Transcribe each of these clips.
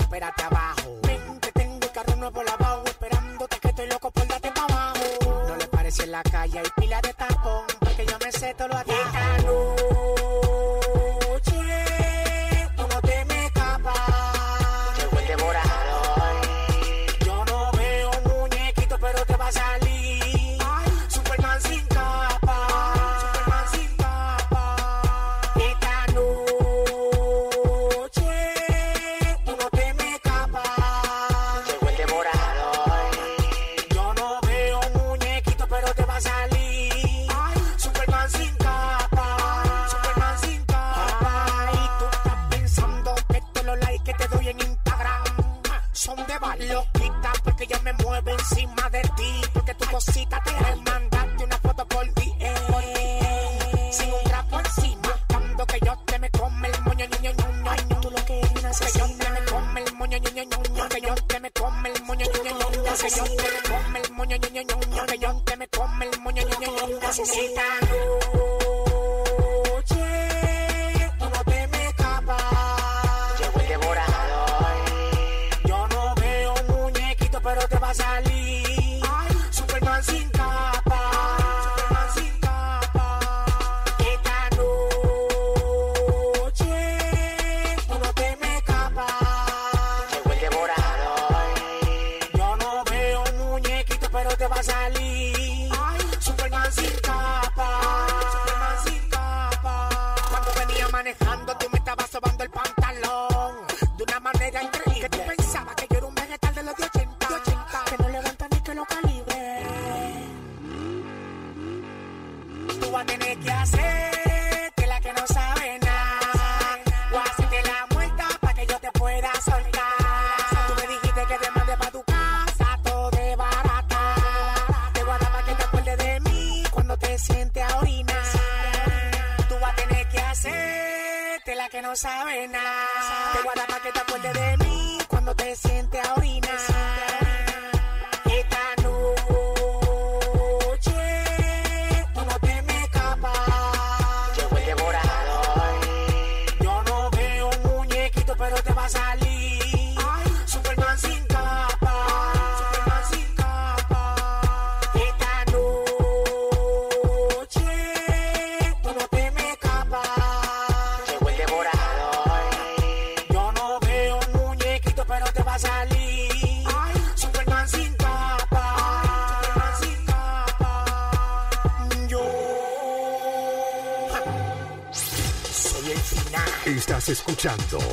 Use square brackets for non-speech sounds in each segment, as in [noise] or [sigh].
espérate abajo.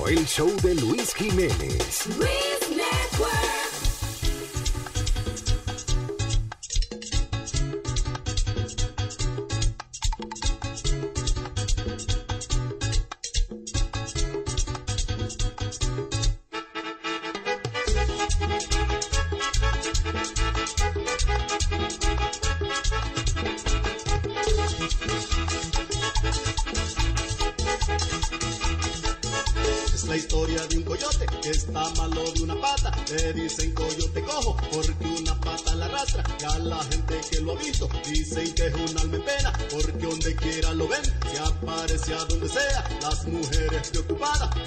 el show de Luis Jiménez.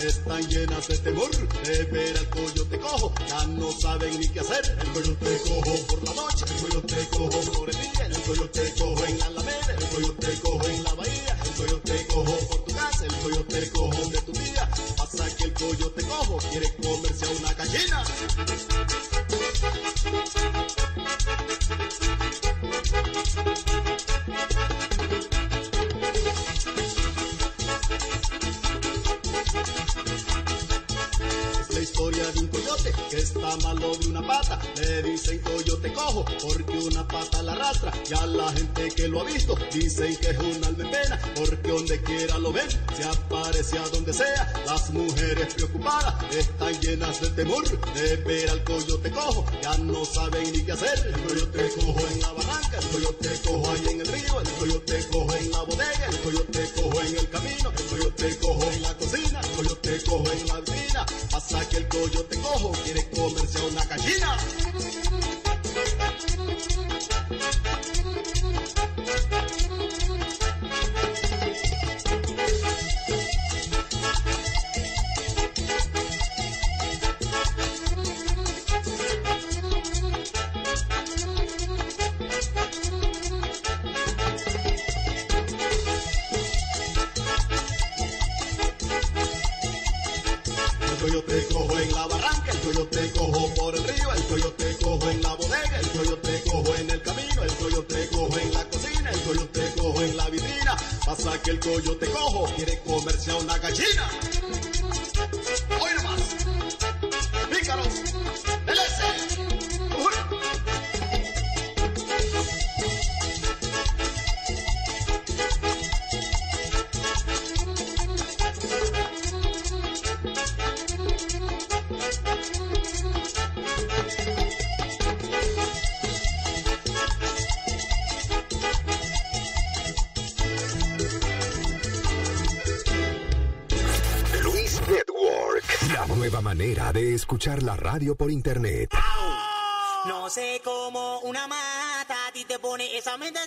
están llenas de temor. De ver al pollo te cojo, ya no saben ni qué hacer. El pollo te cojo por la noche. Ya la gente que lo ha visto dicen que es un alma pena, porque donde quiera lo ven, se aparece a donde sea. Las mujeres preocupadas están llenas de temor de ver al coyote cojo, ya no saben ni qué hacer. El coyote cojo en la barranca, el coyote cojo ahí en el río, el coyote cojo en la bodega, el coyote cojo en el camino, el coyote cojo de escuchar la radio por internet. ¡Au! No sé cómo una mata a ti te pone esa mente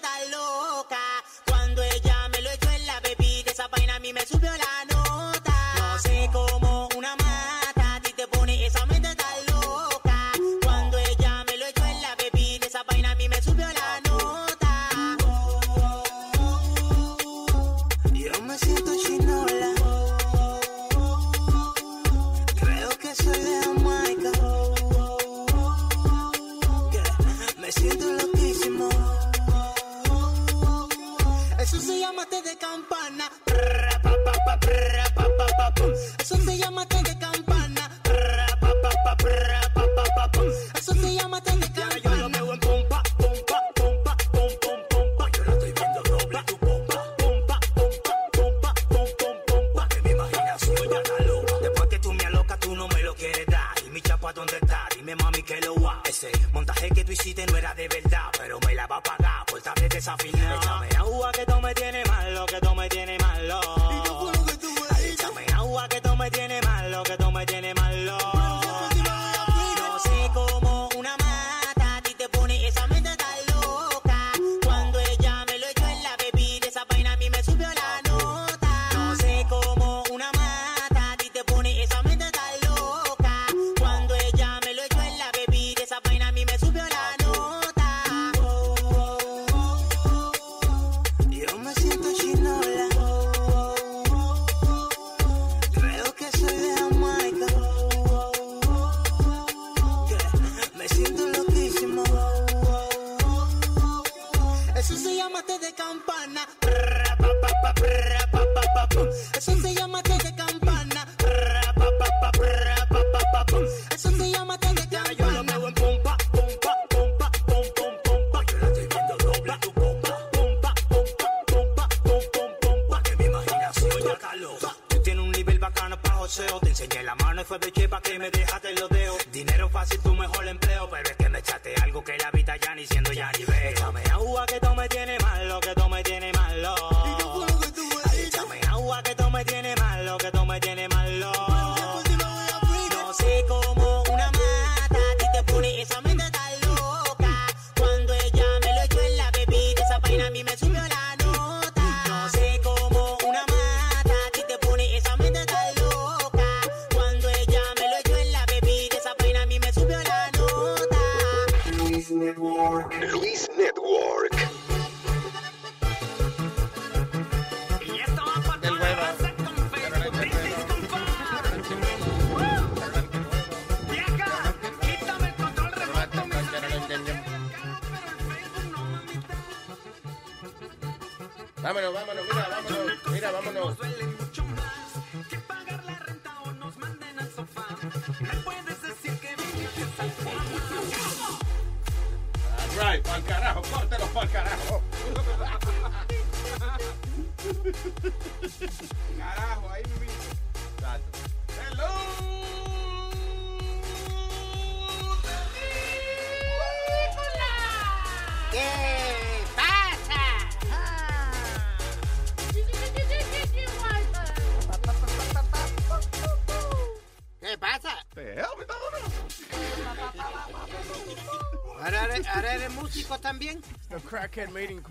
Crackhead meeting.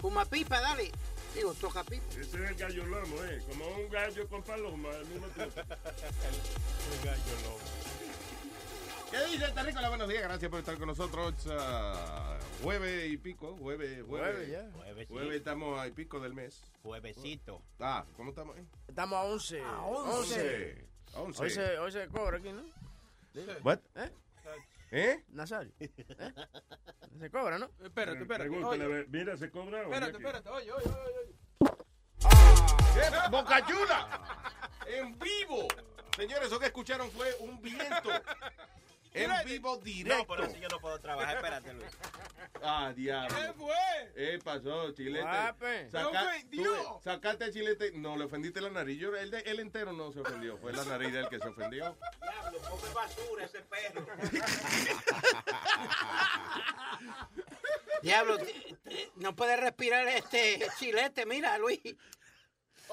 Fuma pipa, dale. Digo, toca pipa. Ese es el gallo lomo, ¿eh? Como un gallo con paloma al mismo tiempo. [laughs] El gallo lobo. ¿Qué dice Terrícola? Buenos días, gracias por estar con nosotros. Ah, jueves y pico, jueves, jueves. Jueves, ya. Jueves. Jueves estamos a y pico del mes. Juevesito. Ah, ¿cómo estamos? ahí? Estamos a 11. A 11. 11. Hoy se, hoy se cobra aquí, ¿no? What? ¿Eh? ¿Eh? Nazario. [laughs] ¿Eh? Se cobra, ¿no? Espérate, espérate. Pregúntale, Oye, mira, ¿se cobra espérate, espérate. Oye, oye, oye. oye. ¿Qué? ¡Boca Chula! En vivo. Señores, eso que escucharon fue un viento. En vivo No, directo. por eso yo no puedo trabajar. Espérate, Luis. [laughs] Ah, diablo. ¿Qué fue? ¿Qué pasó, chilete? Guape. Me ofendió. sacaste el chilete. No, le ofendiste la nariz. Yo, él, de- él entero no se ofendió. Fue la nariz del que se ofendió. [laughs] Diablo, come basura ese perro. [laughs] Diablo, te- te- no puede respirar este chilete, mira, Luis.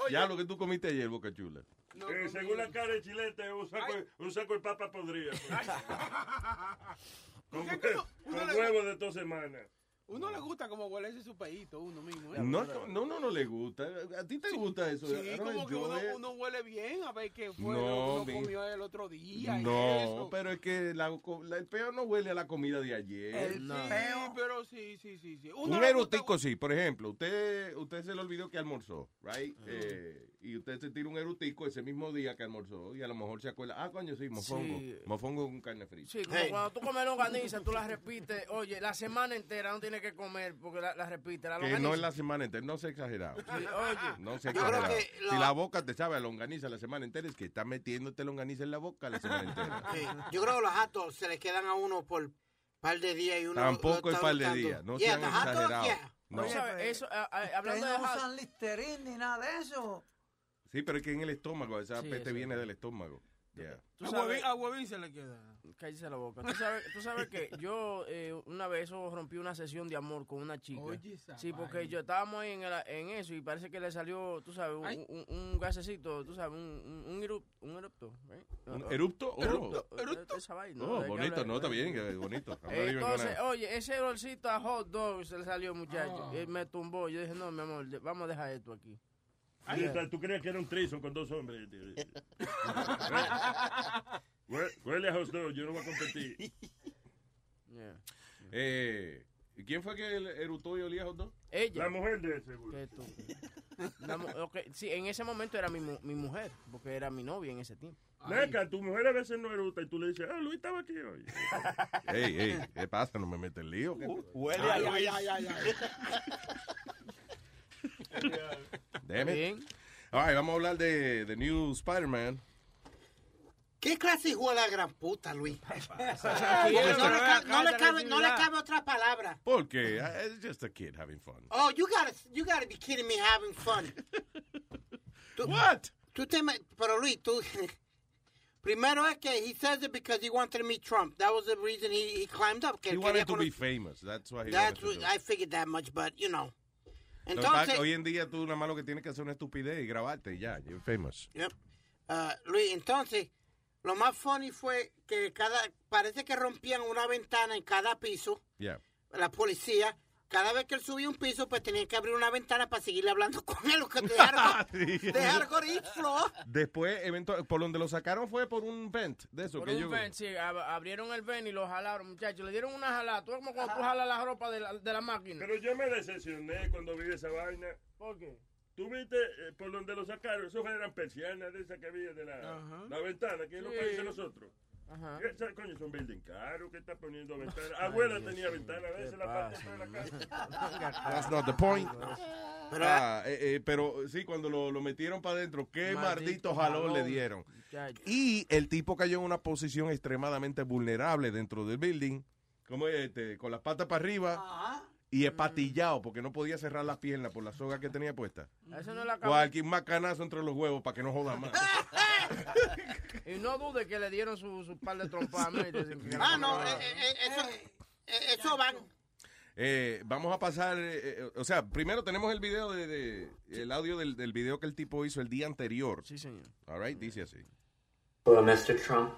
Ya lo que tú comiste ayer, Boca Chula. Eh, según la cara de chilete, un saco, un saco de papa podrida. [laughs] con ¿Por qué que no- con huevos de dos semanas. Uno le gusta como huele ese su peito, uno mismo. ¿eh? No, no, no, no le gusta. ¿A ti te gusta eso? Sí, como que uno, huele bien a ver qué fue No, lo que uno mi- comió el otro día. y No, eso. pero es que la, la- el peo no huele a la comida de ayer. El No. sí, pero sí, sí, sí. sí. Uno Un gusta- erotico sí, por ejemplo, usted usted se le olvidó que almorzó, right? Eh, y usted se tira un erotico ese mismo día que almorzó y a lo mejor se acuerda, ah, coño, sí, mofongo, Sí. mofongo con carne frita. Sí, como Hey. cuando tú comes longaniza, tú la repites. Oye, la semana entera no tienes que comer porque la, la repites. La Que longaniza. no es la semana entera, no sea exagerado. Sí, oye. No creo exagerado. Si la boca te sabe a longaniza la semana entera, es que está metiéndote longaniza en la boca la semana entera. [laughs] Sí, Yo creo que los gatos se le quedan a uno por par de días y uno Tampoco es par de días, no Yeah, sean exagerados. yeah. No. Sabes, eso, a- a- hablando de no usan Listerine ni nada de eso. Sí, pero es que en el estómago, esa Sí, peste viene del estómago. Yeah. tú A sabes- Huevín, a Huevín se le queda. Cállese la boca. Tú sabes, tú sabes que yo eh, una vez eso rompí una sesión de amor con una chica. Oye, sí, porque yo estábamos ahí en, el- en eso y parece que le salió, tú sabes, un, un, un gasecito, tú sabes, un, un, un, erup- un erupto. right? ¿Un erupto? Oh. Erupto, Erupto. Esa vaina, Oh, ¿de qué bonito, no, está bien, que bonito. Entonces, oye, ese olorcito a hot dog se le salió, muchacho. Ah. Y me tumbó. Yo dije, no, mi amor, vamos a dejar esto aquí. ¿Tú creías que era un trison con dos hombres? [laughs] Hue- Huele a hot dog, yo no voy a competir. [laughs] Yeah. Eh, ¿y ¿Quién fue que erutó y olía hot dog? Ella. La mujer de seguro. Qué estúpido. La mu- ok, Sí, en ese momento era mi, mu- mi mujer, porque era mi novia en ese tiempo. Neca, tu mujer a veces no eruta y tú le dices, ah, Luis estaba aquí hoy. Ey, ey, ¿qué pasa? No me metes el lío. ¿qué? Huele a Luis. [laughs] Damn it. Bien. All right, vamos a hablar de The New Spider-Man. ¿Qué clase hijo de la gran puta, Luis? [laughs] No le, cabe, no le cabe otra palabra. Porque uh, it's just a kid having fun. Oh, you gotta, you gotta be kidding me having fun. [laughs] Tú- What? Tú te pero Luis, tú... [laughs] Primero es que he says it because he wanted to meet Trump. That was the reason he, he climbed up. He wanted to be famous. That's why he That's wanted to what- do. I figured that much, but, you know. Lo que pasa es Entonces... hoy en día tú nada más lo que tienes que hacer es una estupidez y grabarte y ya, you're famous. Yep. Ah, Luis, entonces, lo más funny fue que cada, parece que rompían una ventana en cada piso, Yeah. la policía, cada vez que él subía un piso, pues tenían que abrir una ventana para seguirle hablando con él, o que dejar, Sí. dejar. Después, eventual- por donde lo sacaron fue por un vent de eso. Por que un yo- ven, sí, ab- abrieron el ven y lo jalaron, muchachos. Le dieron una jalada. Tú es como cuando tú jalas la ropa de la, de la máquina. Pero yo me decepcioné cuando vi esa vaina. ¿Por qué? Tú viste eh, por donde lo sacaron, eso eran persianas de esas que había de la, la ventana, que es lo Sí. que dicen nosotros. Ajá. Esa, coño, es un building caro, que está poniendo ventana. Abuela tenía ventana, a veces ¿Qué la parte de la casa. [laughs] That's not the point. Pero, Ah, eh, eh, pero sí, cuando lo, lo metieron para adentro, qué maldito, Maldito jalón le jalón. dieron. Muchacho. Y el tipo cayó en una posición extremadamente vulnerable dentro del building. ¿cómo es? Este, con las patas para arriba y espatillado porque no podía cerrar las piernas por la soga que tenía puesta. Eso no es la cabeza. Cualquier macanazo entre los huevos para que no joda más. [laughs] Y no dude que le dieron su, su par de trompas. [laughs] Ah, no, eh, eh, eso, eh, eso van. Eh, vamos a pasar, o sea, primero tenemos el video de, de- el audio del, del video que el tipo hizo el día anterior. Sí, señor. All right, dice así. Hello, Mr. Trump.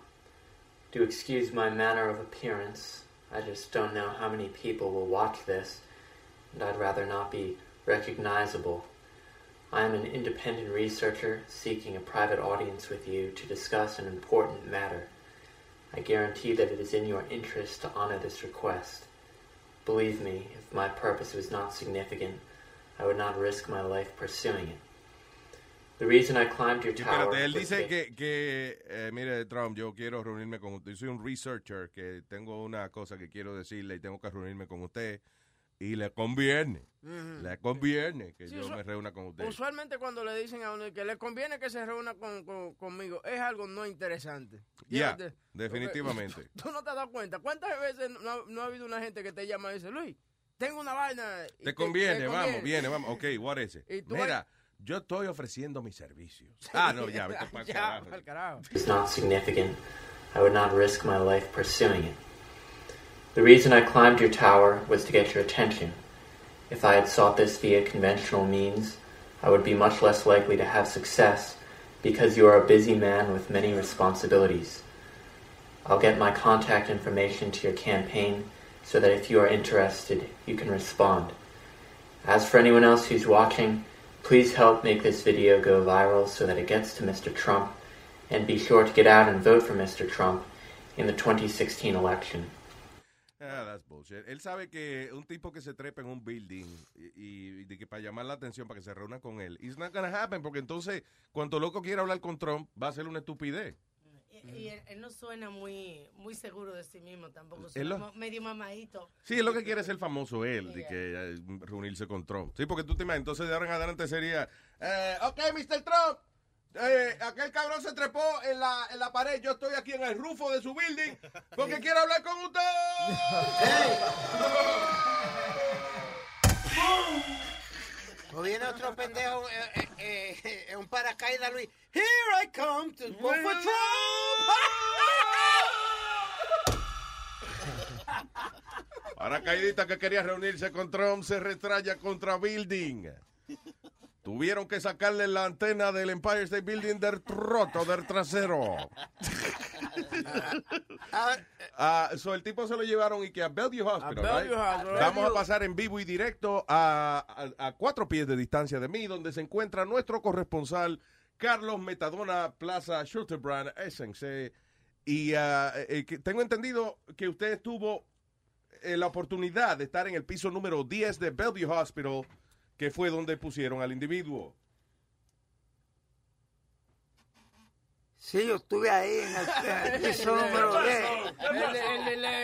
Do excuse my manner of appearance. I just don't know how many people will watch this, and I'd rather not be recognizable. I am an independent researcher seeking a private audience with you to discuss an important matter. I guarantee that it is in your interest to honor this request. Believe me, if my purpose was not significant, I would not risk my life pursuing it. The reason I climbed your tower espérate, él dice que, que eh, mire, Trump, yo quiero reunirme con usted. Yo soy un researcher que tengo una cosa que quiero decirle y tengo que reunirme con usted. Y le conviene, le conviene que Sí, yo me reúna con usted. Usualmente cuando le dicen a uno que le conviene que se reúna con, con- conmigo, es algo no interesante. Ya, definitivamente. [laughs] Tú no te has dado cuenta. ¿Cuántas veces no, no ha habido una gente que te llama y dice, Luis, tengo una vaina. Te conviene, te vamos, conviene"? viene, vamos. Ok, what is it? [laughs] Y tú Mira, yo estoy ofreciendo mis servicios. Ah, no, ya, vete [laughs] para Ya, carajo. is not significant, I would not risk my life pursuing it. The reason I climbed your tower was to get your attention. If I had sought this via conventional means, I would be much less likely to have success because you are a busy man with many responsibilities. I'll get my contact information to your campaign so that if you are interested, you can respond. As for anyone else who's watching, please help make this video go viral so that it gets to Mr. Trump and be sure to get out and vote for Mr. Trump in the 2016 election. Ah, that's bullshit. Él sabe que un tipo que se trepa en un building y, y de que para llamar la atención, para que se reúna con él, it's not gonna happen, porque entonces, cuanto loco quiera hablar con Trump, va a ser una estupidez. Y, y él, él no suena muy muy seguro de sí mismo tampoco. Suena lo- medio mamadito. Sí, es lo que quiere ser famoso él, de que eh, reunirse con Trump. Sí, porque tú te imaginas, entonces de ahora en adelante sería, eh, ok, Mr. Trump, eh, aquel cabrón se trepó en la, en la pared, yo estoy aquí en el rufo de su building porque [laughs] quiero hablar con usted. O viene otro pendejo eh, eh, eh, en un paracaídas, Luis. Here I come to vote for Trump. [laughs] Paracaidista que quería reunirse con Trump se retraya contra Building. Tuvieron que sacarle la antena del Empire State Building del troto del trasero. Ah, so el tipo se lo llevaron y que a Bellevue Hospital. A Bellevue right? Hospital. Vamos a pasar en vivo y directo a, a- a cuatro pies de distancia de mí, donde se encuentra nuestro corresponsal Carlos Metadona Plaza Schulterbrand Essex. Y eh, que tengo entendido que usted tuvo eh, la oportunidad de estar en el piso número 10 de Bellevue Hospital, que fue donde pusieron al individuo. Sí, yo estuve ahí en el, [laughs] en el piso número 10.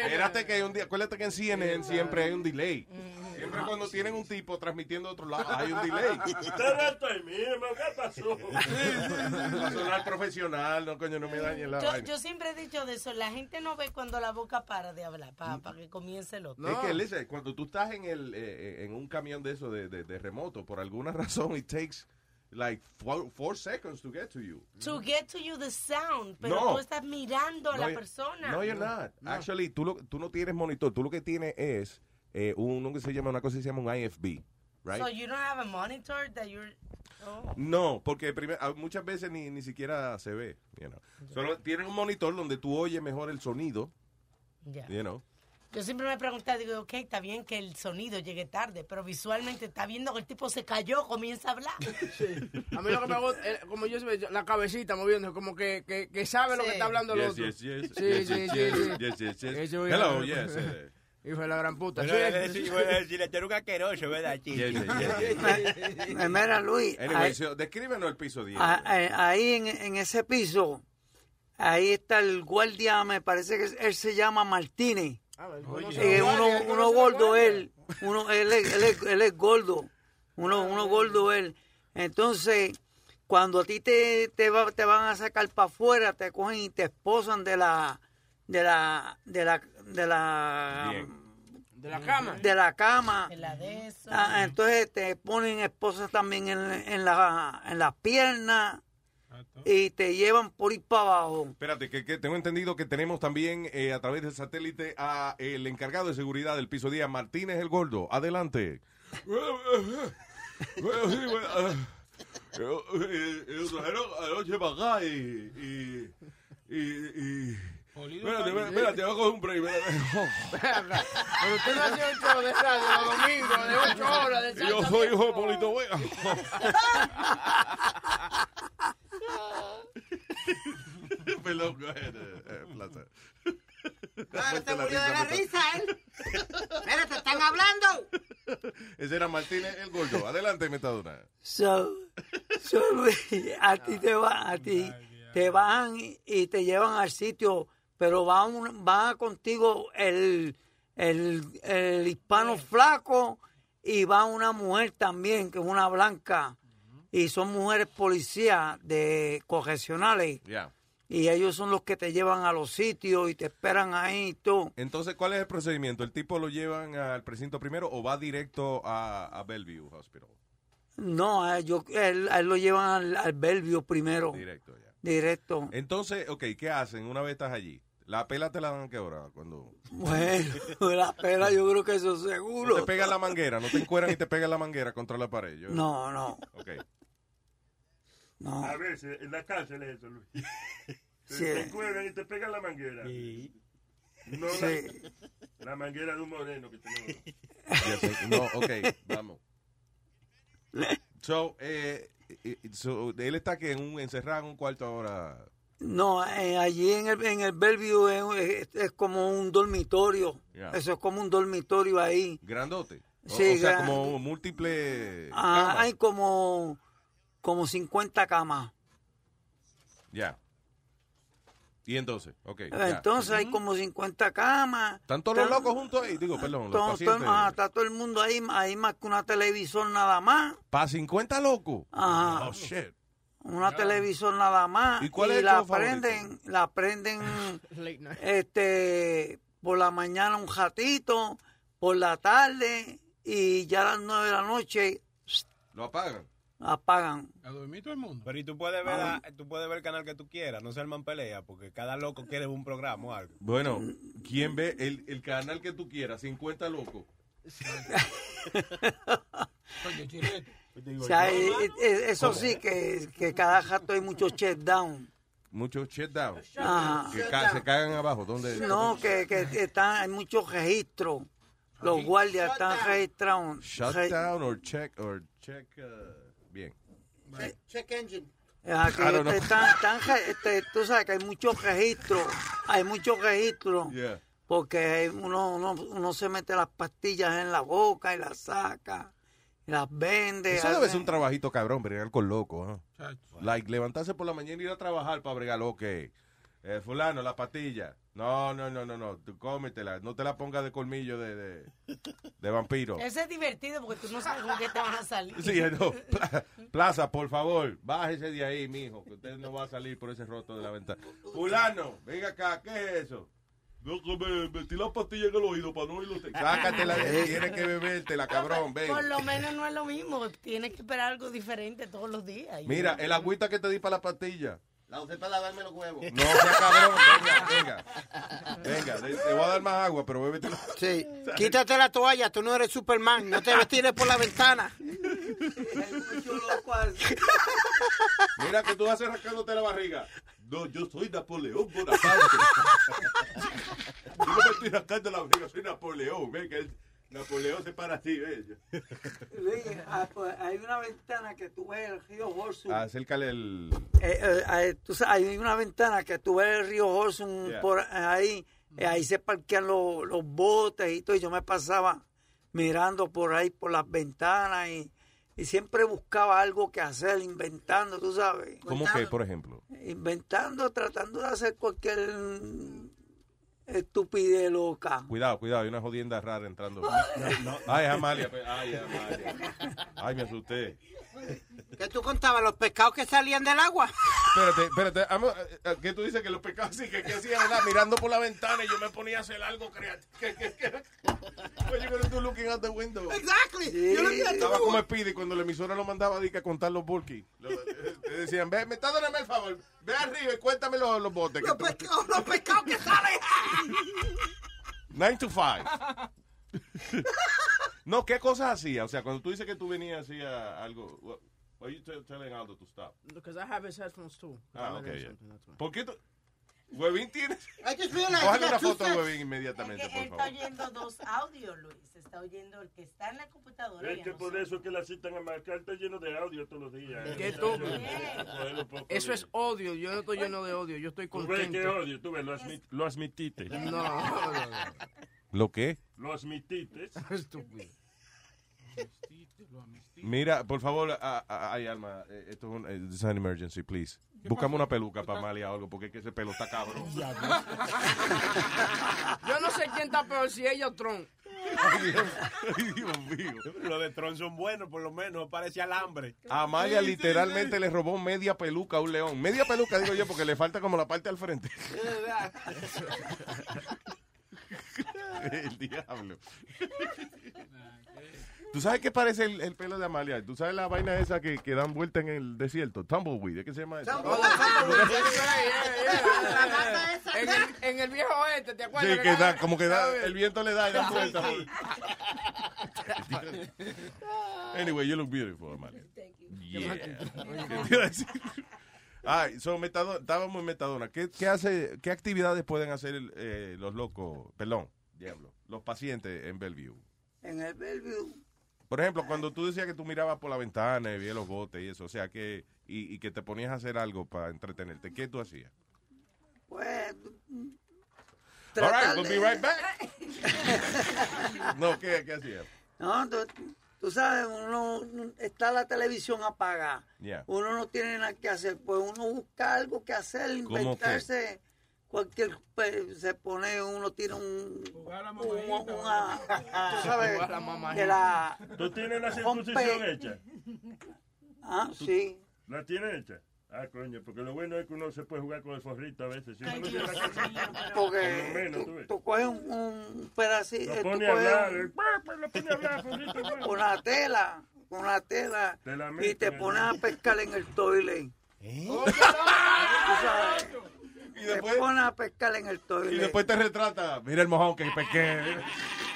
Espérate que hay un día, acuérdate que en CNN siempre hay un delay. Siempre cuando tienen un tipo transmitiendo de otro lado, hay un delay. [laughs] Usted estoy mismo, ¿qué pasó? [laughs] A sonar profesional, no coño, no me dañe la Yo, vaina. yo siempre he dicho de eso, la gente no ve cuando la boca para de hablar, para que comience el otro. Es que, listen, cuando tú estás en el eh, en un camión de eso de, de- de remoto, por alguna razón, it takes like four, four seconds to get to you. To get to you the sound, pero No. tú estás mirando a la No, persona. No, you're not. Actually, tú, lo, tú no tienes monitor. Tú lo que tienes es eh, uno que se llama, una cosa que se llama un IFB, right? So you don't have a monitor that you're... Oh. No, porque primer- ah, muchas veces ni, ni siquiera se ve. You know. Solo tienen un monitor donde tú oyes mejor el sonido. You know. Yo siempre me he preguntado, digo, ok, está bien que el sonido llegue tarde, pero visualmente está viendo que el tipo se cayó, comienza a hablar. A mí lo que me gusta, eh, como yo la cabecita moviendo, como que, que, que sabe lo que está hablando el Yes, otro. yes, yes. Sí, Yes, sí, yes, sí, yes, sí. yes, yes, yes. Eso, Hello, hijo de- yes, eh. Hijo de la gran puta. Decir, este era un asqueroso, ¿verdad, chico? Eh, Mira, Luis, Anyway, so, descríbenos el piso 10. a- a- ahí en, en ese piso, ahí está el guardia, me parece que él se llama Martínez. Eh, uno, uno gordo él, uno, él, es, él, es, él es gordo, uno, uno gordo él. Entonces, cuando a ti te, te, va- te van a sacar para afuera, te cogen y te esposan de la de la, de la, de la, De la cama. de la cama. De la de eso. Ah, entonces te ponen esposas también en, en, la, en las piernas y te llevan por ir para abajo. Espérate, que, que tengo entendido que tenemos también eh, a través del satélite a el encargado de seguridad del piso día, Martínez el Gordo. Adelante. Bueno, bueno, sí, bueno, yo, lo trajeron anoche para acá y... y, y, y espérate, espérate, espérate, voy a coger un break. espérate. Pero usted no hace un show de radio los domingos, de ocho horas de Y yo soy hijo de. Polito Vega. [laughs] Perdón, go ahead, eh, eh, Plaza. Claro, te La murió de la risa, él. Mira, te están hablando. [laughs] Ese era Martínez el Gordo. Adelante, Metadona. So, so, a ti te va, a ti te van y, y te llevan al sitio, pero va, un, va contigo el, el, el hispano flaco y va una mujer también, que es una blanca, y son mujeres policías de correccionales, Ya. y ellos son los que te llevan a los sitios y te esperan ahí y todo. Entonces, ¿cuál es el procedimiento? ¿El tipo lo llevan al precinto primero o va directo a, a Bellevue Hospital? No, a, yo, él, él lo llevan al, al Bellevue primero. Directo, ya. Directo. Entonces, ok, ¿qué hacen una vez estás allí? ¿La pela te la dan a qué hora? Cuando Bueno, [laughs] la pela yo creo que eso no seguro. te pegan la manguera, no te encueran y te pegan la manguera contra la pared. Yo- No, no. Ok. No. A veces, en la cárcel es eso, Luis. [laughs] Sí. Te encuentran y te pegan la manguera. No Sí. la, la manguera de un moreno que tenemos. No, ok, vamos. So, eh, so, él está que en un, encerrado en un cuarto ahora. No, eh, allí en el, en el Bellevue es, es- es como un dormitorio. Eso es como un dormitorio ahí. Grandote. O, Sí, o sea, gran- como múltiple. Ah, hay como, como 50 camas. Ya. Y entonces, ok. ya. Entonces hay como 50 camas. ¿Están todos los locos juntos ahí? Digo, perdón, los todo- todo- pacientes. ah, está todo el mundo ahí, hay más que una televisor nada más. ¿Para 50 locos? Ajá. Oh, shit. Una televisor nada más. ¿Y cuál es el la favorito? prenden, la prenden [laughs] este por la mañana un ratito, por la tarde y ya a las nueve de la noche ¿Lo apagan? Apagan. A dormir todo el mundo. Pero y tú puedes ver, Ah. la- tú puedes ver el canal que tú quieras, no se arman pelea, porque cada loco quiere un programa o algo. Bueno, ¿quién ve el, el canal que tú quieras? 50 locos. Coño, chilete. O sea, eh, eh, eso sí que, que cada rato hay mucho check down. Muchos shut down. Ajá. Que ca- se cagan abajo. ¿Dónde? No, que, que están, hay muchos registros. Los guardias están registrados. Shut down or check or check. uh, bien. Check, check engine. Ah, que I don't know. están- están re- este, tú sabes que hay muchos registros, hay muchos registros, Yeah. porque uno, uno, uno se mete las pastillas en la boca y las saca, y las vende. Eso debe ser un trabajito cabrón, bregar con. ¿no? Chacho. Like, levantarse por la mañana y ir a trabajar para bregar lo que. Eh, fulano, la pastilla. No, no, no, no, no. Tú cómetela. No te la pongas de colmillo de, de, de vampiro. Eso es divertido porque tú no sabes con qué te vas a salir. Sí, no. Pla- Plaza, por favor, bájese de ahí, mijo, que usted no va a salir por ese roto de la ventana. Fulano, venga acá, ¿qué es eso? No, que me metí la pastilla en el oído para no oírlo. Sácatela, [laughs] tienes que bebértela, cabrón, ven. Por lo menos no es lo mismo. Tienes que esperar algo diferente todos los días. Mira, el agüita que te di para la pastilla. La usé para lavarme los huevos. No sea cabrón, venga, venga. Venga, te, voy a dar más agua, pero bébetela. Sí. [laughs] Quítate la toalla, tú no eres Superman. No te tires por la ventana. [laughs] Mira que tú haces rascándote la barriga. No, yo soy Napoleón Bonaparte. [laughs] yo no me estoy rascando la barriga, soy Napoleón. Ven que el- Napoleón se para así, ¿ves? Luis, ah, pues, hay una ventana que tú ves el río Horsun. Acércale el... Eh, eh, eh, tú sabes, hay una ventana que tú ves el río Horsun Yeah. por ahí. eh, ahí se parquean los, los botes y todo. y yo me pasaba mirando por ahí, por las ventanas y, y siempre buscaba algo que hacer, inventando, tú sabes. ¿Cómo que, por ejemplo? Inventando, tratando de hacer cualquier estupidez loca. Cuidado, cuidado, hay una jodienda rara entrando. Ay, Amalia, ay, Amalia. Ay, me asusté. ¿Qué tú contabas? ¿Los pescados que salían del agua? Espérate, espérate. amo- eh, eh, ¿Qué tú dices que los pecados sí que, que hacía, verdad? Mirando por la ventana y yo me ponía a hacer algo creativo. ¿Qué, you looking out the window? Exactly. Sí. Yo lo que Estaba como Speedy cuando la emisora lo mandaba que a contar los bulky. Eh, Le decían, ve, me está dando el favor. Ve arriba y cuéntame los, los botes. que Los pescados, los pescados que salen. Nine to five. [laughs] no, ¿qué cosas hacía? O sea, cuando tú dices que tú venías hacía algo. what- Why you tell- telling Aldo to stop? Because I have his headphones too. Ah, I'm ok, doing ya. something, that's why. ¿Por qué tú? Huevín tiene. You una foto de sets. Huevín inmediatamente, Es que él por está favor. oyendo dos audios, Luis. Está oyendo el que está en la computadora. Es a que por nosotros. eso es que la citan a marcar está lleno de audio todos los días. ¿Qué Está tú? Eso es odio. Yo no estoy lleno de odio. Yo estoy Tú ves contento. que odio, tú ves, lo, admit- lo admitiste. No, no, no. [laughs] ¿Lo qué? Lo admitiste. [laughs] Estúpido. Mira, por favor, ay, Alma, eh, esto es un eh, is an emergency, please. Búscame una peluca para Amalia o algo, porque es que ese pelo está cabrón. [laughs] Yo no sé quién está peor, si ella o Tron. Ay, Dios, ay, Dios mío. Los de Tron son buenos, por lo menos, parece alambre. A Amalia literalmente le robó media peluca a un león. Media peluca, digo yo, porque le falta como la parte al frente. [laughs] [laughs] El diablo. [laughs] ¿Tú sabes qué parece el, el pelo de Amalia? ¿Tú sabes la vaina esa que, que dan vuelta en el desierto? Tumbleweed, ¿de qué se llama eso? En el, en el viejo oeste, ¿te acuerdas? Sí, que da, como que da, el viento le da y da vuelta. [laughs] Anyway, you look beautiful, Amalia. Yeah. ¿Qué te iba a decir? Ay, so, Metadona, estábamos en Metadona. ¿Qué, qué hace, qué actividades pueden hacer el, eh, los locos, perdón, diablo, los pacientes en Bellevue? En el Bellevue. Por ejemplo, cuando tú decías que tú mirabas por la ventana y veías los botes y eso, o sea, que y, y que te ponías a hacer algo para entretenerte, ¿qué tú hacías? Pues. All right, we'll be right back. No, ¿qué, qué hacías? No, tú, tú sabes, uno está la televisión apagada. Yeah. Uno no tiene nada que hacer, pues uno busca algo que hacer, ¿Cómo inventarse cualquier pues, se pone uno tiene un, un- una tú sabes Jugar a la mamajita. que la ¿Tú tienes la circuncisión hecha? ah ¿Tú- sí ¿La tienes hecha? Ah, coño, porque lo bueno es que uno se puede jugar con el forrito a veces. Si uno no tiene la lo porque menos, tú tú, coges un, un pedacito Lo tú pone a hablar, un- eh, lo pone a hablar, forrito, bueno. una tela una tela Te la y te pones a pescar en el toilet ¿Eh? Tú sabes, Y te después, pones a pescar en el toilet y después te retrata, mira el mojón que pesqué. [laughs]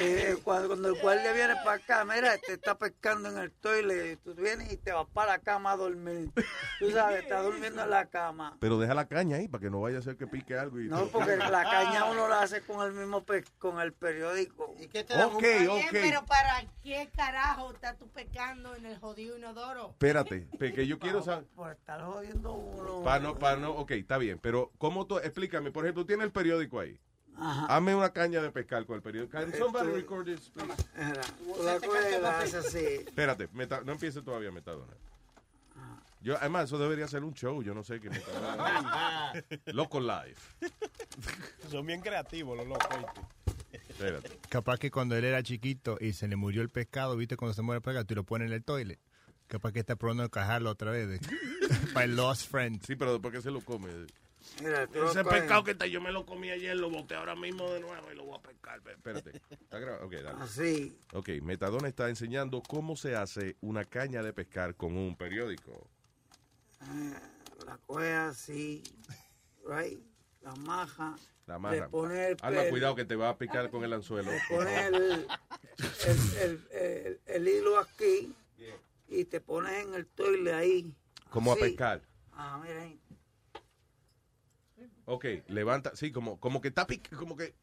Eh, cuando, cuando el guardia viene para acá, mira, te está pescando en el toilet, tú vienes y te vas para la cama a dormir. Tú sabes, estás durmiendo en la cama. Pero deja la caña ahí para que no vaya a ser que pique algo. Y No, porque la [laughs] caña uno la hace con el mismo pe- con el periódico. ¿Y qué te da? Ok, Está ok. bien, pero ¿para qué carajo estás tú pecando en el jodido inodoro? Espérate, [laughs] que yo quiero saber. Por estar jodiendo uno. Para no, para no, ok, está bien, pero ¿cómo tú, explícame, por ejemplo, tienes el periódico ahí. Ajá. Hazme una caña de pescar con el periódico. Can somebody Esto- record this, please? La así. Espérate, meta- no empiece todavía Metadona. Yo, además, eso debería ser un show, yo no sé qué Metadona. [laughs] Loco Live. Son bien creativos los locos. ¿viste? Espérate. Capaz que cuando él era chiquito y se le murió el pescado, ¿viste? Cuando se muere el pescado, tú lo pones en el toilet. Capaz que está probando encajarlo otra vez. [laughs] el Lost Friend. Sí, pero después que se lo come. Mira, Ese pescado que está, yo me lo comí ayer, lo boté ahora mismo de nuevo y lo voy a pescar. Espérate. ¿Está grabado? Ok, dale. Así. Ok, Metadona está enseñando cómo se hace una caña de pescar con un periódico. Ah, La coges así. Right. La maja. La pones el Alma, cuidado que te va a picar con el anzuelo. Le pones el, el, el- el- el hilo aquí y te pones en el toile ahí. Como a pescar. Ah, mira ahí. Ok, levanta, sí, como, como que está como que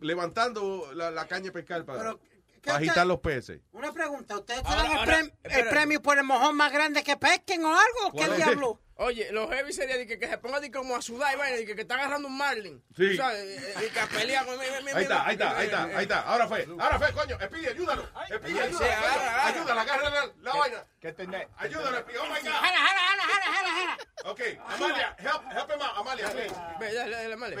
levantando la, caña pescar para, Pero, ¿qué para agitar los peces. Una pregunta, ¿ustedes Ahora, tienen el, prem- el premio por el mojón más grande que pesquen o algo? ¿Qué diablo? Oye, lo heavy sería de que, que se ponga de como a sudar y vaina, de que, que está agarrando un marlin. Sí. Tú ¿Sabes? Y que pelea con... Ahí está, ahí está, ahí está, ahí está. Ahora fue, ahora fue, coño. Espí, ayúdalo. Espí, Sí, ayúdalo. agarra, coño. agarra. La, la vaina. ¿Qué tenés? Ayúdalo, Espí. Oh my God. Jala, jala, jala, jala, jala, jala. Ok, Amalia, help, help him out, Amalia, please.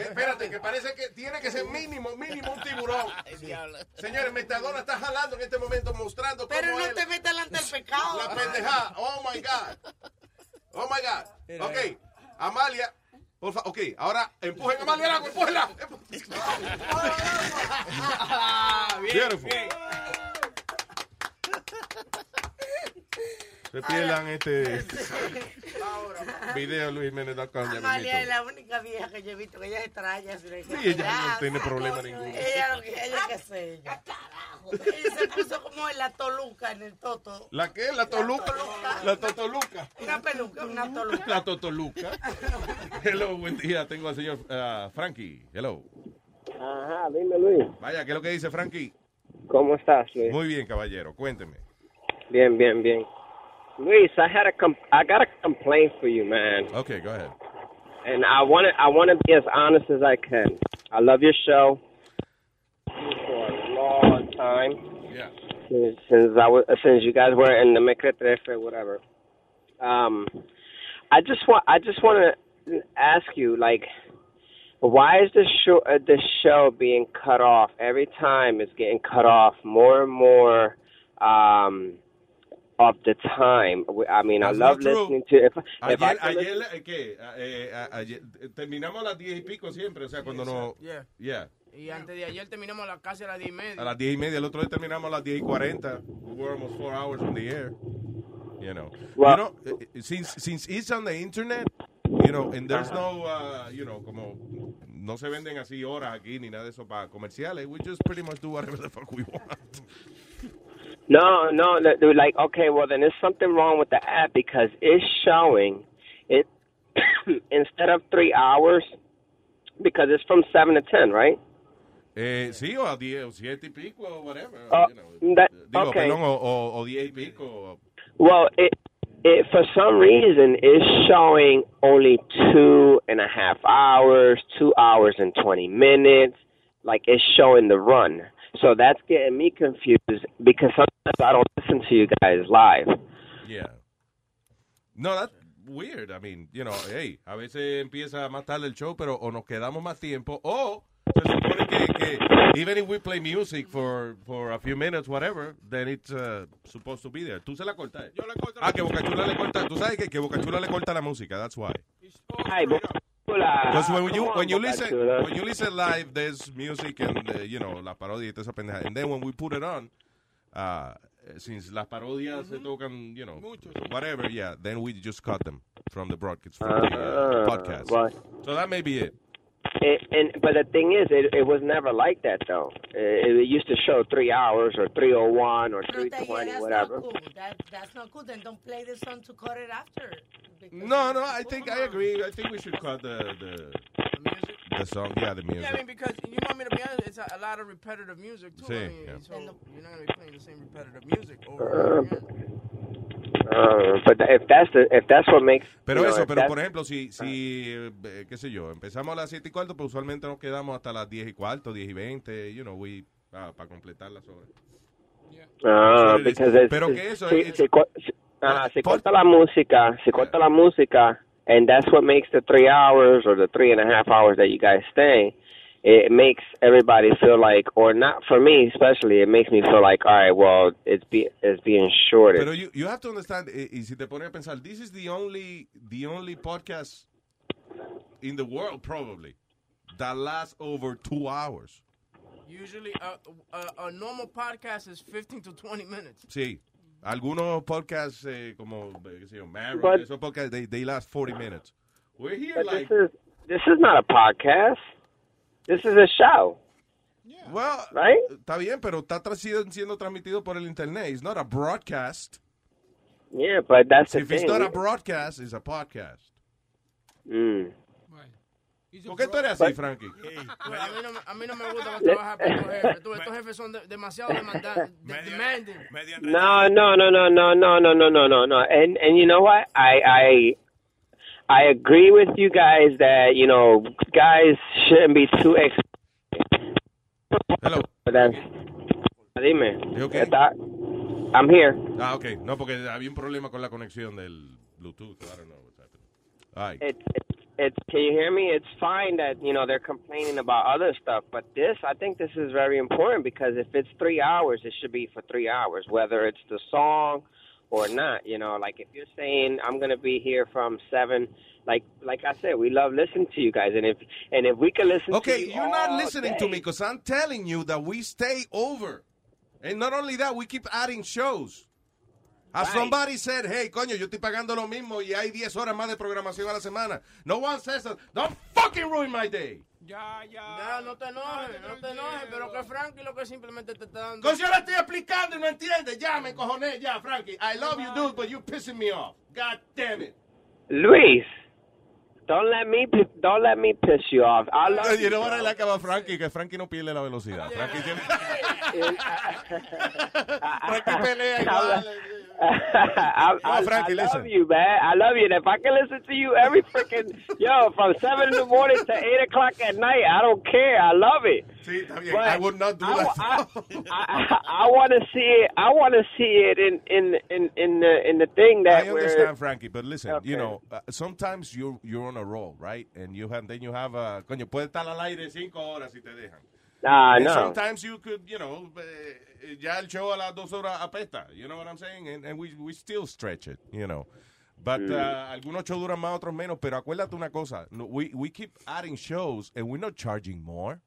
Espérate, que parece que tiene que ser mínimo, mínimo tiburón. [laughs] Señores, Metadona está jalando en este momento, mostrando Pero cómo no él- te metas delante del [laughs] pecado. La pendejada. Oh my God. Oh my God. Ok. Amalia, por favor. Ok, ahora empujen a Amalia al agua, empújenla. [laughs] Beautiful. Se [laughs] pierdan este [laughs] video Luis Jiménez Amalia es la única vieja que yo he visto que ella es traya. Sí, ella no tiene problema ninguno. Ella lo que ella sé yo. Ella se puso como en la toluca en el toto. ¿La qué? ¿La Toluca? La Totoluca. Una peluca, una toluca. La Totoluca. Hello, buen día. Tengo al señor ah, Frankie. Hello. Ajá, dime Luis. Vaya, ¿qué es lo que dice Frankie? ¿Cómo estás, Luis? Muy bien, caballero. Cuénteme. Bien, bien, bien. Luis, I had a com- I got a complaint for you, man. Okay, go ahead. And I want to I want to be as honest as I can. I love your show for a long time. Yeah. Since, since I was since you guys were in the Mecretref or whatever. Um, I just want I just want to ask you like why is the show uh, the show being cut off every time it's getting cut off more and more um of the time I mean I That's love not true. listening to if if I Ayer, ayer, listen- eh, ¿qué? Eh, ayer, terminamos a las diez y pico siempre, o sea, cuando no... Yeah. Yeah. Y antes de ayer terminamos la casi a las 10 y media. A las diez y media, el otro día terminamos a las diez y cuarenta. We were almost four hours on the air. You know. Well- you know, eh, eh, since, since it's on the internet, you know, and there's no, uh, you know, como, no se venden así horas aquí ni nada de eso para comerciales. We just pretty much do whatever the fuck we want. No, no, they're like, okay, well then there's something wrong with the app because it's showing it [coughs] instead of three hours because it's from seven to ten, right? Eh, sí, o a diez, o siete y pico, o whatever. Uh, you know. that- Digo, okay. perdón, o, o, o diez y pico. Well, it it for some reason is showing only two and a half hours, two hours and twenty minutes. Like it's showing the run, so that's getting me confused because sometimes I don't listen to you guys live. Yeah. No, that's weird. I mean, you know, hey, a veces empieza más tarde el show, pero o nos quedamos más tiempo, o se supone que, que even if we play music for, for a few minutes, whatever, then it's uh, supposed to be there. Tú se la cortas. Yo le corto. Ah, que Bocachula le corta. Tú sabes que, que Bocachula le corta la música. That's why. Ay, Bocachula, Because when you when you listen when you listen live, there's music and uh, you know la parodia y toda esa pendeja. And then when we put it on, uh, since las parodias se tocan, you know, whatever, yeah, then we just cut them from the broadcast from the uh, Ah, podcast. right. So that may be it. It, and but the thing is, it, it was never like that though. It, it used to show three hours or three oh one or three But yeah, twenty, that's whatever. not cool. That, that's not cool. Then don't play the song to cut it after. No, no, I think I agree. I think we should cut the the the song. Yeah, the music. Yeah, I mean, because you want me to be honest, it's a, a lot of repetitive music too. I mean, yeah. so you're not gonna be playing the same repetitive music over and over again. Uh, but if that's the if that's what makes Pero know, eso, pero por ejemplo, si, si eh, qué sé yo, empezamos a las 7 y cuarto, pues usualmente nos quedamos hasta las 10 y cuarto, 10 y 20, you know, we, para completar las horas. Ah, Pero que eso si, es- si co- si- ah, si corta la música, si corta la música, and that's what makes the three hours or the three and a half hours that you guys stay. It makes everybody feel like, or not for me especially, it makes me feel like, all right, well, it's be it's being shorted. Pero you, you have to understand, eh, y si te pones a pensar, this is the only, the only podcast in the world probably that lasts over two hours. Usually, a, a, a normal podcast is 15 to 20 minutes. Sí. Algunos podcasts eh, como, eh, qué sé yo, Marriage, But- esos podcasts, they, they last 40 minutes. We're here like... this is this is not a podcast. This is a show. Well, right? está bien, pero está siendo, siendo transmitido por el internet. It's not a broadcast. Yeah, but that's the If it's thing. not a broadcast, it's a podcast. Mm. ¿Por qué tú eres así, Frankie? Pues a, mí no, a mí no me gusta trabajar para estos jefes. Estos jefes son de- demasiado demandantes. [laughs] demanding. No, no, no, no, no, no, no, no, no, no, no. And and you know what? I I I agree with you guys that you know guys shouldn't be too ex. Hello. That's, dime. You okay? Está- I'm here. Ah, ok. No, porque había un problema con la conexión del Bluetooth. I don't know what's happening. All right. It, it, it's can you hear me? It's fine that you know they're complaining about other stuff, but this I think this is very important because if it's three hours, it should be for three hours, whether it's the song or not. You know, like if you're saying I'm gonna be here from seven, like like I said, we love listening to you guys, and if and if we can listen. Okay, to you you're not listening day, to me because I'm telling you that we stay over. And not only that, we keep adding shows. As Right. somebody said, hey, coño, yo estoy pagando lo mismo y hay 10 horas más de programación a la semana. No one says that. Don't fucking ruin my day. Ya, ya. Ya, no te enojes, no te enojes, pero que Frankie lo que simplemente te está dando. Yo le estoy explicando y no entiende. Ya, me cojoné, ya, Frankie. I love you, dude, but you're pissing me off. God damn it. Luis, don't let me don't let me piss you off. I love eh, You you. know what I like about Frankie? Que Frankie no pierde la velocidad. Frankie tiene... [laughs] Frankie pelea igual. I, I, [laughs] No, Frankie, I love listen. you, man. I love you. And if I can listen to you every freaking yo from seven in the morning to eight o'clock at night, I don't care. I love it. Sí, está bien. But I would not do I, that. [laughs] I, I, I want to see it. I want to see it in in in in the in the thing that I understand, Frankie, but listen, you know, uh, sometimes you're you're on a roll, right? And you have then you have a coño, puede estar al aire cinco horas si te dejan. Ah, And no. Sometimes you could, you know, eh, ya el show a las dos horas apesta. You know what I'm saying? And, and we we still stretch it, you know. But Mm. uh, algunos shows duran más, otros menos. Pero acuérdate una cosa, no, we we keep adding shows and we're not charging more.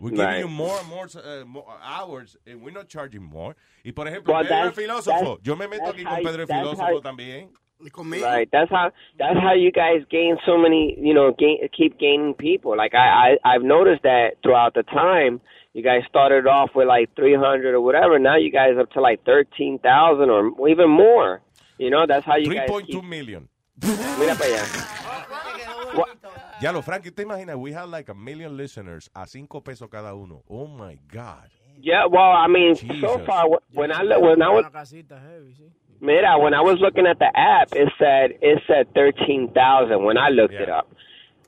We're giving Right. you more and more, uh, more hours and we're not charging more. Y por ejemplo, Well, Pedro el filósofo, that's- yo me meto that's aquí how- con Pedro el filósofo how- también. Right. That's how. That's how you guys gain so many. You know, gain, keep gaining people. Like I, I, I've noticed that throughout the time. You guys started off with like 300 or whatever. Now you guys up to like 13,000 or even more. You know, that's how you guys. 3.2 Keep, million. Mira para allá. Ya lo, Frankie, ¿te imaginas? We have like a million listeners a cinco pesos cada uno. Oh my God. Yeah. Well, I mean, so far when I look, when I was. Una casita heavy, sí. Mira, when I was looking at the app, it said it said thirteen thousand when I looked it up.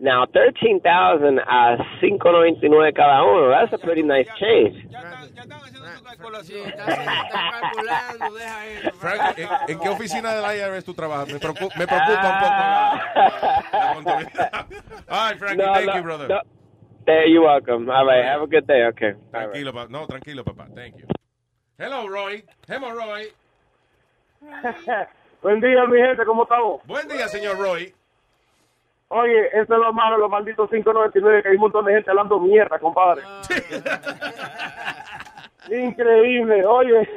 Now thirteen thousand a cinco noventa y nueve cada uno. That's a pretty nice change. Sí, está, está calculando, deja eso. Frank, ¿en, en qué oficina del IRS tú trabajas? Me, preocu- me preocupa un poco la. All right, Frankie, No, thank no, you, brother. no. There, you're welcome. All right, have a good day. Okay. All right. Tranquilo, papá. No, tranquilo, papá. Thank you. Hello, Roy. Hello, Roy. [laughs] Buen día, mi gente, ¿cómo estamos? Buen día, señor Roy. Oye, eso es lo malo, los malditos 599, que hay un montón de gente hablando mierda, compadre. [laughs] Increíble, oye.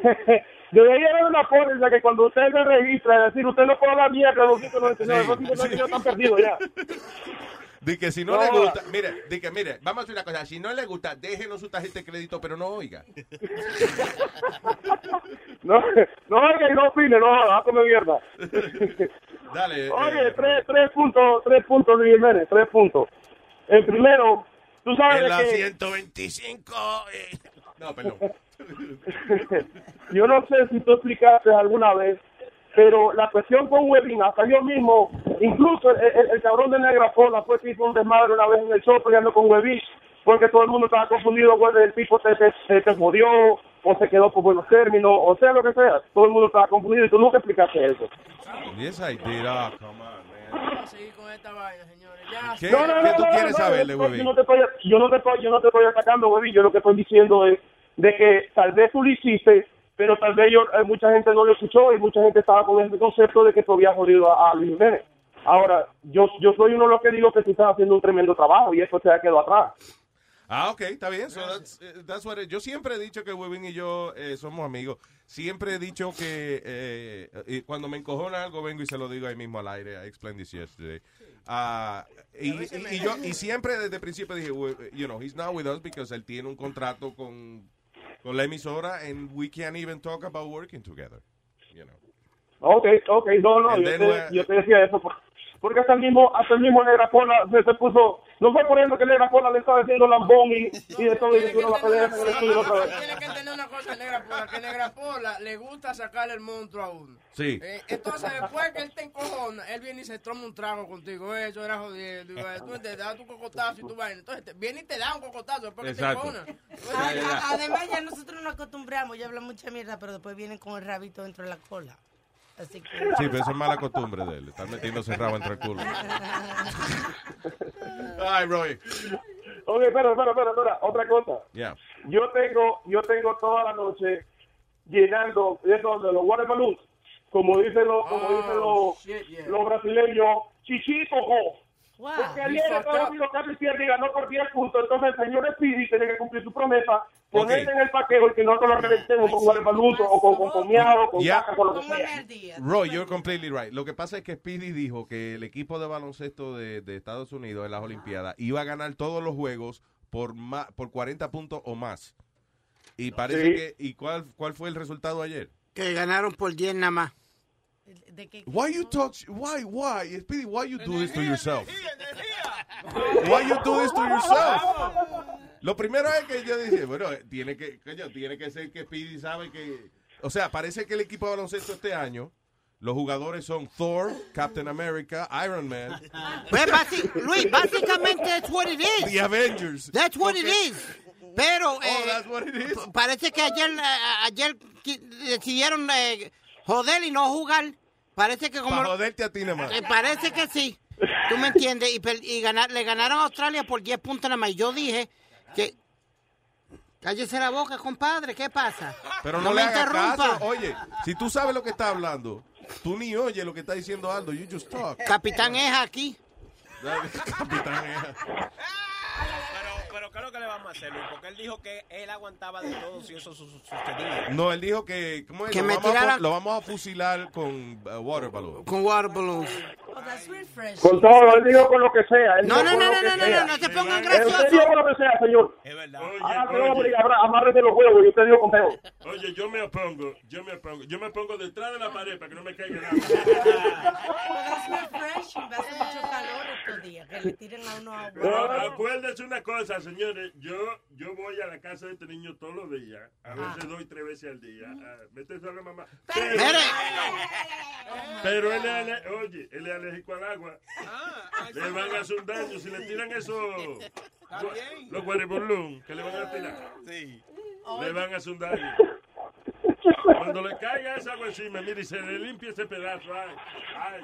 Debería haber una póliza que cuando usted se registra, decir, usted no puede hablar mierda de los 599, los 599 están perdidos ya. Di que si no, No. le gusta, mire, di que mire, vamos a hacer una cosa, si no le gusta, déjenos su tarjeta de crédito, pero no oiga. No, no oiga y no opine, no, va a comer mierda. Dale. eh, Oye, tres, tres puntos, tres puntos, Luis Jiménez, tres puntos. El primero, tú sabes En de la que... 125. eh. No, perdón. [laughs] yo no sé si tú explicaste alguna vez, pero la cuestión con Webin, hasta yo mismo, incluso el, el- el cabrón de Negra Pola fue que hizo un desmadre una vez en el show peleando con Webin, porque todo el mundo estaba confundido, güey, el tipo te, te, te, te jodió, o se quedó por buenos términos, o sea lo que sea, todo el mundo estaba confundido y tú nunca explicaste eso. Yes, I did. Come on, man. Vamos a seguir con esta vaina, señores. Ya, ¿Qué, No, no, no, qué tú quieres no, saber no, de yo no te estoy, yo no te estoy, yo no te estoy atacando, Webin, yo lo que estoy diciendo es de que tal vez tú lo hiciste, pero tal vez yo, eh, mucha gente no lo escuchó y mucha gente estaba con ese concepto de que tú habías jodido a, a Luis Jiménez. Ahora, yo, yo soy uno de los que digo que tú estás haciendo un tremendo trabajo y eso se ha quedado atrás. Ah, ok, está bien. So that's, eh, that's what it- yo siempre he dicho que Webin y yo eh, somos amigos. Siempre he dicho que eh, cuando me encojona algo vengo y se lo digo ahí mismo al aire. I explained this yesterday. Ah, y, y- y yo y siempre desde el principio dije, you know, he's not with us because él tiene un contrato con, con la emisora and we can't even talk about working together. You know. Ok, ok, no, no, yo te, we're- yo te decía eso por- porque hasta el mismo, hasta el mismo Negra Pola se, se puso, no fue poniendo que Negra Pola le estaba diciendo lambón y, y de todo y que uno la pelea en el estudio otra vez. Tienes que entender una cosa, Negra Pola, que Negra Pola le gusta sacarle el monstruo a uno. Sí. Eh, entonces, después que él te encojona, él viene y se toma un trago contigo. Eh, Eso era jodiendo. y va, Tú te da tu cocotazo y tú vas. Entonces, te- viene y te da un cocotazo después que Exacto. te encojona. Además, ya nosotros nos acostumbramos, ya hablan mucha mierda, pero después vienen con el rabito dentro de la cola. Así que. Sí, pero eso es mala costumbre de él. Estar metiéndose rabo entre el culo. [laughs] Ay, Roy. Ok, espera, espera, espera, espera, otra cosa. Yeah. Yo tengo, yo tengo toda la noche llenando eso de los water balloons, como dicen los, como dicen los, shit, yeah. los brasileños, chichito. Wow. Porque ayer Estados Unidos casi pierde y ganó por 10 puntos. Entonces el señor Speedy tiene que cumplir su promesa, ponerse en el paquete y que nosotros lo reventemos con guarepaluto o con, con comiado, con Ya. caca, con lo que sea. Roy, you're completely right. Lo que pasa es que Speedy dijo que el equipo de baloncesto de, de Estados Unidos en las Olimpiadas iba a ganar todos los juegos por ma- por 40 puntos o más. Y parece Sí. que ¿y cuál cuál fue el resultado ayer? Que ganaron por 10 nada más. Why you talk why why Speedy why you do this to yourself? Why you do this to yourself? Lo primero es que yo dije, bueno, tiene que coño, tiene que ser que Speedy sabe que o sea, parece que el equipo de baloncesto este año los jugadores son Thor, Captain America, Iron Man, Pues, Luis, básicamente that's what it is. The Avengers. That's what it Okay. is. Pero Oh, eh, that's what it is. parece que ayer, eh, ayer decidieron eh, joder y no jugar. Parece que como... Para joderte a ti nada más. Eh, parece que sí. ¿Tú me entiendes? Y, ganar, le ganaron a Australia por 10 puntos nada más. Y yo dije que... Cállese la boca, compadre. ¿Qué pasa? Pero no, me le hagas interrumpa. caso. Oye, si tú sabes lo que está hablando, tú ni oyes lo que está diciendo Aldo. You just talk. Capitán es aquí. [laughs] Capitán Eja. Pero, ¿qué es lo que le vamos a hacer, Luis? Porque él dijo que él aguantaba de todo si eso su- su- sucedía. No, él dijo que, ¿cómo es? Que lo, me vamos a, tiraran- po- lo vamos a fusilar con uh, water balloon. Con water balloons. Con todo, él dijo con lo que sea. él No, dijo no, con no, lo no, que no, no, sea. no, no se pongan Él te graciosos. dijo con lo que sea, señor. Es verdad. Ah, Oye, no, oye. hombre, amárrete los huevos, yo te digo con feo. Oye, yo me opongo, yo me opongo, yo me pongo detrás de la pared para que no me caiga nada. [laughs] That's refreshing. Va a hacer mucho calor estos días. Que le tiren a uno a No, acuérdense una cosa, señores, yo, yo voy a la casa de este niño todos los días, a veces doy tres veces al día. Ah, Vete a la mamá. Pero, pero él es, oye, él es alérgico al agua. Le van a hacer un daño si le tiran eso, los guarebolón que le van a tirar. Le van a hacer un daño. Cuando le caiga esa agua encima, mire, y se le limpia ese pedazo. Ay, ay.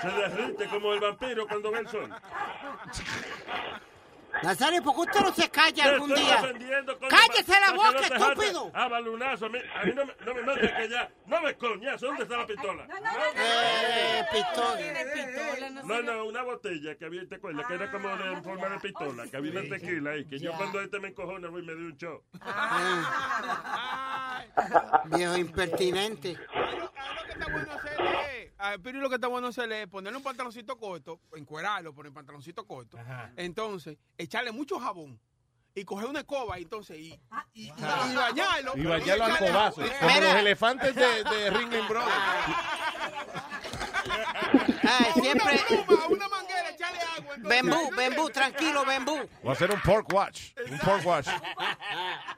Se derrite como el vampiro cuando ve el sol. Nazario, ¿por qué usted no se calla algún estoy día? ¡Cállese la que boca, no estúpido! A balunazo, a mí, a mí no, me, no me que ya. No me coñazo, ¿dónde está la pistola? Eh, pistola. No, no, una botella que había, ¿te acuerdas? Que era como de en forma de pistola, que había una tequila ahí, que yo cuando este me encojona voy y me doy un show. Viejo impertinente. Ah, pero lo que está bueno hacerle es ponerle un pantaloncito corto, encuerarlo, poner pantaloncito corto. Entonces, echarle mucho jabón. Y coger una escoba, entonces, y, y, y, y bañarlo. Y bañarlo a cobazos, Eh, como mira. los elefantes de, de Ringling Brothers. [laughs] Ay, siempre. Una echarle agua. Bembú, bembú, tranquilo, bembú. Voy a hacer un pork watch. Un pork watch.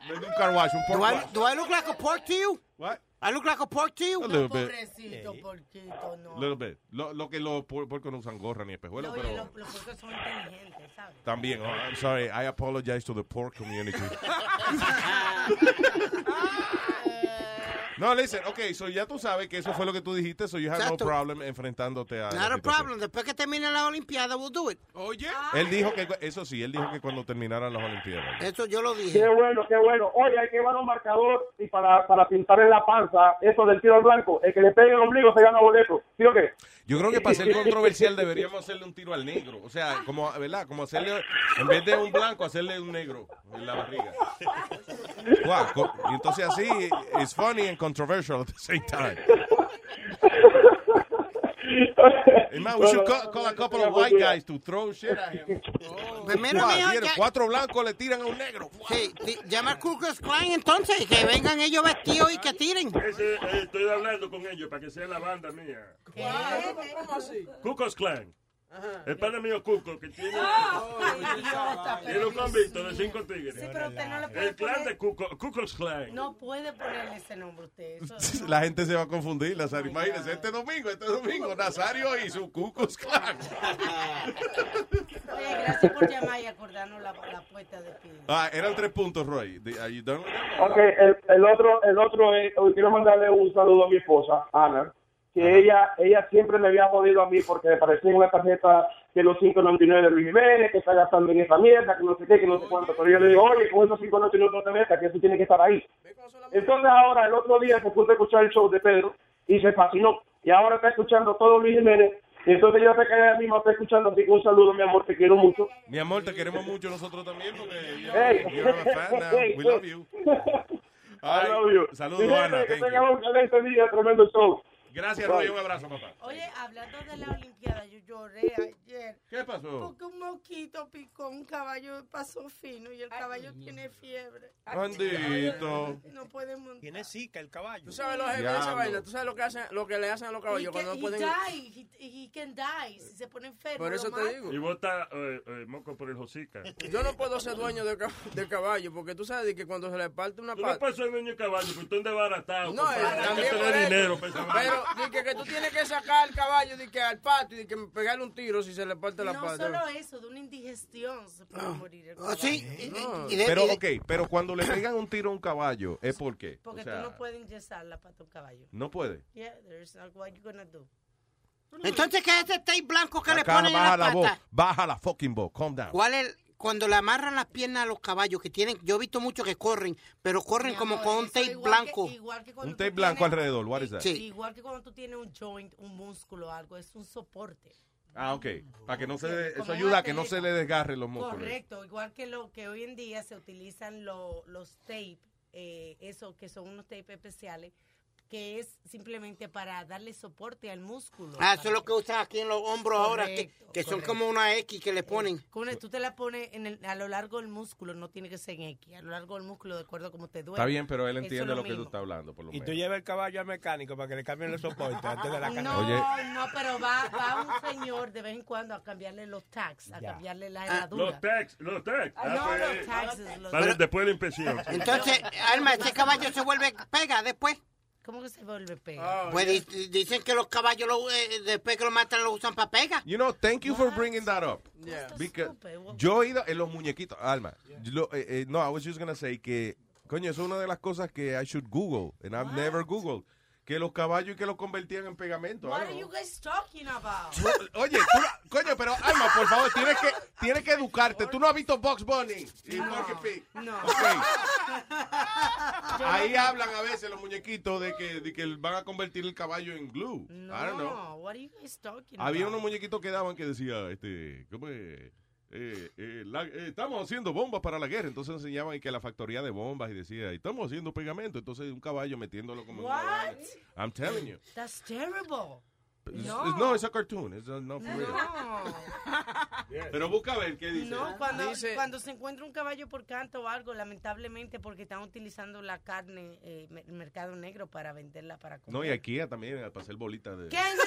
No un car wash, un pork Do I, watch. do I look like a pork to you? What? I look like a pork to you? A little bit. Pobrecito, porquito, no. Little bit. Lo, lo que los por- puercos no usan gorra ni espejuelos, Oye, pero los, los puercos son inteligentes, ¿sabes? también. oh, I'm sorry. I apologize to the pork community. [laughs] [laughs] No, listen, okay, so ya tú sabes que eso fue lo que tú dijiste, so you have Exacto. no problem enfrentándote a Not a problem. Después que termine la Olimpiada, we'll do it. Oye. Él dijo que, eso sí, él dijo que cuando terminaran las Olimpiadas. Eso yo lo dije. Qué bueno, qué bueno. Oye, hay que llevar un marcador y para, para pintar en la panza eso del tiro al blanco. El que le pegue el ombligo se gana boleto. ¿Sí o qué? Yo creo que para ser [laughs] controversial deberíamos hacerle un tiro al negro. O sea, como, ¿verdad? Como hacerle, en vez de un blanco, hacerle un negro en la barriga. Wow, entonces así, it's funny and controversial at the same time. [laughs] Más, we should call, call a couple of white guys to throw shit at him. Mira, Wow, mijo, ya- cuatro blancos le tiran a un negro. Sí, sí, llama Ku Klux Klan entonces y que vengan ellos vestidos y que tiren. Ese, eh, estoy hablando con ellos para que sea la banda mía. ¿Cómo así? Cucos Clan. El padre mío Cuco, que tiene, idiota, tiene un convicto de cinco tigres. Sí, pero usted no le puede El clan poner- de Cuco, Cucos Clan. No puede ponerle ese nombre usted. Eso, La gente se va a confundir, Nazario. Imagínense, este domingo, este domingo, Nazario y su Cucos Clan. Oye, gracias por llamar y acordarnos la, la puerta de pie. Ah, eran tres puntos, Roy. The- Are you done? Ok, el, el otro, el otro es, hoy quiero mandarle un saludo a mi esposa, Ana, que ella ella siempre me había jodido a mí porque me parecía una tarjeta de los 5.99 de Luis Jiménez, que está gastando en esa mierda, que no sé qué, que no sé cuánto. Pero yo le digo, oye, con esos 5.99 no te metas, que eso tiene que estar ahí. Entonces ahora, el otro día se puso a escuchar el show de Pedro y se fascinó. Y ahora está escuchando todo Luis Jiménez. Y entonces yo sé que ella misma está escuchando, así que un saludo, mi amor, te quiero mucho. Mi amor, te queremos mucho nosotros también porque Hey. you're a fan now. We love you. [laughs] I love you. Saludos, Ana. Que tengamos un excelente día, tremendo show. Gracias. Roy. Un abrazo, papá. Oye, hablando de la Olimpiada, yo lloré ayer. ¿Qué pasó? Porque un mosquito picó un caballo, pasó fino y el caballo tiene fiebre. Bandito. No puede montar. Tiene zika el caballo. Tú sabes los jefes de esa vaina, tú sabes lo que hacen, lo que le hacen a los He, caballos cuando can, no pueden. he die, he, he can die, si se pone enfermo. Por eso lo te digo. Y bota eh, eh, moco por el hocica. Yo no puedo ser dueño de, del caballo porque tú sabes de que cuando se le parte una Tú no pata. puedes ser dueño de caballo, porque tú andas baratado. No, compadre. eh, Hay que también tener dinero vaina. Pero di que, que tú tienes que sacar al caballo di que al patio y que pegarle un tiro si se le parte la No pata. solo eso, de una indigestión se puede morir el Oh, caballo. sí. No. Y de- Pero, de- ok, pero cuando le pegan un tiro a un caballo, ¿es por qué? Porque o sea, tú no puedes inyectar la pata a un caballo. no puede. Yeah, there's not what you gonna do. Entonces, ¿qué es ese tape blanco que le Acá ponen en baja la la voz. pata? Baja la fucking voz. Calm down. ¿Cuál es? Cuando le amarran las piernas a los caballos que tienen, yo he visto muchos que corren, pero corren como con un tape igual blanco. Que, igual que cuando Un tape blanco tienes- alrededor. What is that? Sí. Igual que cuando tú tienes un joint, un músculo o algo, es un soporte. Ah, ok. Para que no se Como eso ayuda a que no se le desgarren los músculos. Correcto, igual que lo que hoy en día se utilizan lo- los tape, eh, eso que son unos tape especiales, que es simplemente para darle soporte al músculo. Ah, eso es lo que usan aquí en los hombros ahora, que, que son como una X que le ponen. Con el- tú te la pones en el- a lo largo del músculo, no tiene que ser en X, a lo largo del músculo, de acuerdo a cómo te duele. Está bien, pero él entiende lo, que tú estás hablando, por lo Y menos. tú llevas el caballo al mecánico para que le cambien los soportes antes de la carrera. No, Oye. no, pero va, va un señor de vez en cuando a cambiarle los tags, a Ya. cambiarle la Los herradura. tax, los tax. Ah, Ah, no, pues, los taxes. los- después de la sí. Entonces, Alma, ese caballo se vuelve pega después. ¿Cómo que se vuelve pega? Pues di- dicen que los caballos lo, eh, después que lo matan lo usan para pega. You know, thank you for bringing that up. Yeah. Because. What- yo he ido en los muñequitos, Alma. lo- eh, eh, no, I was just gonna say que, coño, eso es una de las cosas que I should Google, and I've never Googled. Que los caballos y que los convertían en pegamento. What are you guys talking about? Oye, tú no- coño, pero Alma, por favor, tienes que, tienes que educarte. Tú no has visto Box Bunny y Porky Pig. [laughs] No. Ahí hablan a veces los muñequitos de que, de que van a convertir el caballo en glue. I don't know. No, what are you guys talking Había about? unos muñequitos que daban que decía, este, ¿cómo es? Eh, eh, la- eh, estamos haciendo bombas para la guerra. Entonces enseñaban que la factoría de bombas y decía, estamos haciendo pegamento. Entonces un caballo metiéndolo como What? I'm telling you. That's terrible. It's- No. it's- no, it's a cartoon. It's uh, not for real. No. Pero busca a ver qué dice. No, cuando, Dice- cuando se encuentra un caballo por canto o algo, lamentablemente porque están utilizando la carne, eh, el mercado negro para venderla para comer. No, y IKEA también, para hacer bolitas de... ¿Qué [laughs] no?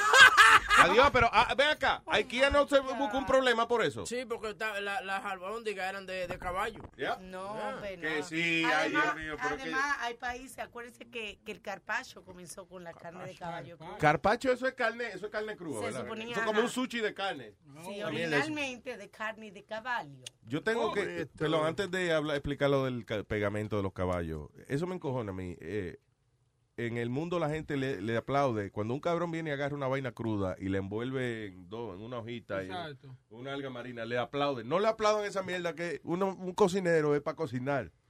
Adiós, pero ah, ven acá. IKEA no se busca un problema por eso. Sí, porque está- la- las albóndigas eran de, de caballo. Yeah. No, Yeah. hombre, Que sí, ay, además, Dios mío, pero que- además hay países, acuérdense que, que el carpacho comenzó con la carne de caballo. Carpacho, eso es carne, eso es carne cruda, Se ¿verdad? suponía, Eso es como un sushi de carne. Sí, También es- originalmente de carne de caballo. Yo tengo que, perdón, antes de hablar, explicar lo del ca- pegamento de los caballos, eso me encojona a mí. Eh, en el mundo la gente le, le aplaude cuando un cabrón viene y agarra una vaina cruda y le envuelve en, dos, en una hojita y una alga marina, le aplauden. No le aplauden esa mierda que uno, un cocinero es para cocinar. [laughs]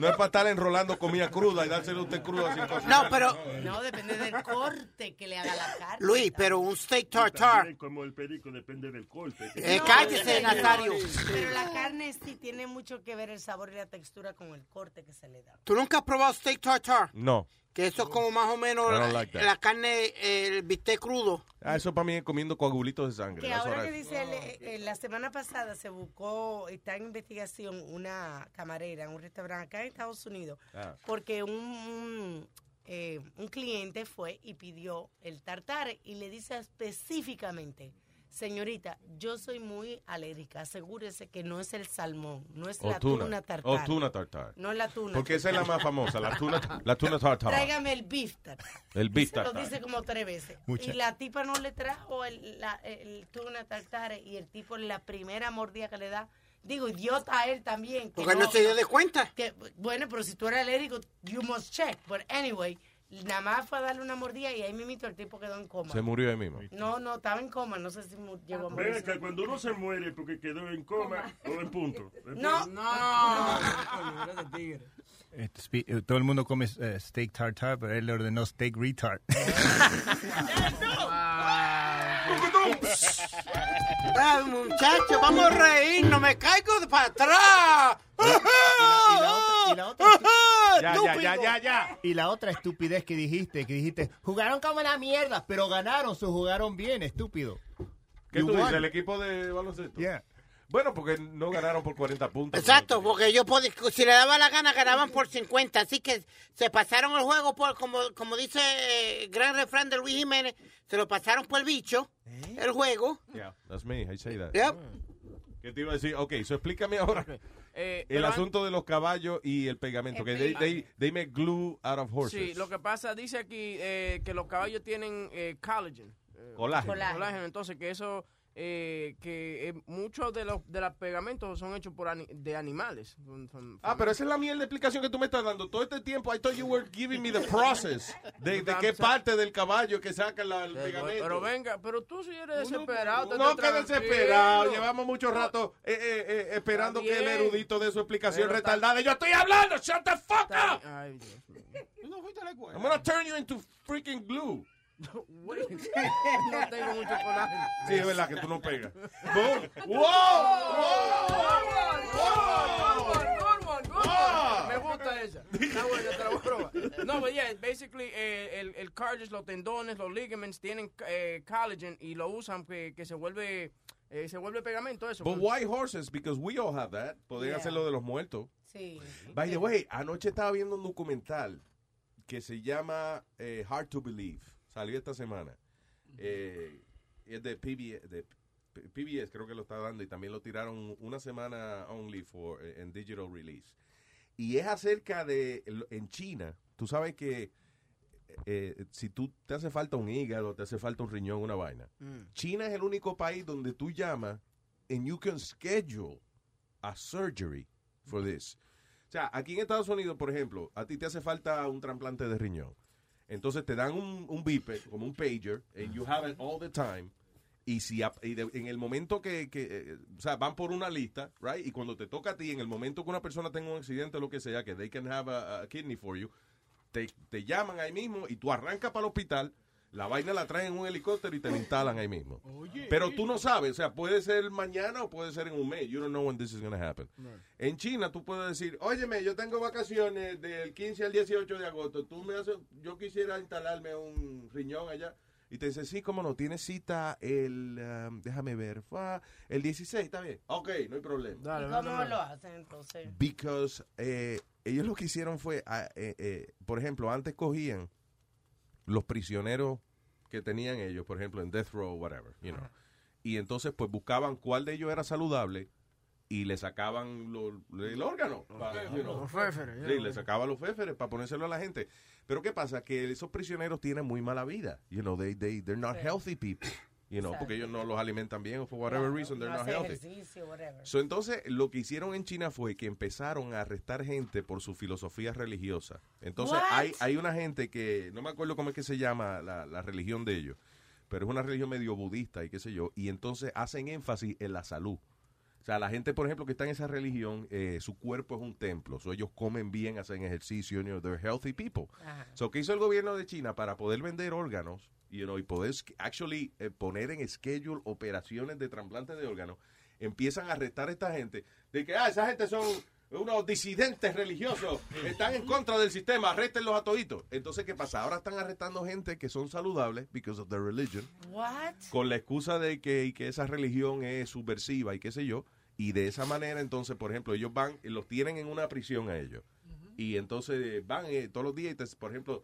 No es para estar enrolando comida cruda y dárselo a usted cruda sin cocinar. No, pero, No, depende del corte que le haga la carne. Luis, pero un steak tartar. como el perico depende del corte. Eh, No, cállese, Nazario. Pero la carne sí tiene mucho que ver el sabor y la textura con el corte que se le da. ¿Tú nunca has probado steak tartar? No. Que eso es como más o menos la, like that. la carne, el bistec crudo. Ah, eso para mí es comiendo coagulitos de sangre. Que ahora que dice, él, eh, la semana pasada se buscó, está en investigación una camarera en un restaurante acá en Estados Unidos, Ah. porque un, un, eh, un cliente fue y pidió el tartare y le dice específicamente, señorita, yo soy muy alérgica, asegúrese que no es el salmón, no es O la tuna. tuna, tartare. O tuna tartar. No es la tuna. Porque esa es la más famosa, la tuna, la tuna tartar. Tráigame el beef tartare. El beef Se lo tartar. dice como tres veces. Mucha- Y la tipa no le trajo el, la, el tuna tartare y el tipo la primera mordida que le da, digo, idiota a él también. que Porque no se dio de cuenta. que, bueno, pero si tú eres alérgico, you must check. But anyway, Nada más fue a darle una mordida y ahí mismito el tipo quedó en coma. Se murió ahí mismo. No, no, estaba en coma, no sé si llegó a morir. acá, cuando uno se muere porque quedó en coma o en [laughs] punto. No. Este, spe- eh, todo el mundo come eh, steak tartar, pero él le ordenó steak retard. [laughs] [laughs] Ah, muchacho, vamos a reírnos, me caigo de para atrás. [laughs] Ya, ya, ya, ya, ya. Y la otra estupidez que dijiste, que dijiste, jugaron como la mierda, pero ganaron, se jugaron bien, estúpido. ¿Qué You tú dices? won. ¿El equipo de baloncesto? Yeah. Bueno, porque no ganaron por 40 puntos. Exacto, porque yo podía, si le daba la gana ganaban por 50, así que se pasaron el juego por, como, como dice eh, gran refrán de Luis Jiménez, se lo pasaron por el bicho, el juego. Yeah, that's me, I say that. Yep. ¿Qué te iba a decir? Ok, so explícame ahora [laughs] Eh, el asunto de los caballos y el pegamento. Que they, they, they make glue out of horses. Sí, lo que pasa, dice aquí eh, que los caballos tienen eh, collagen. eh, Colágeno. colágeno. Entonces, que eso, eh, que eh, muchos de los de los pegamentos son hechos por ani- de animales. Son- son- Ah, pero esa es la mierda de explicación que tú me estás dando. Todo este tiempo, I thought you were giving me the [laughs] process. De, de qué parte del caballo que sacan la- el pegamento. Pero venga, pero tú si eres desesperado. No, que desesperado. Llevamos mucho rato eh, eh, eh, esperando que el erudito dé su explicación Pero retardada. Yo estoy hablando. Shut the fuck up. Ay, Dios mío. no fuiste a la escuela? I'm gonna turn you into freaking glue. Güey, [laughs] no tengo mucho colágeno. Sí, es verdad que tú no pegas. Boom. [laughs] ¡Wow! Ah. Me gusta esa. Está buena, te la voy a probar. No, but yeah, basically, eh, el, el cartilage, los tendones, los ligaments tienen eh, collagen y lo usan que, que se vuelve eh, se vuelve pegamento eso. But why horses? Because we all have that. Podrían Yeah. hacer lo de los muertos. Sí. By the way, anoche estaba viendo un documental que se llama eh, Hard to Believe. Salió esta semana. Eh, es de PBS, de P- PBS, creo que lo está dando y también lo tiraron una semana only for eh, en digital release. Y es acerca de en China. Tú sabes que eh, si tú te hace falta un hígado, te hace falta un riñón, una vaina. China es el único país donde tú llamas and you can schedule a surgery for this. O sea, aquí en Estados Unidos, por ejemplo, a ti te hace falta un trasplante de riñón. Entonces te dan un, un beeper, como un pager, and you have it all the time. Y si y en el momento que, que, eh, o sea, van por una lista, right? Y cuando te toca a ti, en el momento que una persona tenga un accidente o lo que sea, que they can have a, a kidney for you, te, te llaman ahí mismo y tú arrancas para el hospital, la vaina la traen en un helicóptero y te la instalan ahí mismo. Pero tú no sabes, o sea, puede ser mañana o puede ser en un mes. You don't know when this is going to happen. En China tú puedes decir, óyeme, yo tengo vacaciones del 15 al 18 de agosto. Tú me haces, yo quisiera instalarme un riñón allá. Y te dice, sí, cómo no, tienes cita el, um, déjame ver, fue el 16, está bien. Ok, no hay problema. ¿Y cómo lo hacen entonces? Because eh, ellos lo que hicieron fue, ah, eh, eh, por ejemplo, antes cogían los prisioneros que tenían ellos, por ejemplo, en death row, whatever, you know. Y entonces, pues buscaban cuál de ellos era saludable y le sacaban lo- el órgano. pa- you know. Los féferes, Sí, le sacaban los féferes para ponérselo a la gente. Pero ¿qué pasa? Que esos prisioneros tienen muy mala vida. You know, they, they, they're not healthy people. You know, porque ellos no los alimentan bien o for whatever reason they're no not healthy. So, entonces, lo que hicieron en China fue que empezaron a arrestar gente por su filosofía religiosa. Entonces, What? hay, hay una gente que, no me acuerdo cómo es que se llama la, la religión de ellos, pero es una religión medio budista y qué sé yo, y entonces hacen énfasis en la salud. O sea, la gente, por ejemplo, que está en esa religión, eh, su cuerpo es un templo. So, ellos comen bien, hacen ejercicio, you know, they're healthy people. So, ¿qué hizo el gobierno de China para poder vender órganos you know, y poder sch- actually eh, poner en schedule operaciones de trasplante de órganos? Empiezan a arrestar a esta gente de que, ah, esa gente son unos disidentes religiosos, están en contra del sistema, arréstenlos a toditos. Entonces, ¿qué pasa? Ahora están arrestando gente que son saludables because of their religion What? con la excusa de que, y que esa religión es subversiva y qué sé yo, y de esa manera entonces, por ejemplo, ellos van, y los tienen en una prisión a ellos, y entonces van eh, todos los días y, te- por ejemplo,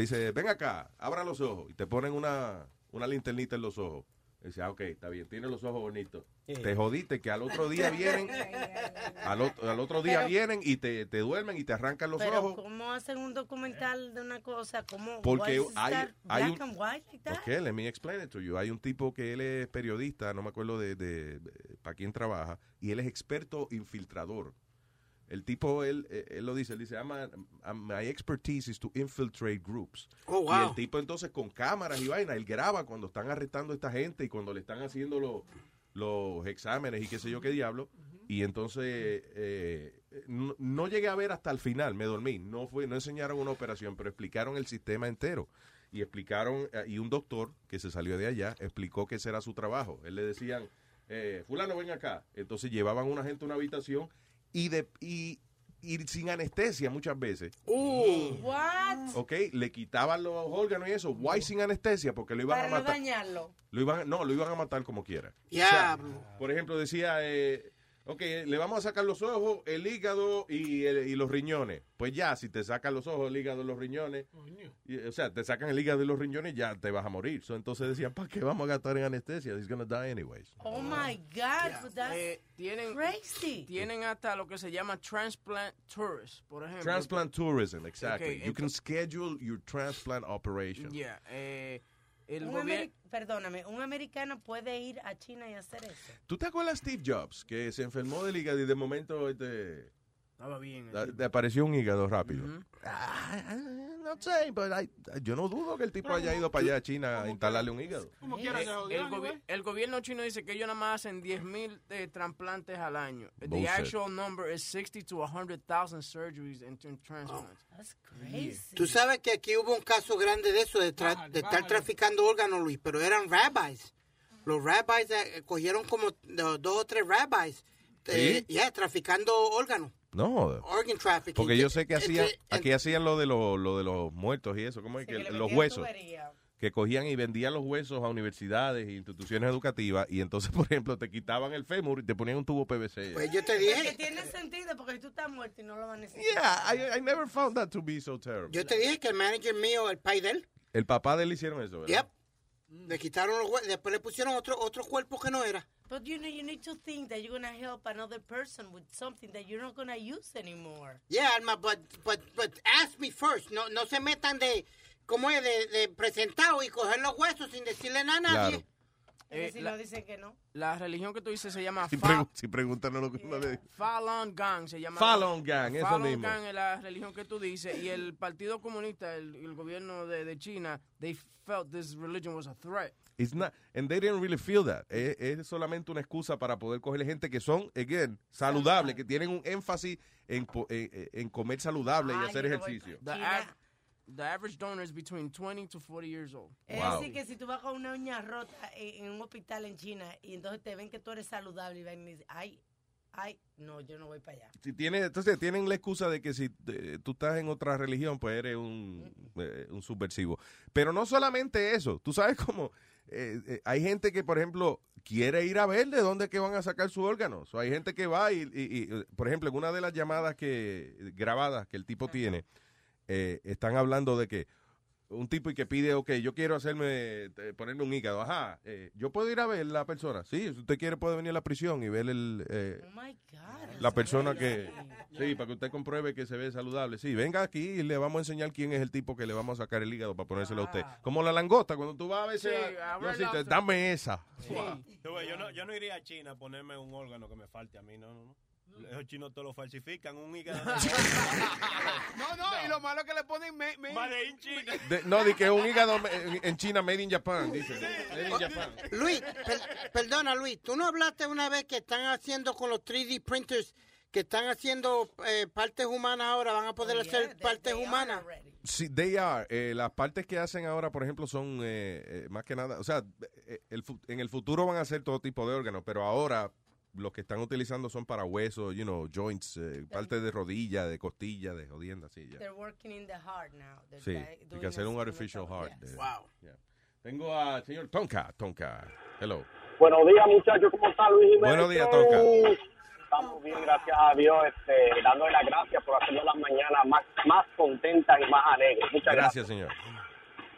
dice, ven acá, abra los ojos, y te ponen una, una linternita en los ojos. Y dice, ah, ok, está bien, tiene los ojos bonitos. Te jodiste que al otro día vienen, [laughs] al, otro, al otro día Pero- vienen y te, te duermen y te arrancan los Pero ojos. ¿cómo hacen un documental de una cosa? ¿Cómo? Porque hay- hay black un- and white like that? Ok, let me explain it to you. Hay un tipo que él es periodista, no me acuerdo de, de- de- para quién trabaja, y él es experto infiltrador. El tipo, él, eh, él lo dice, él dice, "I'm a- I'm- my expertise is to infiltrate groups. Oh, Y wow. el tipo entonces con cámaras y vaina, él graba cuando están arrestando a esta gente y cuando le están haciendo los, los exámenes y qué sé yo qué diablo. Y entonces eh, no, no llegué a ver hasta el final, me dormí. No fue, no enseñaron una operación, pero explicaron el sistema entero. Y explicaron, eh, y un doctor que se salió de allá explicó que ese era su trabajo. Él le decían, eh, fulano, ven acá. Entonces llevaban una gente a una habitación y de y, y sin anestesia muchas veces. What? ¿Ok? Le quitaban los órganos y eso. Why sin anestesia? Porque lo iban Para a no matar. dañarlo. Lo iban, no, lo iban a matar como quiera. O sea, por ejemplo, decía, eh, ok, le vamos a sacar los ojos, el hígado y, el- y los riñones. Pues ya, si te sacan los ojos, el hígado y los riñones, y, o sea, te sacan el hígado y los riñones, ya te vas a morir. So, entonces decían, ¿para qué vamos a gastar en anestesia? He's gonna die anyways. Oh my God, but that's Eh, tienen, crazy. tienen hasta lo que se llama transplant tourists, por ejemplo. Transplant tourism, exactly. You can schedule your transplant operation. Yeah, eh, el Un gobierno... Perdóname, un americano puede ir a China y hacer eso. ¿Tú te acuerdas de Steve Jobs, que se enfermó del hígado y de momento este, Estaba bien. el apareció un hígado rápido? Ah, ah, no sé, pero hay- yo no dudo que el tipo haya ido para allá a China a instalarle un hígado. Como Eh, quiera jodió, el, anyway. gobi- el gobierno chino dice que ellos nada más hacen 10.000 eh, trasplantes al año. The Bullshit. actual number is 60 to 100,000 surgeries and transplants. That's crazy. Tú sabes que aquí hubo un caso grande de eso, de, tra- de estar traficando órganos, Luis, pero eran rabbis. Los rabbis eh, cogieron como do- dos o tres rabbis, eh, ¿Sí? ya, traficando órganos, No, organ trafficking. porque yo sé que hacían, aquí hacían lo de, lo, lo de los muertos y eso, ¿cómo es Sí, que que los huesos? tubería. que cogían y vendían los huesos a universidades e instituciones educativas y entonces, [laughs] por ejemplo, te quitaban el fémur y te ponían un tubo PVC. Pues yo te Que dije, tiene sentido porque tú estás muerto y no lo van a necesitar. Yeah, I, I never found that to be so terrible. yo te dije que el manager mío, el pai de él, El papá de él hicieron eso, ¿verdad? yep, le quitaron los huesos, después le pusieron otro, otro cuerpo que no era. But you know, you need to think that you're going to help another person with something that you're not going to use anymore. Yeah, Alma, but, but, but ask me first. No, no se metan de, ¿cómo es? De, de presentado y coger los huesos sin decirle nada a nadie. Claro. Eh, si la- no dicen que no. La religión que tú dices se llama Si, Fa- pregu- si preguntan lo que uno le dice. Falun Gong. Se llama Falun Gong, eso Falun mismo. Gong es la religión que tú dices. Y el Partido Comunista, el, el gobierno de, de China, they felt this religion was a threat. It's not, and they didn't really feel that. Es, es solamente una excusa para poder coger gente que son, again, saludables, que tienen un énfasis en, en, en comer saludable y Ay, hacer ejercicio. The. The average donor is between 20 to 40 years old. Es Wow. decir, que si tú vas con una uña rota en, en un hospital en China y entonces te ven que tú eres saludable y van y dicen, ay, ay, no, yo no voy para allá. Si tiene, entonces tienen la excusa de que si eh, tú estás en otra religión, pues eres un, eh, un subversivo. Pero no solamente eso, tú sabes cómo eh, eh, hay gente que, por ejemplo, quiere ir a ver de dónde es que van a sacar sus órganos. O hay gente que va y, y- y, por ejemplo, en una de las llamadas que grabadas que el tipo tiene, eh, están hablando de que un tipo y que pide, ok, yo quiero hacerme, eh, ponerme un hígado, ajá, eh, yo puedo ir a ver la persona, sí, si usted quiere puede venir a la prisión y ver el, eh, Oh my God. la persona que, sí, para que usted compruebe que se ve saludable, sí, venga aquí y le vamos a enseñar quién es el tipo que le vamos a sacar el hígado para ponérselo a usted, como la langosta, cuando tú vas a veces, Sí, yo así dame esa, yo, no, yo no iría a China a ponerme un órgano que me falte a mí, no, no, no. Esos chinos te lo falsifican, un hígado. [laughs] No, no, y lo malo es que le ponen me, me- Made in China. De- no, di que un hígado en, en China made in Japan, dice, made in Japan. Luis, per- perdona Luis, tú no hablaste una vez que están haciendo con los 3D printers, que están haciendo eh, partes humanas ahora, van a poder Oh, hacer they- partes they humanas. Sí, they are. Eh, las partes que hacen ahora, por ejemplo, son eh, eh, más que nada, o sea, eh, el en el futuro van a hacer todo tipo de órganos, pero ahora los que están utilizando son para huesos, you know, joints, eh, parte de rodilla, de costilla, de jodienda, así ya. They're working in the heart now. They're Sí, hay que hacer un artificial heart. Yes. eh, Wow. yeah. Tengo al señor Tonka, Tonka. Hello. Buenos días, muchachos. ¿Cómo está Luis Jiménez? Buenos días, Tonka. Estamos bien, gracias a Dios. Este, dándole las gracias por hacernos las mañanas más, más contentas y más alegres. Muchas gracias. Gracias, señor.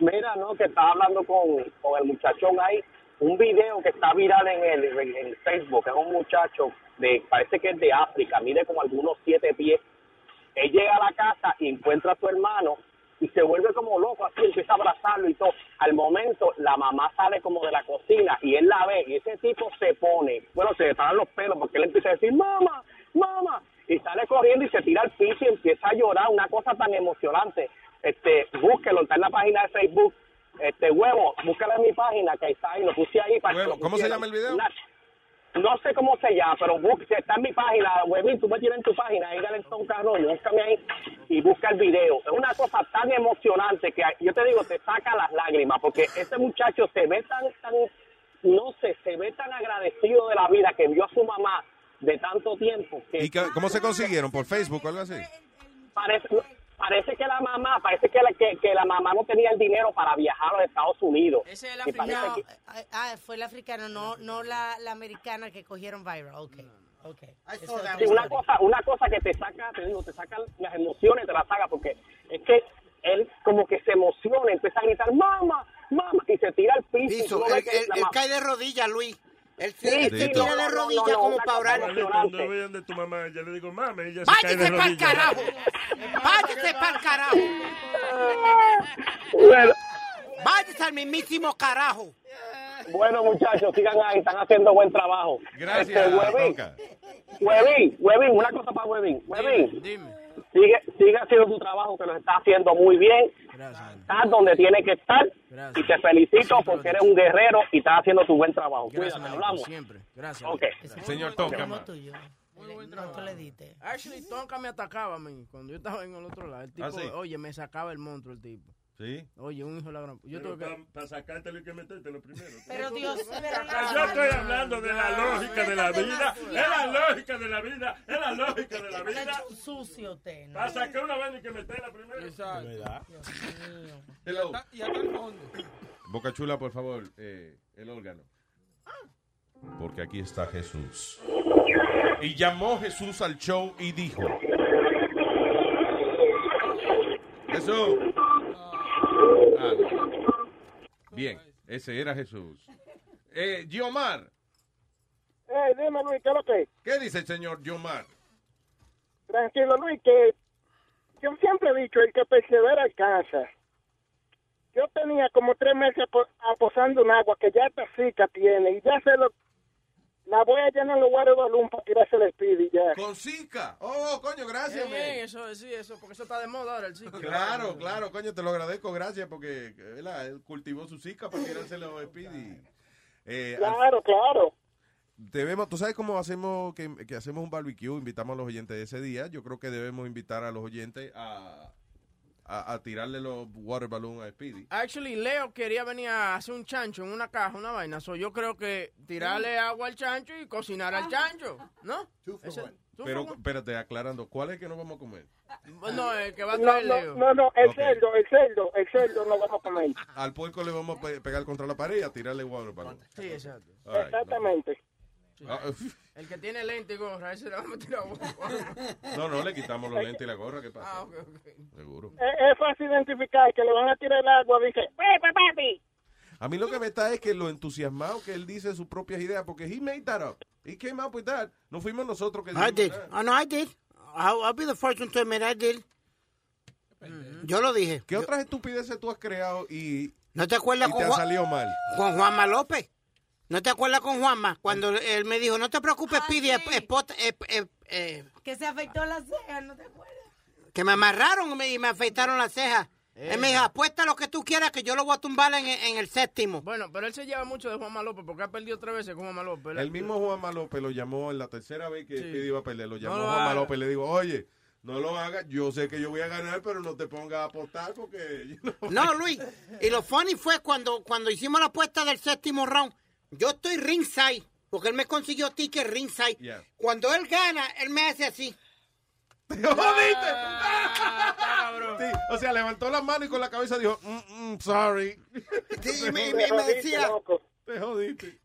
Mira, ¿no? Que estaba hablando con, con el muchachón ahí. Un video que está viral en el, en Facebook. Es un muchacho, de parece que es de África. Mide como algunos siete pies. Él llega a la casa y encuentra a su hermano y se vuelve como loco, así empieza a abrazarlo y todo. Al momento, la mamá sale como de la cocina y él la ve y ese tipo se pone, bueno, se le paran los pelos porque él empieza a decir, mamá, mamá. Y y sale corriendo y se tira al piso y empieza a llorar, una cosa tan emocionante. Este, búsquelo, está en la página de Facebook. Este, huevo, búscalo en mi página, que está ahí, lo puse ahí para Huevo, ¿cómo se llama el video? No sé cómo se llama, pero bus- está en mi página, Huevín, tú me tienes en tu página, ahí Galenton Carroño, búscame ahí y busca el video. Es una cosa tan emocionante que yo te digo, te saca las lágrimas, porque ese muchacho se ve tan, tan, no sé, se ve tan agradecido de la vida que vio a su mamá de tanto tiempo que ¿Y cómo se consiguieron? ¿Por Facebook o algo así? parece, parece que la mamá, parece que la, que, que la mamá no tenía el dinero para viajar a los Estados Unidos. Ese es el africano. que- Ah, ah, fue el africano, no, no la, la americana que cogieron viral. Ok, ok. Esa es otra Sí, una cosa, una cosa que te saca, te digo, te saca las emociones, te las saca, porque es que él como que se emociona, empieza a gritar, mamá, mamá, y se tira al piso. Piso, él, cae de rodillas, Luis. Él, Sí, sí, se tira de rodillas no, como para orar. Cuando vean de tu mamá, ya le digo, mami, ella se cae de Váyase para el rodillas. carajo. Váyase para el carajo. Bueno, Váyase al mismísimo carajo. bueno, muchachos, sigan ahí, están haciendo buen trabajo. Gracias, Este, Huevín. Huevín, Huevín, una cosa para Huevín. Huevín, sigue, sigue haciendo tu trabajo, que lo está haciendo muy bien. Estás donde tiene que estar. Y te felicito porque eres un guerrero y estás haciendo tu buen trabajo. Gracias, Cuídate, hablamos. siempre. Gracias. Ok. Señor Tonka. Como tuyo. ¿Cuánto le diste? Actually, Tonka me atacaba a mí cuando yo estaba en el otro lado. El tipo, ¿Ah, sí? oye, me sacaba el monstruo el tipo. ¿Sí? Oye, un hijo de la gran... Yo Pero tuve que... para sacártelo hay que metértelo primero. Pero Dios, pero Yo estoy hablando de la lógica de la vida. Es la lógica de la vida. Es la lógica de la vida. sucio. ¿no? Para sacar una vaina hay que meterla primero. Hello. Y hasta el fondo. Boca Chula, por favor, eh, el órgano. Porque aquí está Jesús. Y llamó Jesús al show y dijo: Jesús. Bien, ese era Jesús. Eh, Giomar, Eh, dime, Luis, ¿qué es lo que? ¿qué dice el señor Giomar? Tranquilo, Luis, que yo siempre he dicho, el que persevera alcanza. Yo tenía como tres meses apo- aposando un agua que ya esta cica tiene y ya se lo... La voy a llenar en los guardos de balón para tirarse el speed y ya. Con Zika. Oh, coño, gracias, Bien, bien, eso, sí, eso, porque eso está de moda ahora, el sitio. Claro, claro, coño, te lo agradezco, gracias, porque ¿verdad? él cultivó su Zika para tirárselo a Speedy. Eh, al- Claro, claro. debemos, tú sabes cómo hacemos que, que hacemos un barbecue, invitamos a los oyentes de ese día. Yo creo que debemos invitar a los oyentes a, a, a tirarle los water balloons a Speedy. Actually, Leo quería venir a hacer un chancho en una caja, una vaina. So, yo creo que tirarle agua al chancho y cocinar al chancho, ¿no? Ese- two Pero for one. espérate, aclarando, ¿cuál es que no vamos a comer? No, el que va a No, traer no, Leo. no, no, el Ok. cerdo, el cerdo, el cerdo no vamos a comer. Al puerco le vamos a pe- pegar contra la pared y a tirarle water balloon. Sí, exacto. Right. Exactamente. [laughs] Ah, uf. El que tiene lente y gorra, ese le vamos a tirar agua. [laughs] no, no, le quitamos los lentes y la gorra, ¿qué pasa? Ah. Seguro. Es, es fácil identificar que le van a tirar el agua, dice, ¡Pepe, papi! A mí lo que me está es que lo entusiasmado que él dice sus propias ideas, porque he made that up. He came up with that. No fuimos nosotros que I dijimos did. that. Oh, no, I did. I'll, I'll be the first one to admit I did. Yo lo dije. ¿Qué otras estupideces tú has creado y, ¿No te acuerdas y con, te ha Juan- salido mal? con Juanma López? ¿No te acuerdas con Juanma? Cuando él me dijo, no te preocupes, Pidi, sí. es- es pot- es- es- eh, Que se afectó la ceja, ¿no te acuerdas? que me amarraron y me- y me afeitaron las cejas. Él me dijo, apuesta lo que tú quieras que yo lo voy a tumbar en, en el séptimo. Bueno, pero él se lleva mucho de Juanma López porque ha perdido tres veces con Juanma López. El mismo Juanma López lo llamó en la tercera vez que Sí. Speedy iba a perder. Lo llamó lo Juanma haga. López y le dijo, oye, no lo hagas. Yo sé que yo voy a ganar, pero no te pongas a apostar porque... you know". No, Luis. Y lo funny fue cuando, cuando hicimos la apuesta del séptimo round. Yo estoy ringside, porque él me consiguió ticket ringside. Yeah. Cuando él gana, él me hace así. [laughs] ¡Te jodiste! Sí, o sea, levantó la mano y con la cabeza dijo, "Mm, mm, sorry. Sí, y me, y [laughs] me- y me decía, Te jodiste.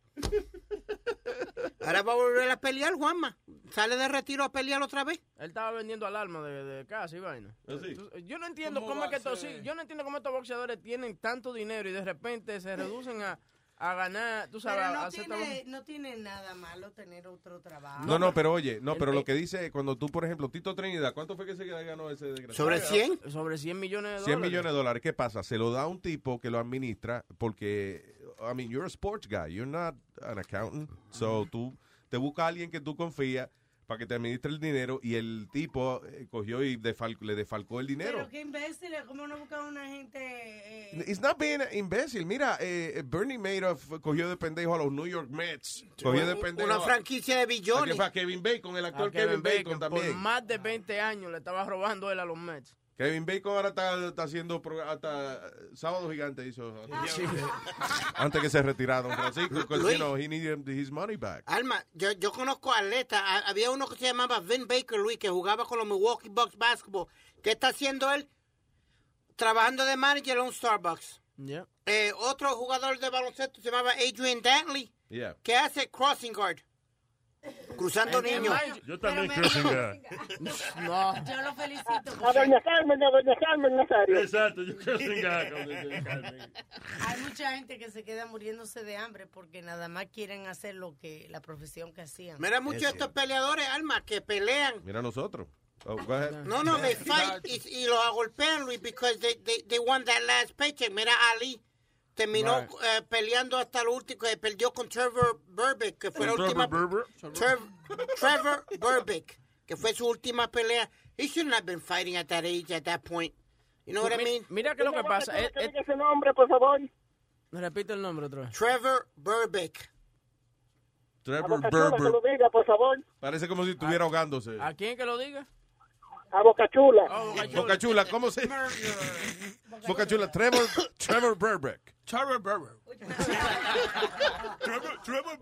ahora va a volver a pelear, Juanma. Sale de retiro a pelear otra vez. Él estaba vendiendo alarma de, de casa y vaina. ¿Ah, sí? Yo no entiendo ¿Cómo es que estos, sí, yo no entiendo cómo estos boxeadores tienen tanto dinero y de repente se reducen a, a ganar, tú sabes, Pero a no hacer tiene, no tiene nada malo tener otro trabajo. No, no, pero oye, no, pero lo que dice, cuando tú, por ejemplo, Tito Trinidad, ¿cuánto fue que se ganó ese desgraciado? ¿Sobre 100? Sobre 100 millones de 100 dólares. millones de dólares. ¿Qué pasa? Se lo da a un tipo que lo administra porque, I mean, you're a sports guy, you're not an accountant. So tú te buscas a alguien que tú confías para que te administre el dinero y el tipo eh, cogió y defal- le defalcó el dinero. Pero qué imbéciles, ¿cómo no buscan una gente? eh, It's not being imbécil. Mira, eh, Bernie Madoff cogió de pendejo a los New York Mets. Cogió de pendejo Una franquicia de billones. que fue a Kevin Bacon, el actor A Kevin, Bacon, Por también. más de 20 años le estaba robando él a los Mets. Kevin Bacon ahora está, está haciendo hasta eh, Sábado Gigante hizo. [laughs] Antes que se retirara Don Francisco, Luis. you know, he needed his money back. Alma, yo, yo conozco atletas. Ha- Había uno que se llamaba Vin Baker, Luis, que jugaba con los Milwaukee Bucks Basketball. ¿Qué está haciendo él? Trabajando de manager en un Starbucks. Yeah. Eh, otro jugador de baloncesto se llamaba Adrian Dantley, Yeah. que hace crossing guard. Cruzando niños. Yo también me- guard. No. Yo lo felicito. A doña Carmen, a doña Carmen Nazario. Exacto, yo doña Carmen. Hay mucha gente que se queda muriéndose de hambre porque nada más quieren hacer lo que la profesión que hacían. Mira muchos de estos peleadores, Alma, que pelean. Mira nosotros. Oh, go ahead. No, no, they fight y, y los agolpean, Luis, because they, they, they won that last paycheck. Mira, Ali terminó Right. eh, peleando hasta lo último, que perdió con Trevor Burbick, que fue la Trevor última... Berber. Trev- Trevor Burbick, que fue su última pelea. He shouldn't have been fighting at that age, at that point. You know what I Mi- mean? Mira qué es lo que pasa. eh, eh, ese nombre, por favor. me repite el nombre otra vez. Trevor Burbick. Trevor que Berber. diga, por favor. Parece como si estuviera ahogándose. ¿A quién que lo diga? A Boca Chula. Oh, Boca Chula. Boca Chula, ¿cómo se Boca Chula, Trevor, Trevor Burbeck. Trevor Berber. Trevor, Trevor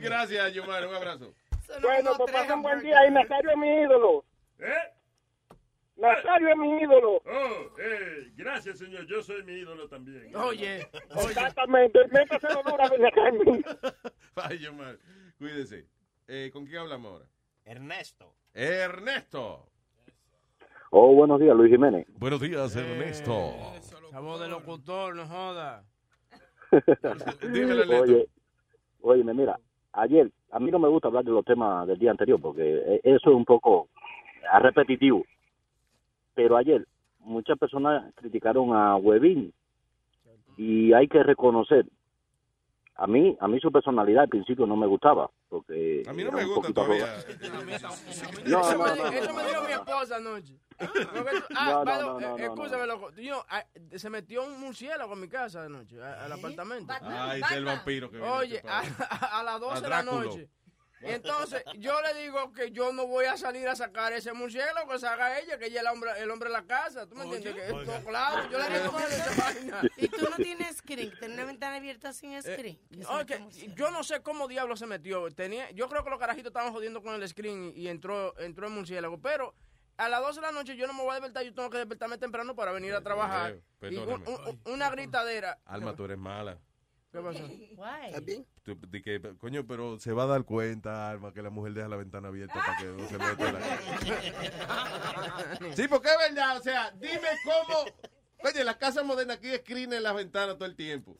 Gracias, Yomar, un abrazo. Bueno, pues pasa un buen día y Nazario es mi ídolo. ¿Eh? Nazario es mi ídolo. Oh, eh, gracias, señor. Yo soy mi ídolo también. Oye, Exactamente. Métaselo dura, doña [laughs] Carmen. Ay, Yomar, cuídese. Eh, ¿Con quién hablamos ahora? Ernesto. Ernesto. Oh, buenos días, Luis Jiménez. Buenos días, Ernesto. La voz del locutor, no joda. [laughs] Dímelo, Ernesto. Oye, oye, mira, ayer, a mí no me gusta hablar de los temas del día anterior porque eh, eso es un poco ah, repetitivo. Pero ayer muchas personas criticaron a Webin y hay que reconocer, a mí, a mí su personalidad al principio no me gustaba porque A mí no me gusta todavía. [laughs] No, eso, no, me, no, eso no, me dijo mi esposa anoche. [laughs] Ah, No, no, no, no, no, escúchame, loco. Ah, se metió un murciélago en mi casa anoche, al apartamento. Ay, ese es el vampiro que Oye, este [laughs] a, las 12 A de la noche. Y entonces yo le digo que yo no voy a salir a sacar ese murciélago, que se haga ella, que ella es el hombre, el hombre de la casa. ¿Tú me entiendes? Que esto, claro, yo le digo que esa vaina. [laughs] Y tú no tienes screen, tienes una ventana abierta sin screen. Oye, que murciélago. yo no sé cómo diablo se metió. Tenía, yo creo que los carajitos estaban jodiendo con el screen y entró, entró el murciélago. Pero a las 12 de la noche yo no me voy a despertar, yo tengo que despertarme temprano para venir a trabajar. Eh, Y un- perdóname. un- una gritadera. Alma, tú eres mala. ¿Qué pasó? Why? Tú- di que, coño, pero se va a dar cuenta, Alma, que la mujer deja la ventana abierta para que no se meta la... [laughs] Sí, porque es verdad, o sea, dime cómo... Oye, las casas modernas aquí screen en las ventanas todo el tiempo.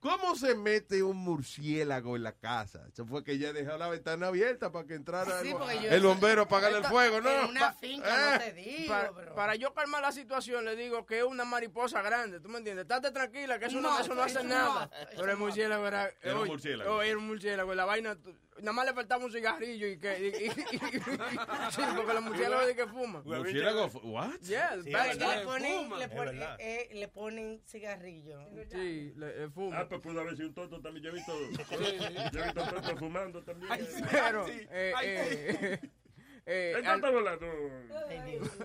¿Cómo se mete un murciélago en la casa? Eso fue que ella dejó la ventana abierta para que entrara Sí, el, bombero a apagarle el fuego, ¿no? En una finca, no te digo, para, yo calmar la situación, le digo que es una mariposa grande, ¿tú me entiendes? Estate tranquila, que eso no, No, eso no hace nada. Pero el murciélago era... Era un murciélago. oh, era un murciélago. La vaina... Nada más le faltaba un cigarrillo y que... y- y- y- [laughs] sí, porque los murciélagos de que fuman. ¿Murciélago? What? Yeah, Sí, le ponen, fuman. le, ponen, eh, eh, le ponen cigarrillo. Sí, le, eh, fuma. Ah, pues pudo haber sido un tonto también. Yo he visto, yo he visto tontos fumando también. Pero, eh, eh, eh, ¿En al, cuánto volando? Eh,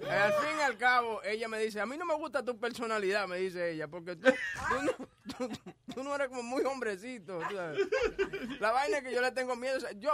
al fin y al cabo, ella me dice, a mí no me gusta tu personalidad, me dice ella, porque tú, tú, no, tú- tú no eres como muy hombrecito. sabes. La vaina es que yo le tengo miedo. o sea, yo,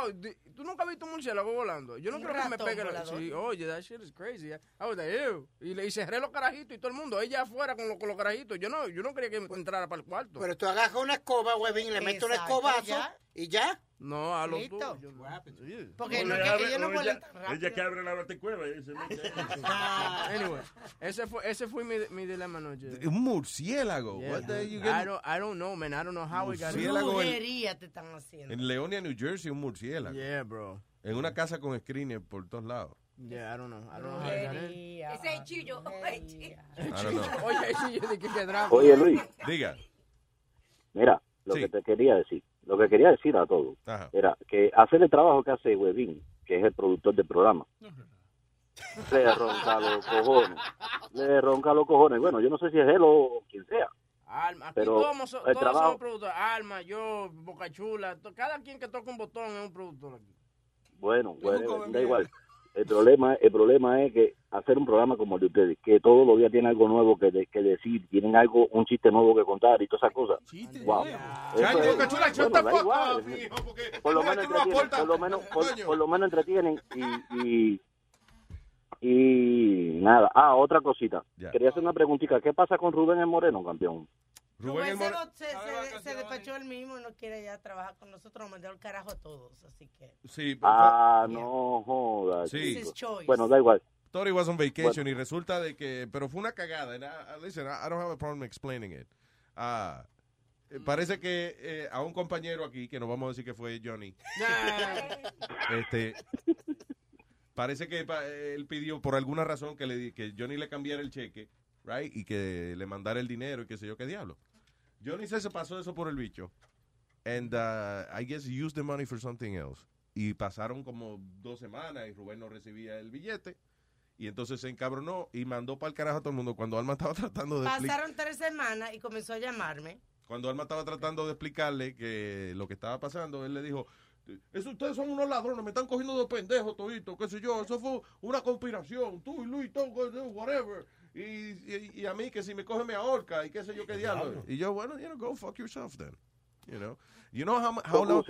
tú nunca has visto un murciélago volando. Yo no creo que me pegue la... Sí, oye, that shit is crazy. I was like, ew. Y, le, y cerré los carajitos y todo el mundo, ella afuera con, los- con los carajitos. Yo no, yo no quería que entrara para el cuarto. Pero tú agarras una escoba, huevín, le metes un escobazo ya. y ya. No, a los Listo. tuyos. Porque O no, le que abre- ellos no ella, ella que abre la batecueva y se mete. [laughs] Anyway, ese fue, ese fue mi, mi dilema anoche. Un murciélago. Yeah. What the you I get- don't, I don't know, man. I don't know how we got Murciélago en- Brujería te están haciendo. En Leonia, New Jersey, un murciélago. Yeah, bro. En una casa con screener por todos lados. Yeah, I don't know. I don't know how. Ese es chillo. Oye, yo dije que drama. Oye, Luis. Diga. Mira, lo Sí. que te quería decir. Lo que quería decir a todos Ajá. era que hacer el trabajo que hace Webin, que es el productor del programa, le ronca los cojones. Le ronca los cojones. Bueno, yo no sé si es él o quien sea. Alma, aquí Pero todos, so- el todos trabajo- somos productores. Alma, yo, Boca Chula, to- cada quien que toca un botón es un productor aquí. Bueno, bueno, da igual. El problema, el problema es que hacer un programa como el de ustedes, que todos los días tienen algo nuevo que, de- que decir, tienen algo, un chiste nuevo que contar y todas esas cosas. Wow. Mijo, porque por lo menos entretienen, por lo menos, por, por lo menos entretienen y, y, y nada. Ah, otra cosita. Ya. Quería hacer una preguntita. ¿Qué pasa con Rubén el Moreno, campeón? Rubén Rubén se, se, se- se despachó él mismo, no quiere ya trabajar con nosotros, nos mandó el carajo a todos, así que... Sí, Ah, no jodas. Sí. Bueno, da igual. He was on vacation y resulta de que, pero fue una cagada. And I- listen, I don't have a problem explaining it. Ah, eh, parece que eh, a un compañero aquí, que no vamos a decir que fue Johnny, [laughs] este, parece que pa- él pidió por alguna razón que, le, que Johnny le cambiara el cheque, right, y que le mandara el dinero y qué sé yo qué diablo. Johnny se se pasó eso por el bicho. And uh, I guess he used the money for something else. Y pasaron como dos semanas y Rubén no recibía el billete. Y entonces se encabronó y mandó para el carajo a todo el mundo. Cuando Alma [laughs] estaba tratando de Pasaron tres semanas y comenzó a llamarme. cuando Alma estaba tratando de explicarle que lo que estaba pasando, él le dijo, eso ustedes son unos ladrones, me están cogiendo de pendejos todito, qué sé yo, eso fue una conspiración, tú y Luis, todo, whatever. Y, y, y a mí que si me coge me ahorca y qué sé yo qué diablo. Y yo, bueno, you know, go fuck yourself then. You know, you know how, how long-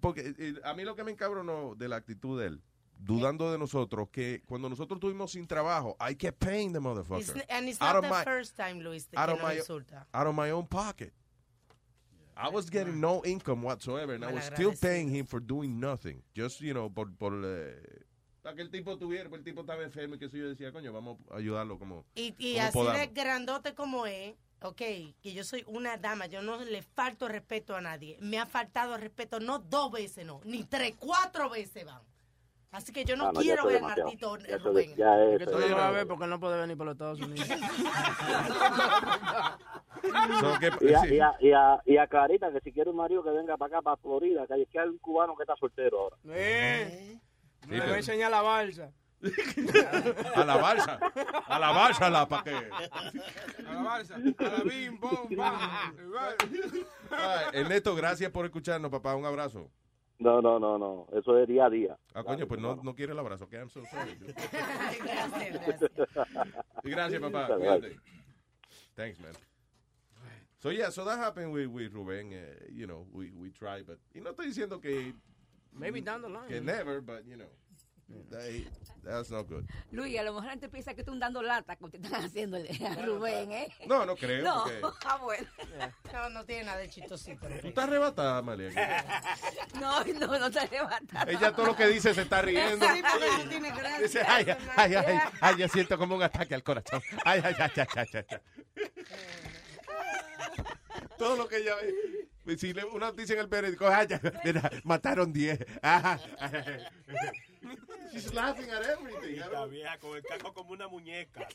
porque eh, a mí lo que me encabronó de la actitud de él, dudando de nosotros, que cuando nosotros estuvimos sin trabajo, I kept paying the It's- motherfucker. and it's Out not of the my- first time, Luis, out of my- insulta. out of my own pocket. I was getting no income whatsoever, and I was still paying him for doing nothing. Just, you know, por, por eh, para que el tipo tuviera, porque el tipo estaba enfermo y que eso yo decía, coño, vamos a ayudarlo como, Y, y como así podamos. de grandote como es, ok, que yo soy una dama, yo no le falto respeto a nadie. Me ha faltado respeto no dos veces, no, ni tres, cuatro veces van. Así que yo no Ah, no, quiero ver maldito Rubén. ya Es tú no lo vas a ver porque él no puede venir para los Estados Unidos. [laughs] So, que- Y a, sí. y, a, y, a, y a Clarita, que si quiere un marido que venga para acá, para Florida, que hay, que hay un cubano que está soltero ahora. Eh, Sí, me va pero- a enseñar la balsa. [laughs] a la balsa, a la balsa la pa' que. A la balsa, a la bim, bom, bam. Ernesto, gracias por escucharnos, papá, un abrazo. No, no, no, no. Eso es día a día. Ah, coño, pues no, no quiere el abrazo, que I'm so sorry. [laughs] Gracias, gracias. Gracias, papá. Cuídate. Thanks, man. So, yeah, so that happened with, with Rubén. Uh, you know, we, we try, but... Y no estoy diciendo que, Maybe down the line. que never, but, you know, that, that's not good. Luis, a lo mejor la gente piensa que tú dando lata como te están haciendo a Rubén, ¿eh? No, no creo, No, porque- [laughs] ah, bueno. No, no tiene nada de chistosito. Tú estás arrebatada, Amalia. [laughs] No, no, no te levantas. Ella todo lo que dice se está riendo. Sí, porque no tiene gracia. Dice, ay, ay, ay, ay, yo siento como un ataque al corazón. Ay, ay, ay, ay, ay, ay, ay. Todo lo que ella ve si uno dice en el periódico, ah, ya, mira, mataron 10. Ah, she's laughing at everything. Con el caco como una muñeca.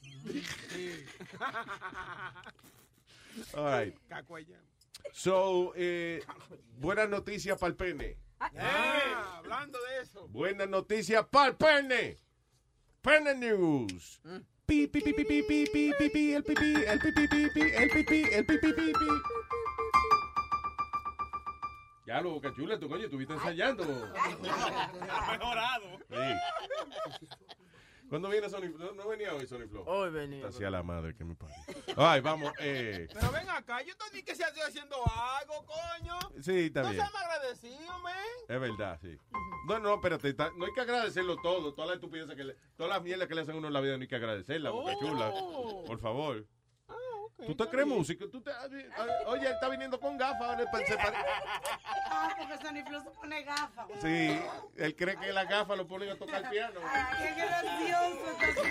All right. So, buenas noticias para el pene. Hablando de eso. Buenas noticias para el pene. Pene News. El el el el. Ya lo, cachula, tu coño, estuviste ensayando. Ha mejorado. Sí. ¿Cuándo viene Sony? No, no venía hoy Sony Flow. Hoy venía. Hacia la madre que me parió. Ay, vamos, eh. Pero ven acá, yo te dije que se estoy haciendo algo, coño. Sí, está No bien. seas agradecido, man. Es verdad, sí. No, no, espérate, está- no hay que agradecerlo todo. Todas las estupideces que le, todas las mierdas que le hacen a uno en la vida no hay que agradecerla, boca chula. Oh. Por favor. ¿Tú te crees músico? ¿Tú te, oye, él está viniendo con gafas. [laughs] Ah, porque Sony Flow se pone gafas. Sí, él cree que las gafas lo ponen a tocar piano. Qué gracioso.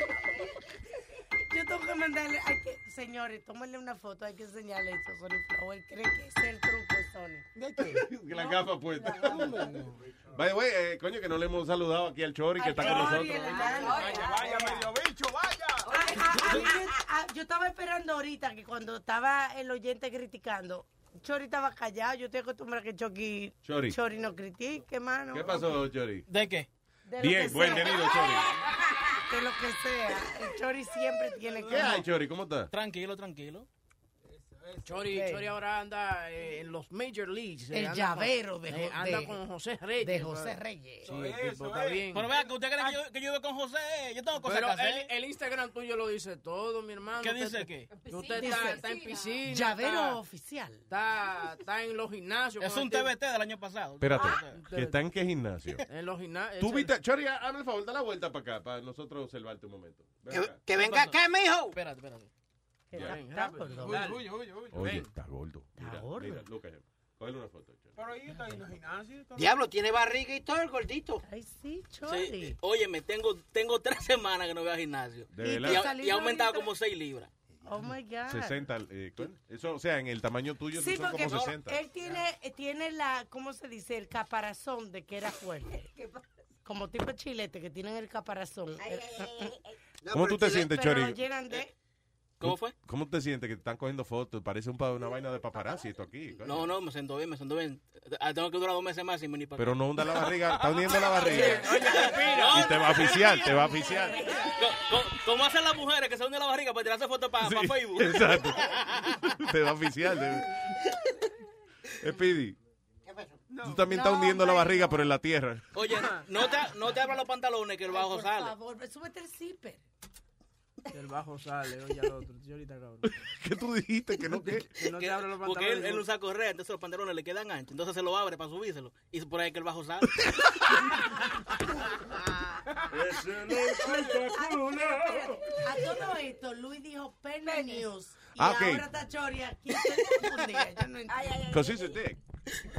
Yo tengo que mandarle, hay que, señores, tómenle una foto, hay que enseñarle eso a Sony Flow. Él cree que es el truco Sony. ¿De qué? [laughs] Que las gafas puestas. By the way, eh, coño, que no le hemos saludado aquí al Chori que está con nosotros. Vaya, vaya, medio bicho, vaya. A- a- a mí me- a- yo estaba esperando ahorita que cuando estaba el oyente criticando, Chori estaba callado. Yo estoy acostumbrada a que Chucky, Chori. no critique, mano. ¿Qué pasó, Chori? ¿De qué? De Bien, buen sea. Chori. De lo que sea. El Chori siempre tiene que... ¿Qué hay, Chori? ¿Cómo estás? Tranquilo, tranquilo. Chori. Chori ahora anda eh, en los Major Leagues. eh, El anda llavero con- de eh, Jo- anda de- con José Reyes. de José. Reyes. Sí, Eso, el tipo está bien. Pero vea, que usted cree que yo, que yo vivo con José. Yo tengo cosas Pero que hacer. el, el Instagram tuyo lo dice todo, mi hermano. ¿Qué Usted- dice qué? que Usted está, Dice, está en piscina. Llavero está- oficial. Está, está en los gimnasios. Es un TBT del año pasado. Espérate, Ah. ¿que está en qué gimnasio? [laughs] En los gimnasios. Tú viste, Chori, hazme el favor, da la vuelta para acá, para nosotros observarte un momento. Ven. Que venga acá, mijo. Espérate, espérate. Está gordo. Oye, está gordo. Mira, gordo. mira, look at him. Cógele una foto. Pero ahí está en los gimnasios. Diablo, tiene barriga y todo el gordito. Ay, sí, Sí, Chori. óyeme, tengo, tengo tres [laughs] semanas que no voy al gimnasio. De y, verdad. ha, y ha aumentado como seis libras. Oh, my God. 60, eh, ¿cuál? Eso, o sea, en el tamaño tuyo Sí, son porque como 60. él tiene, tiene la, ¿cómo se dice? El caparazón de que era fuerte. [laughs] Como tipo chilete que tienen el caparazón. ¿Cómo tú te sientes, Chori? llenan de... ¿Cómo fue? ¿Cómo te sientes que te están cogiendo fotos? Parece un pa- una vaina de paparazzi esto aquí. coño. No, no, me siento bien, me siento bien. Ah, Tengo que durar dos meses más sin venir para Pero no hunda la barriga, está hundiendo la [laughs] barriga. No, Y te va a oficiar, te va a co- ¿Cómo hacen las mujeres que se hunden la barriga para tirarse fotos para Sí, Facebook? [laughs] Exacto. te va a oficiar. te- Speedy. Tú también estás hundiendo la barriga, pero en la tierra. Oye, no te, no te abran los pantalones que el bajo Por sale. favor, súbete el zipper. El bajo sale, oye al otro. Yo ahorita cabrón. [laughs] ¿Qué tú dijiste? Que no, ¿qué? Que no te abran los Porque él, pantalones. él usa correa, entonces los pantalones le quedan anchos. Entonces se lo abre para subírselo. Y por ahí que el bajo sale. [laughs] Ese no es [laughs] espectacular. A todo esto, Luis dijo Penny News. Y Ah, ok. ahora está Chori aquí. Yo no entiendo.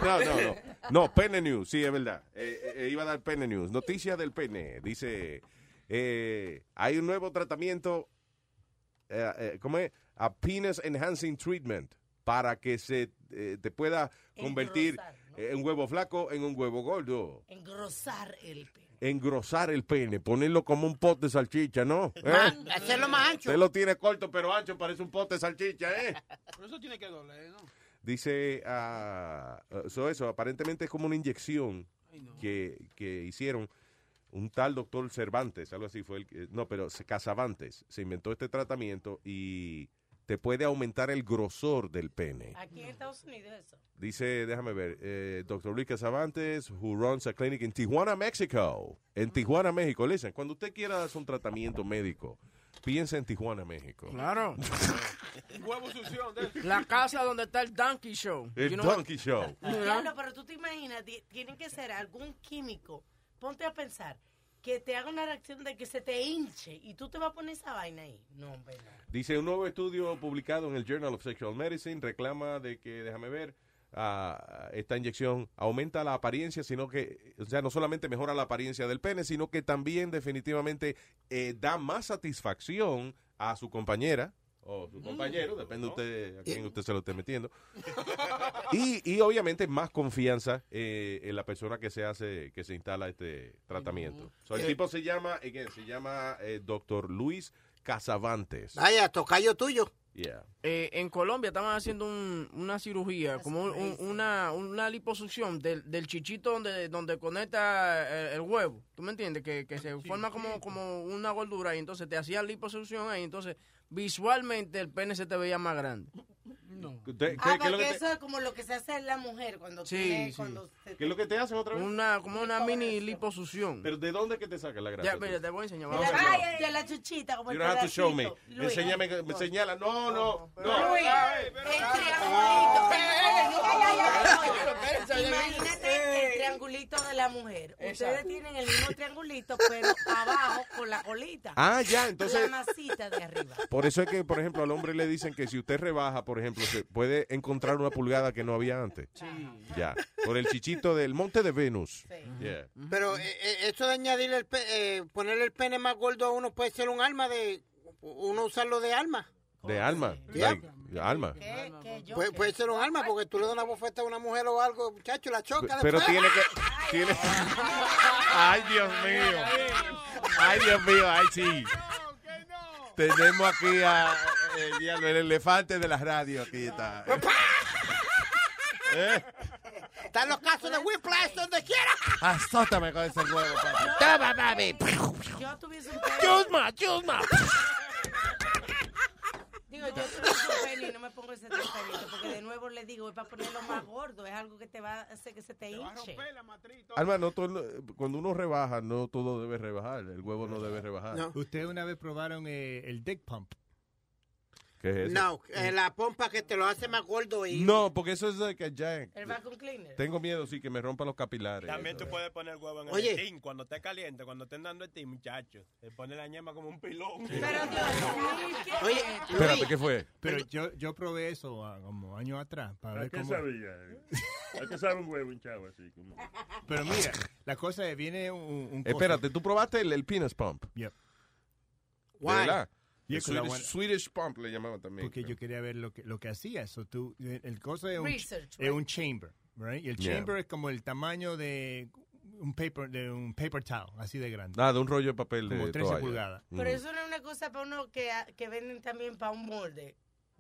No, no, no. No, Pene News, sí, es verdad. Eh, eh, iba a dar Pene News. Noticia del pene. Dice, eh, hay un nuevo tratamiento, eh, eh, ¿cómo es? A penis enhancing treatment para que se eh, te pueda convertir un huevo flaco en un huevo gordo. Engrosar el pene. Engrosar el pene, ponerlo como un pote de salchicha, ¿no? [laughs] ¿Eh? Hacerlo más ancho. Usted lo tiene corto pero ancho, parece un pote de salchicha, ¿eh? Pero eso tiene que doler, ¿no? Dice, ah, ah, so eso, aparentemente es como una inyección que, que hicieron un tal doctor Cervantes, algo así fue el que- no, pero Casavantes, se inventó este tratamiento y te puede aumentar el grosor del pene. Aquí en Estados Unidos eso. Dice, déjame ver, eh, Dr. Luis Casavantes, who runs a clinic in Tijuana, México. En Tijuana, México. Listen, cuando usted quiera hacer un tratamiento médico, piensa en Tijuana, México. Claro. [laughs] Huevo de- La casa donde está el Donkey Show. El You know what- Donkey Show. Diablo, pero tú te imaginas, ti- tienen que ser algún químico. Ponte a pensar que te haga una reacción de que se te hinche y tú te vas a poner esa vaina ahí. No, hombre. Dice, un nuevo estudio publicado en el Journal of Sexual Medicine reclama de que, déjame ver, ah, esta inyección aumenta la apariencia, sino que, o sea, no solamente mejora la apariencia del pene, sino que también definitivamente eh, da más satisfacción a su compañera o su compañero, depende de usted a quién usted se lo esté metiendo. [laughs] Y, y obviamente más confianza eh, en la persona que se hace, que se instala este tratamiento. So, el Eh. tipo se llama, again, se llama eh, Dr. Luis Casavantes. Vaya, tocayo tuyo. Yeah. Eh, en Colombia estaban haciendo un- una cirugía, como un- un- una, una liposucción del, del chichito donde, donde conecta el, el huevo. ¿Tú me entiendes? Que, que se forma como, como una gordura y entonces te hacían liposucción ahí. Entonces, visualmente el pene se te veía más grande. ¿Qué, Ah, qué es lo porque que te- eso es como lo que se hace en la mujer cuando Sí, tiene, sí. cuando se- qué es lo que te hacen otra vez? Una, como una mini liposucción. ¿Pero de dónde que te saca la grasa? Ya, mira, te voy a enseñar. vamos a ay, de la chuchita, como You don't have to show me. Luis, Enséñame, ay, me señala. No, no, no. Luis, el triangulito. Imagínate el triangulito de la mujer. Ustedes tienen el mismo triangulito, pero abajo con la colita. Ah, ya, entonces- La masita de arriba. Por eso es que, por ejemplo, al hombre le dicen que si usted rebaja, por ejemplo, se puede encontrar una pulgada que no había antes. Ya. Por el chichito del monte de Venus. Yeah. Pero eh, eh, eso de añadirle el pe- eh, ponerle el pene más gordo a uno puede ser un arma de uno usarlo de arma. De alma. Yeah. like, de alma. Puede, puede ser un arma porque tú le das una bofeta a una mujer o algo, muchacho, la choca. Pero después. tiene que. Tiene... Ay, Dios mío. Ay, Dios mío. Ay, sí. Tenemos aquí a, eh, diablo, el elefante de la radio. Aquí está. [laughs] ¿Eh? Están los casos de Whiplash donde quiera. Azótame con ese huevo, papi. Toma, papi. Yo tuviese un pelo. Chusma, chusma. Digo, yo tuviese un pelo y no me pongo ese tratamiento porque de nuevo le digo, es para ponerlo más gordo, es algo que te va a hacer que se te hinche. Alma, no todo- cuando uno rebaja, no todo debe rebajar. El huevo no debe rebajar. ¿Ustedes una vez probaron eh, el dick pump? ¿Qué es eso? No, eh, la pompa que te lo hace más gordo y... No, porque eso es de que ya... El vacuum cleaner. Tengo miedo, sí, que me rompa los capilares. También tú puedes poner huevo en Oye. el steam cuando esté caliente, cuando estén dando steam, muchachos. Se pone la ñema como un pilón. Oye, Espérate, ¿qué fue? Pero yo, yo probé eso ah, como años atrás para ¿A ver qué cómo... sabía? ¿A qué sabe un huevo hinchado así? Como... Pero mira, la cosa es, viene un... un coso- Espérate, ¿tú probaste el, el penis pump? Yep. ¿De Why? verdad? Yeah, Swedish, want- Swedish pump le llamaban también. Porque yo quería ver lo que, lo que hacía. So, tú, el el cosa es un, Research, es right? un chamber, right? Y el Yeah. chamber es como el tamaño de un paper, de un paper towel, así de grande. Nada, un rollo de papel Como de 13 toalla. pulgadas. Mm. Pero eso no es una cosa para uno que, que venden también para un molde.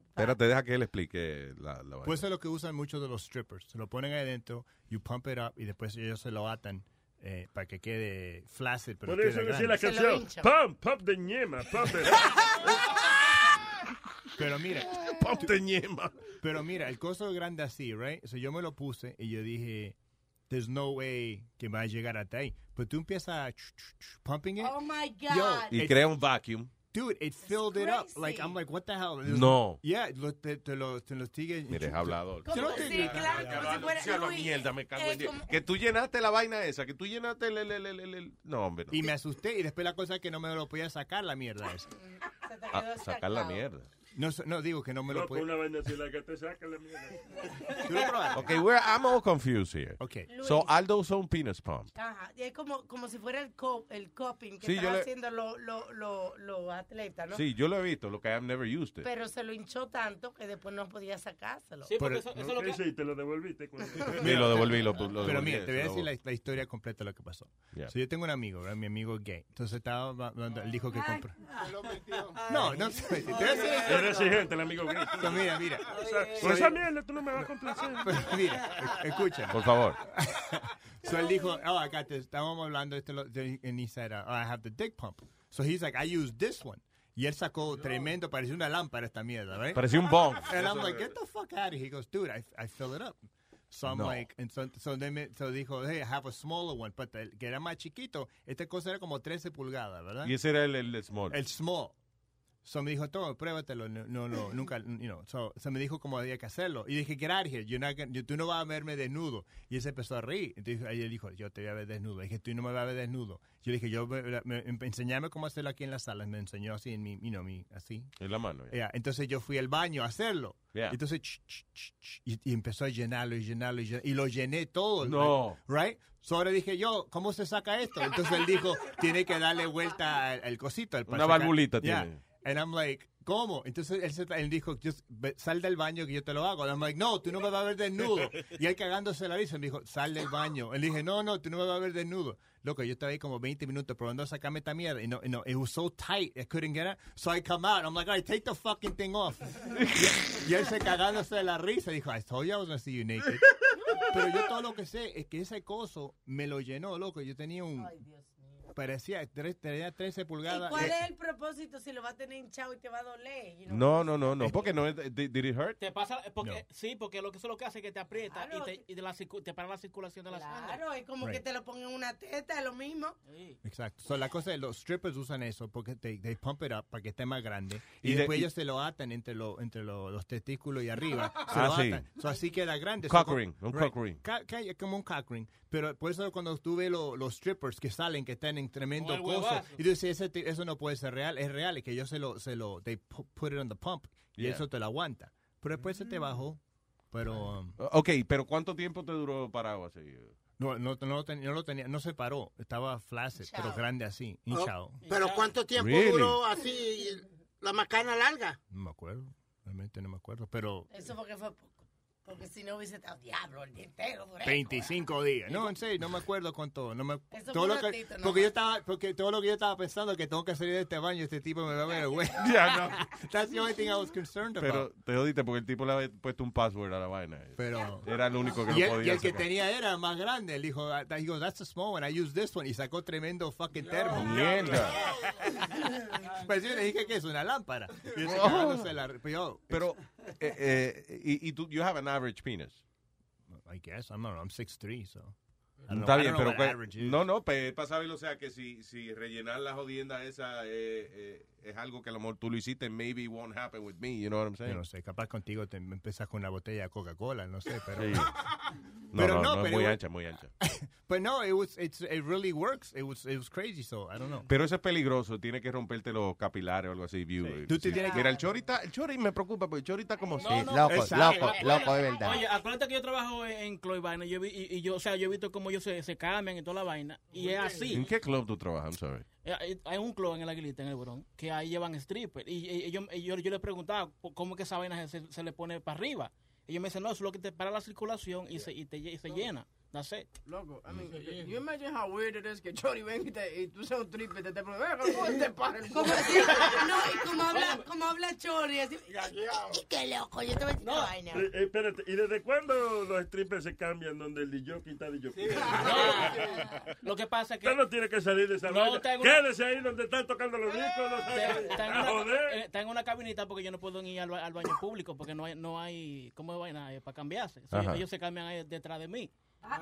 Espérate, deja que él explique la, la. Pues eso es lo que usan muchos de los strippers. Se lo ponen ahí adentro, you pump it up y después ellos se lo atan eh, para que quede flácido. Pero Por eso decía la canción. Pump, pump de ñema, pump de... [laughs] Pero mira. Pump de ñema. Pero mira, el coso es grande así, right? So yo me lo puse y yo dije, there's no way que va a llegar hasta ahí. Pero tú empiezas a ch- ch- ch- pumping it. Oh my God. Yo, Y it- crea un vacuum. Dude, it filled it up. Like, I'm like, what the hell? There's- No. Yeah, lo, te, te lo, te lo sigue. Mire, es hablador. Te- Sí, claro, como si fuera- Luis, mierda, me cago es en Dios. Que tú llenaste la vaina esa, que tú llenaste el... el, el, el, el- No, hombre. no. Y me asusté y después la cosa es que no me lo podía sacar la mierda esa. [laughs] Ah, sacar la mierda. No, no digo que no me No, lo podía. una vaina así la que te saca la mierda. [laughs] ¿Tú lo probaste? Ok, we're, I'm all confused here. Okay. So, Aldo usó un penis pump. Ajá, y es como, como si fuera el, cop, el coping que Sí, yo están le- haciendo los lo, lo, los atletas, ¿no? Sí, yo lo he visto, lo que I've never used it. Pero se lo hinchó tanto que después no podía sacárselo. Sí, porque Pero- eso, eso es lo ¿Qué que... hiciste? ¿Lo devolviste? Sí, lo devolví, lo, lo Pero devolví, mira, te voy a decir lo- la, la historia completa de lo que pasó. Yeah. So, yo tengo un amigo, ¿verdad? mi amigo gay. Entonces estaba hablando, él dijo que compró. No, no, [laughs] te voy a decir la historia. Era exigente el amigo gay. So, mira, mira. O sea, So, con esa mierda tú no me vas a complacer. [laughs] Mira, e- escucha. Por favor. [laughs] So él dijo, oh, I got this. Estábamos hablando de este, lo- and he said, uh, I have the dick pump. So he's like, I use this one. Y él sacó tremendo, parecía una lámpara esta mierda, right? Parecía un bong. [laughs] And I'm like, get the fuck out of here. He goes, dude, I, I fill it up. So I'm No. like, and so, so, they me- so dijo, hey, I have a smaller one. But el que era más chiquito, esta cosa era como 13 pulgadas, ¿verdad? Y ese era el, el small. El small. So me dijo, toma, pruébatelo. No, no, no, [laughs] nunca, you know. So, so me dijo cómo había que hacerlo. Y dije, get out of here. You're not gonna- you- tú no vas a verme desnudo. Y él se empezó a reír. Entonces ahí él dijo, yo te voy a ver desnudo. dije, tú no me vas a ver desnudo. Yo dije, yo, me, me- enseñame cómo hacerlo aquí en la sala. Me enseñó así en mi, you know, mi, así. En la mano. ya. Yeah, Entonces yo fui al baño a hacerlo. Yeah. Entonces, ch, ch, ch, y, y empezó a llenarlo y llenarlo y llenarlo. Y lo llené todo. No. Right? So ahora dije yo, ¿cómo se saca esto? Entonces él dijo, tiene que darle vuelta al, al cosito. al- Una valvulita Yeah. tiene. And I'm like, ¿cómo? Entonces él, se- él dijo, "Just ve- sal del baño que yo te lo hago. And I'm like, no, tú no me vas a ver desnudo. Y él cagándose la risa me dijo, sal del baño. Él dije, no, no, tú no me vas a ver desnudo. Loco, yo estaba ahí como 20 minutos probando a sacarme esta mierda. Y no, y no, it was so tight, I couldn't get it. So I come out, I'm like, all right, take the fucking thing off. y, él se cagándose de la risa. Dijo, I told you I was to see you naked. Pero yo todo lo que sé es que ese coso me lo llenó, loco. Yo tenía un... Parecía, tres- tenía 13 ¿Y pulgadas. cuál Eh, es el propósito si lo va a tener hinchado y te va a doler? you know? No, no, no, no. Porque no es. Did, did it hurt? Te pasa, porque, No. Sí, porque lo que eso lo que hace es que te aprieta Claro. y, te, y de la, te para la circulación de la sangre. Claro, es como que Right. te lo pongan en una teta, es lo mismo. Exacto. So, la cosa es, los strippers usan eso porque they, they pump it up para que esté más grande. Y, Y de- después y- ellos se lo atan entre, lo, entre lo- los testículos y arriba. Se Ah, lo sí. atan. So, así queda grande. Cock So, ring, un right. cock ring. Ca- ca- como un cock ring. Pero por eso cuando tú ves lo- los strippers que salen, que están en tremendo huevazo. y tú dices, eso no puede ser real. Es real, es que ellos se lo, se lo, they pu- put it on the pump. Y Yeah. eso te lo aguanta. Pero después se te bajó. Pero... um, Ok, pero ¿cuánto tiempo te duró parado así? no, no, no, lo tenía, no lo tenía, no se paró. Estaba flácido, pero grande así, Oh, hinchado. Pero ¿cuánto tiempo Really? duró así la macana larga? No me acuerdo, realmente no me acuerdo, pero Eso porque fue poco. Porque si no hubiese estado diablo el día entero. duré. 25 días. No, en serio, no me acuerdo con todo. No me, Eso todo fue lo un que, ratito, ¿no? porque yo estaba, porque todo lo que yo estaba pensando que tengo que salir de este baño, este tipo me va a ver, güey. [laughs] Ya, no. [laughs] That's the only thing I was concerned Pero about. te jodiste porque el tipo le había puesto un password a la vaina. Pero Era el único que el, podía y el que sacar. tenía era más grande. Él dijo, "Ah, he goes, that's a small one. I use this one. Y sacó tremendo fucking termo. Mierda. Pues yo le dije que es una lámpara. Y Oh. la- Pero, eh, eh, y, y tú, you have an average penis. I guess, I'm, not, I'm 6'3", so. I don't know- Está I bien, don't know pero what que- average is. no, no, pues para saberlo, o sea, que si, si rellenar la jodienda esa eh, eh, es algo que a lo mejor tú lo hiciste, maybe it won't happen with me, you know what I'm saying? Yo no sé, capaz contigo te empiezas con una botella de Coca-Cola, no sé, pero... Sí. [laughs] No, Pero no, no, no, es pero- muy ancha, muy ancha. But [laughs] no, it was, it's, it really works. It was, it was crazy, so I don't know. Pero eso es peligroso, tiene que romperte los capilares o algo así. view. Tú te Sí. tienes que- Mira, el chori, está- el chori me preocupa porque el chori está como... No, no. Loco, Exacto. loco, loco, de verdad. Oye, acuérdate que yo trabajo en, Chloe Vaina yo vi, y, y yo, o sea, yo he visto cómo ellos se, se cambian y toda la vaina. Y es así. ¿En qué club tú trabajas? I'm sorry. Eh, Hay, un club en el Aguilita, en el Bronx, que ahí llevan stripper. Y, y- y yo, yo, yo le preguntaba cómo que esa vaina se, se le pone para arriba. Y ellos me dicen, no, eso es lo que te para la circulación y se, y te, y se llena. That's it. Loco, I mean, you imagine how weird it is que Chori venga y, te, y tú seas un triple y te te pregunta, ¿cómo [laughs] te para el no, y como habla, [laughs] como habla Chori, así. Y qué loco, yo te voy a decir vaina. Eh, eh, espérate, ¿y desde cuándo los strippers se cambian donde el DJ está DJ? [laughs] Lo que pasa es que... Usted no tiene que salir de esa No, vaina. tengo- Quédese ahí donde están tocando los discos. No Está en, joder. eh, está en una cabinita porque yo no puedo ir al, ba- al baño público porque no hay, no hay ¿cómo es vaina? Eh, para cambiarse. So, ellos se cambian ahí detrás de mí.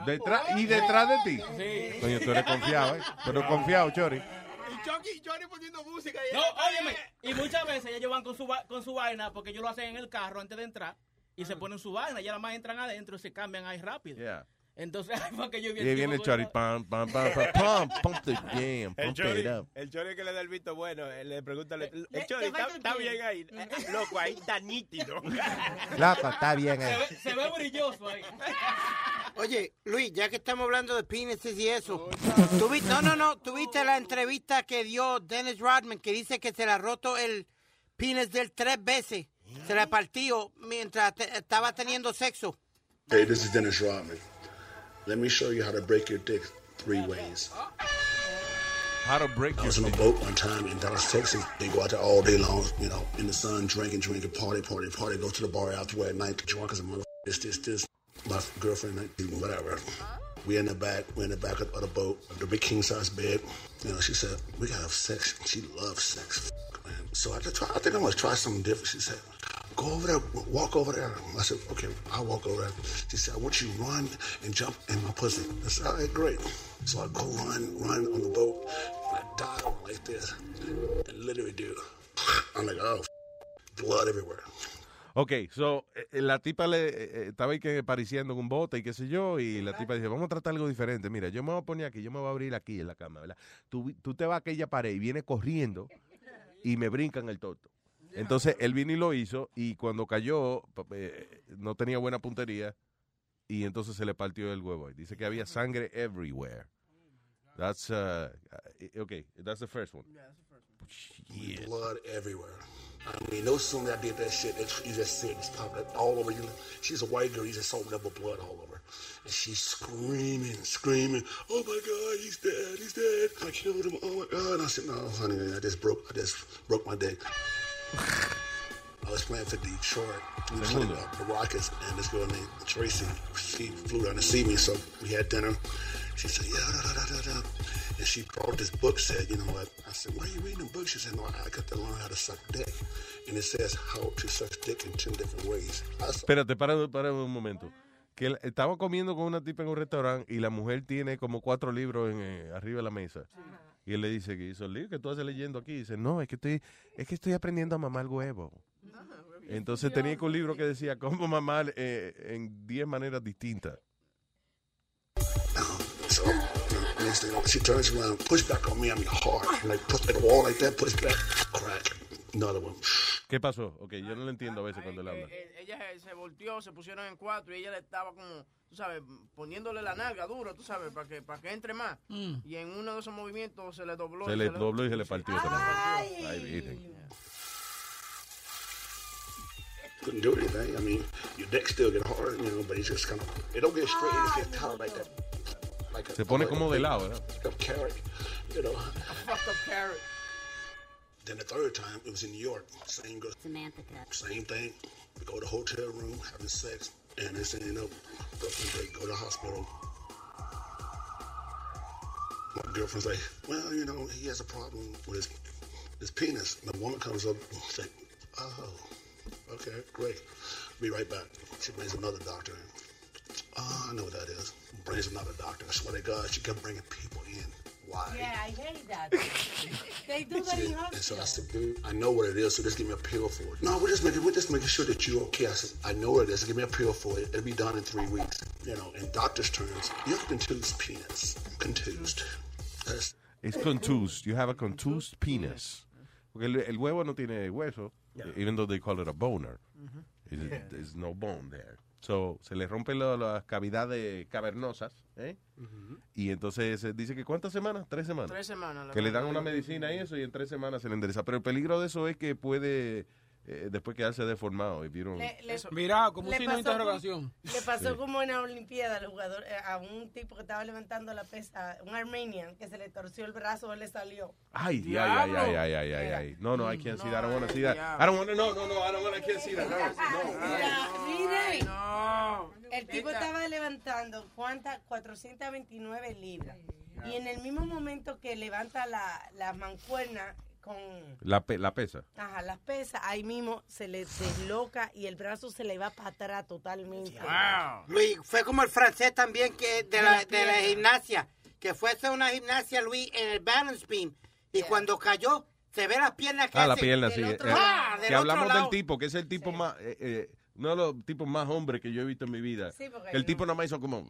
Detrás, ¿Y detrás de ti? Sí. Coño, tú eres confiado, ¿eh? Pero confiado, chori. Y Chucky, Johnny poniendo música. Y No, óyeme, y muchas veces ellos van con su, va- con su vaina porque ellos lo hacen en el carro antes de entrar y se ponen su vaina, ya nada más entran adentro y se cambian ahí rápido. Yeah. Entonces, ahí fue que yo vi Y ahí viene el chori. Pam, pam, pam, pam, pam, pump the jam, [laughs] El pump chori, it up. el chori que le da el visto bueno, eh, le pregunta, le- el le- chori, está, el bien ahí. Eh, [laughs] Loco, ahí está nítido. [laughs] Loco, está bien Se ahí. ve, se ve brilloso ahí. Oye, Luis, ya que estamos hablando de penises y eso, ¿tuvi- no, no, no, tuviste la entrevista que dio Dennis Rodman que dice que se le ha roto el penis de él tres veces, se le partió mientras te- estaba teniendo sexo. Hey, this is Dennis Rodman. Let me show you how to break your dick three ways. How to break I was on a boat one time in Dallas, Texas. They go out there all day long, you know, in the sun, drinking, drinking, party, party, party. Go to the bar after at night, drunk as a mother. This, this, this. My girlfriend, whatever. We in the back. We in the back of the boat, the big king size bed. You know, she said we gotta have sex. She loves sex, man. So I just try. I think I'm gonna try something different. She said, "Go over there, walk over there." I said, "Okay, I'll walk over there." She said, "I want you to run and jump in my pussy." I said, "All right, great." So I go run, run on the boat, and I dive like this, and literally do. I'm like, oh, blood everywhere. Ok, so, eh, la tipa le eh, eh, estaba ahí que un bote y qué sé yo, y la tipa dice, vamos a tratar algo diferente. Mira, yo me voy a poner aquí, yo me voy a abrir aquí en la cama. Tú, tú te vas a aquella pared y viene corriendo y me brincan el toto. Entonces, él vino y lo hizo, y cuando cayó, eh, no tenía buena puntería, y entonces se le partió el huevo. Y dice que había sangre everywhere. That's, uh, uh, okay, that's the first one. Blood everywhere. I mean, no sooner I did that shit, it, you just see it just popping all over you. She's a white girl, you just saw double blood all over. And she's screaming, screaming, oh my God, he's dead, he's dead. I killed him, oh my God. And I said, no, honey, I just broke, I just broke my dick. I was playing for Detroit. We were playing uh, the Rockets, and this girl named Tracy, she flew down to see me, so we had dinner. She said, yeah, da, da, da, da, da. And she brought this book, said, you know what? I said, why are you reading the book? She said, no, I got to learn how to suck dick. And it says how to suck dick in 10 different ways. Espérate, para, para un momento. Que estaba comiendo con una tipa en un restaurante y la mujer tiene como cuatro libros en, eh, arriba de la mesa. Y él le dice que hizo el libro que tú haces leyendo aquí. Y dice, no, es que estoy, es que estoy aprendiendo a mamar huevo. Entonces tenía que un libro que decía cómo mamar eh, en 10 maneras distintas. so next thing, she turns around, push back on me, I mean hard, like push at the wall like that, push back, crack. Another one. ¿Qué pasó? Ok, yo no lo entiendo a veces cuando él habla. Eh, ella se- se volteó, se pusieron en cuatro y ella le estaba como, tú sabes, poniéndole la nalga duro, tú sabes, para que, para que entre más. Y en uno de esos movimientos se le dobló. Se le dobló y se le partió. se le partió. Ay, virgen. couldn't do anything. I mean, your neck still get hard, you know, but it's just kind of, it don't get straight, it just gets tight like that. Like a, Se pone como de lado, ¿verdad? Like a carrot, you know. Fucked up carrot. Then the third time, it was in New York. Same go, Samantha same thing. We go to hotel room, having sex, and you know, girlfriend, they go to the hospital. My girlfriend's like, well, you know, he has a problem with his, his penis. And the woman comes up and say, oh, okay, great. Be right back. She brings another doctor. Oh, I know what that is. Brings another doctor. I swear to God, she kept bringing people in. Why? Yeah, I hate that. [laughs] they do that in And so I hospitals. said, dude, I know what it is, so just give me a pill for it. No, we're just making we're just making sure that you're okay. I said, I know what it is, give me a pill for it. It'll be done in three weeks. You know, in doctor's terms, you have a contused penis. Contused. That's It's contused. You have a contused penis. Porque el, el huevo no tiene hueso, even though they call it a boner. Mm-hmm. It's- There's no bone there. So, se le rompen lo- las cavidades cavernosas, ¿eh? Y entonces eh, dice que ¿cuántas semanas? Tres semanas. Tres semanas. Que le dan una medicina y eso y en tres semanas se le endereza. Pero el peligro de eso es que puede eh, después quedarse deformado. you don't- Le- le- Mira, como un signo de como- interrogación. Le pasó Sí. como en la Olimpiada al jugador, eh, a un tipo que estaba levantando la pesa, un Armenian, que se le torció el brazo, le salió. Ay, ay, ay, ay, ay, ay, ay, ay. No, no, I can't see that. I don't want to see that. I don't want to, no, no, no, I don't want to, I can't see that. No, no. Mira, mire. El tipo estaba levantando, ¿cuántas? 429 libras. Y en el mismo momento que levanta la, la mancuerna con La, pe- la pesa. ajá, las pesas, ahí mismo se le desloca y el brazo se le va para atrás totalmente. Luis, fue como el francés también que de la, la de la pierna. gimnasia, que fue a hacer una gimnasia, Luis, en el balance beam. Y cuando cayó, se ve las piernas que Ah, la hace pierna, del sí. otro Eh, lado, del que otro hablamos lado. del tipo, que es el tipo más, eh, eh, uno de los tipos más hombres que yo he visto en mi vida. Sí, porque Que el no. tipo nada más hizo como...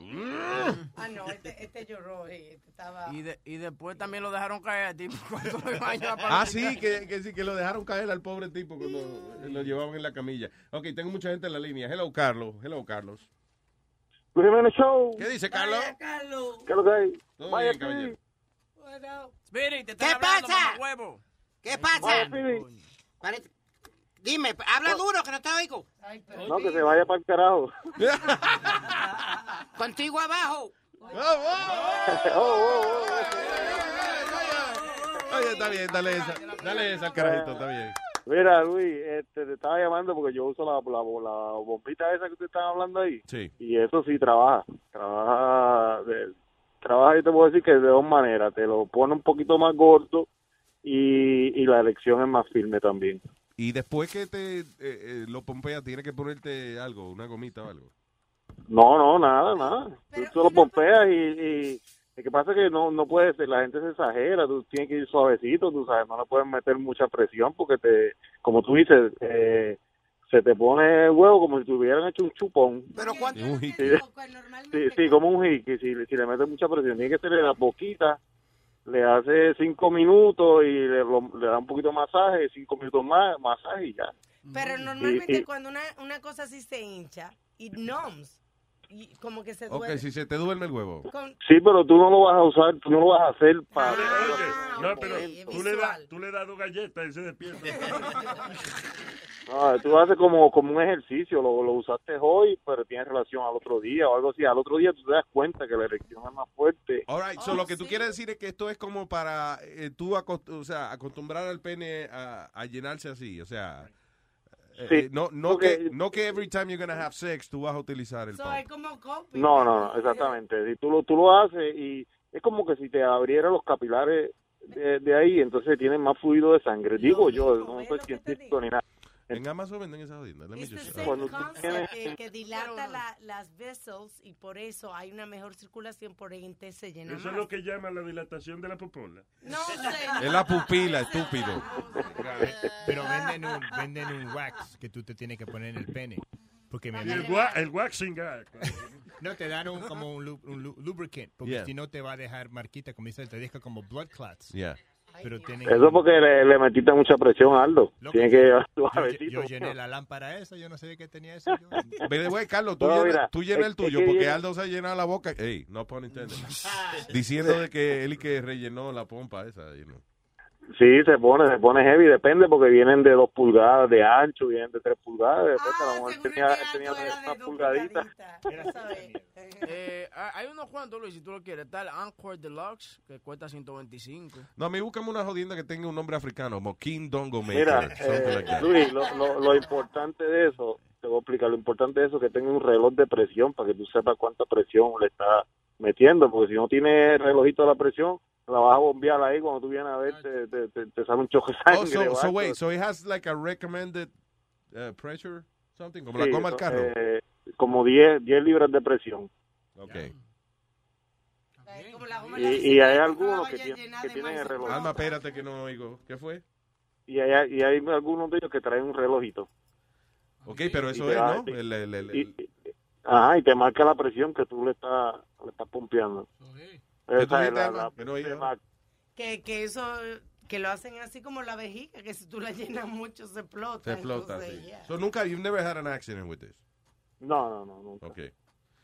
Ah, no, este, este lloró, este estaba... Y, de- y después también lo dejaron caer, tipo, [laughs] cuando Ah, sí, que, que sí, que lo dejaron caer al pobre tipo cuando lo llevaban en la camilla. Ok, tengo mucha gente en la línea. Hello, Carlos. Hello, Carlos. Luis Jiménez Show. ¿Qué dice, Carlos? Carlos. ¿Qué lo que hay? Todo Vaya, bien, caballero. Spirit, te ¿Qué hablando, pasa? ¿Qué pasa? Vaya, Dime, habla duro, que no te oigo. No, que se vaya para el carajo. Contigo abajo. Oye, está bien, dale esa. Dale esa al carajito, está bien. Mira, Luis, este, te estaba llamando porque yo uso la, la, la bombita esa que usted estaba hablando ahí. Sí. Y eso sí trabaja. Trabaja, de- trabaja y te puedo decir que de dos maneras. Te lo pone un poquito más gordo y, y la elección es más firme también. Y después que te eh, eh, lo pompea, tiene que ponerte algo, una gomita o algo. No, no, nada, nada. Tú solo pompeas y, y lo que pasa es que no, no puede ser, la gente se exagera, tú tienes que ir suavecito, tú sabes, no le puedes meter mucha presión porque te, como tú dices, eh, se te pone el huevo como si te hubieran hecho un chupón. Pero cuando... Un Sí, sí, sí, como un jique, si, si le metes mucha presión, tiene que ser la poquita, le hace cinco minutos y le, lo- le da un poquito de masaje, cinco minutos más, masaje y ya. Pero normalmente y- cuando una, una cosa así se hincha, it numbs. Y como que se Ok, duele. si se te duerme el huevo. Con- Sí, pero tú no lo vas a usar, tú no lo vas a hacer para... No, pero tú le, das, tú le das dos galletas y se despierta. [laughs] No, tú haces como, como un ejercicio, lo, lo usaste hoy, pero tienes relación al otro día o algo así. Al otro día tú te das cuenta que la erección es más fuerte. All right, so lo que tú quieres decir es que esto es como para eh, tú acost- o sea, acostumbrar al pene a, a llenarse así, o sea, Sí, eh, no no porque- que no que every time you're gonna have sex tú vas a utilizar el So, pump. es como copy. No, no, no, exactamente. Si tú lo, tú lo haces y es como que si te abriera los capilares de, de ahí, entonces tienes más fluido de sangre. Digo yo, no soy científico ni nada. En Amazon venden esa jodida. Same Cuando tú concept, que dilata la- las vessels y por eso hay una mejor circulación, por ende se llena Eso es más. lo que llaman la dilatación de la popola. No sé. [laughs] Es la pupila, estúpido. Pero venden un, venden un wax que tú te tienes que poner en el pene. Porque me el, gua- el waxing gag. No, te dan un, como un, lu- un lu- lubricant, porque Yeah. si no te va a dejar marquita, como dice, te deja como blood clots. Yeah. Pero tienen Eso porque le, le metiste mucha presión a Aldo. Tiene que llevar yo, yo llené la lámpara esa, yo no sabía que tenía eso. Yo. Way, Carlos, tú, No, tú es- el tuyo es que porque llena- Aldo se ha llenado la boca. Ey, no intended. [laughs] Diciendo de que él y que rellenó la pompa esa. You know. Sí, se pone, se pone heavy, depende porque vienen de dos pulgadas de ancho, vienen de tres pulgadas, depende, a lo mejor tenía, tenía una pulgadita. [laughs] Eh, hay unos cuantos, Luis, si tú lo quieres. Está el Encore Deluxe, que cuesta 125. No, a mí búscame una jodienda que tenga un nombre africano, como King Dongo Maker. Mira, eh, like. Luis, lo, lo, lo importante de eso, te voy a explicar, lo importante de eso es que tenga un reloj de presión para que tú sepas cuánta presión le está metiendo, porque si no tiene relojito de la presión, la vas a bombear ahí cuando tú vienes a ver, te, te, te- te sale un choque de Oh, sangre. so, so vato. wait, so it has like a recommended uh, pressure, something, como Sí, la coma el eso, carro. eh, como 10, 10 libras de presión. Okay. Y, y hay algunos que, tienen, que tienen el reloj. Alma, espérate que no oigo. ¿Qué fue? Y hay, y hay algunos de ellos que traen un relojito. Ok, pero Y eso es, da- ¿no? El, el, el- y- Ajá, y te marca la presión que tú le estás, le estás pompeando. ¿Qué tú Esa es dijiste, la- Alma? la- Que no. Que, que eso, que lo hacen así como la vejiga, que si tú la llenas mucho se explota. se explota, entonces, sí. So nunca, you've never had an accident with this. No, no, no, nunca. Ok.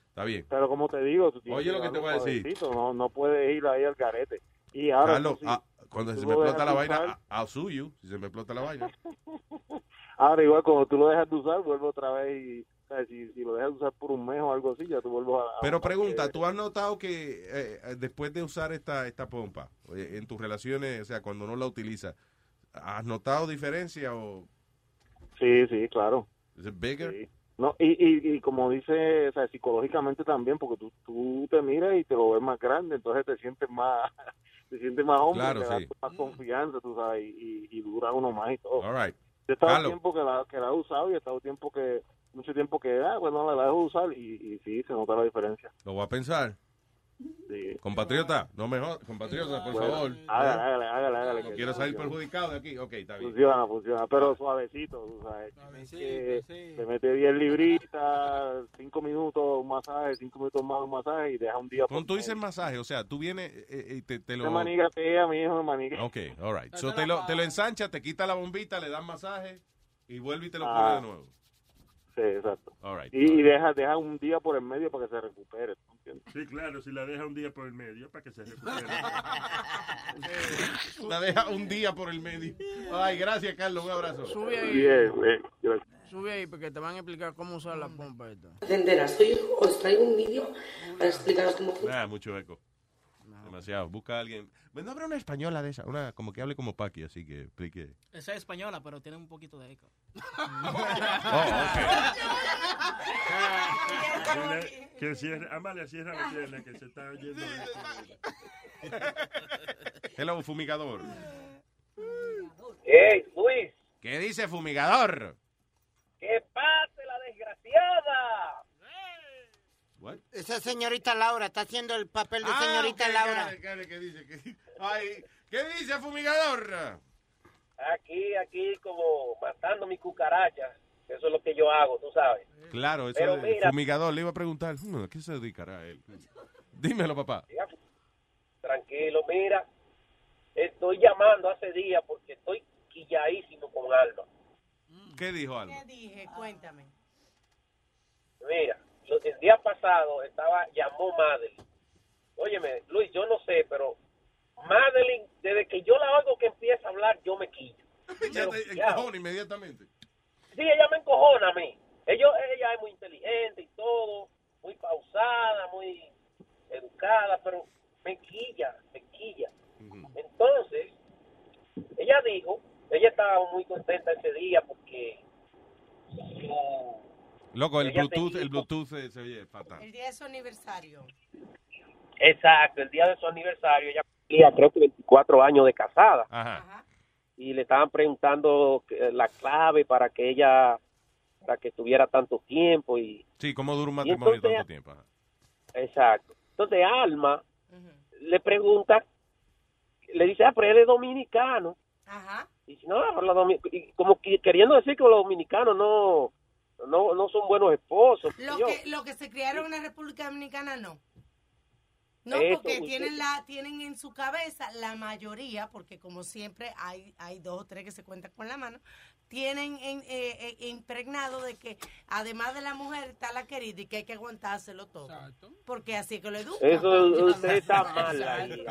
Está bien. Pero como te digo, tú tienes Oye lo que te voy a decir. No, no puedes ir ahí al garete. Y ahora, Carlos, tú sí, ah, cuando se me explota la vaina, usar, I- I'll sue you. Si se me explota la vaina. [laughs] Ahora igual cuando tú lo dejas de usar, vuelve otra vez y o sea, si, si lo dejas de usar por un mes o algo así, ya tú vuelves a... Pero a- pregunta, ¿tú has notado que eh, eh, después de usar esta, esta pompa, oye, en tus relaciones, o sea, cuando no la utilizas, ¿has notado diferencia o Sí, sí, claro. it bigger? Sí. No, y, y, y como dice, o sea, psicológicamente también, porque tú, tú te miras y te lo ves más grande, entonces te sientes más, [laughs] te sientes más hombre, Claro, te da sí. más confianza, tú sabes, y, dura uno más y todo. All right. He estado tiempo que la, que la he usado y he estado tiempo que, mucho tiempo que, ah, bueno, la, la dejo de usar y, y sí, se nota la diferencia. Lo voy a pensar. Sí. Compatriota, no mejor, compatriota, por Bueno, favor. hágale, hágale, hágale, hágale, No quiero salir funciona. perjudicado de aquí. Ok, está bien. Funciona, funciona, pero suavecito, tú sabes. Que Te mete 10 libritas, 5 minutos un masaje, 5 minutos más un masaje y deja un día Cuando tú dices masaje, o sea, tú vienes eh, eh, y te, te lo... manigatea, mi hijo, me maniga. Ok, all right. So te, lo, te lo ensancha, te quita la bombita, le das masaje y vuelve y te lo pone Ah. de nuevo. Sí, exacto. All right. Y, y deja, deja un día por el medio para que se recupere. Sí, claro, si la deja un día por el medio para que se recupere. [laughs] La deja un día por el medio. Ay, gracias, Carlos. Un abrazo. Sube ahí. Bien, bien, gracias. Sube ahí porque te van a explicar cómo usar la pompa esta. Entenderás. Hoy os traigo un vídeo para explicaros cómo funciona. Ah, mucho eco. Demasiado. Busca a alguien. No habrá una española de esa, una como que hable como Paqui, así que explique. Esa es española, pero tiene un poquito de eco. Dile que cierre, Amalia, cierra la pierna que se está oyendo. Hello, fumigador. ¡Ey, Luis! ¿Qué dice fumigador? ¡Que pase la desgraciada! Esa señorita Laura está haciendo el papel de Ah, señorita Laura. ¿qué dice? ¿Qué, ay, ¿qué dice fumigador? Aquí, aquí, como matando mi cucaracha. Eso es lo que yo hago, tú sabes. Claro, eso Pero es mira- fumigador. Le iba a preguntar, "Hmm, ¿a qué se dedicará él? Dímelo, papá. Tranquilo, mira. Estoy llamando hace días porque estoy quilladísimo con Alma. ¿Qué dijo Alma? ¿Qué dije? Cuéntame. Mira, el día pasado estaba, llamó Madeline. Óyeme, Luis, yo no sé, pero Madeline, desde que yo la oigo que empieza a hablar, yo me quillo. [laughs] Ya te encojona inmediatamente. Sí, ella me encojona a mí. Ellos, ella es muy inteligente y todo, muy pausada, muy educada, pero me quilla, me quilla. Entonces, ella dijo, ella estaba muy contenta ese día porque su- Loco, el Bluetooth, el Bluetooth se, se oye fatal. El día de su aniversario. exacto, el día de su aniversario, ella cumplía creo que 24 años de casada. Ajá. y le estaban preguntando que- la clave para que ella para que tuviera tanto tiempo y Sí, ¿cómo dura un matrimonio entonces- tanto tiempo? Ajá. exacto entonces Alma le pregunta le dice ah pero él es dominicano Ajá. y dice no pero los domi- y como que queriendo decir que los dominicanos no no no son buenos esposos Los que, los que se criaron en la República Dominicana, no. No, Eso, porque usted- tienen la tienen en su cabeza la mayoría, porque como siempre hay hay dos o tres que se cuentan con la mano, tienen en- eh, eh, impregnado de que además de la mujer está la querida y que hay que aguantárselo todo. Porque así es que lo educan. Eso usted está [laughs] mal ahí.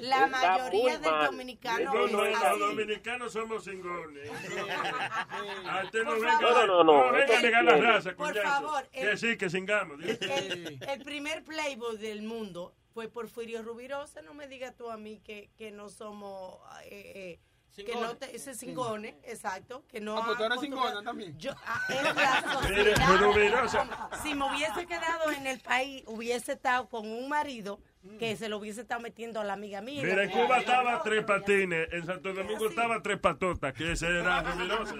La mayoría del mal. dominicano No, es no, los dominicanos somos cingones. A usted no Por venga, favor. No, no, no, no venga a negar la raza, Por favor, Que sí, que singamos. El, el primer playboy del mundo fue Porfirio Rubirosa. No me digas tú a mí que, que no somos. eh, eh, que no te, ese cingone, exacto, que no Ah, pues tú ha eres cingona también. Yo, ah, es la [laughs] sociedad. Si me hubiese quedado en el país, hubiese estado con un marido que se lo hubiese estado metiendo a la amiga mía. Mira, en Cuba estaba tres patines, en Santo Domingo estaba tres patotas, que ese era Rubirosa.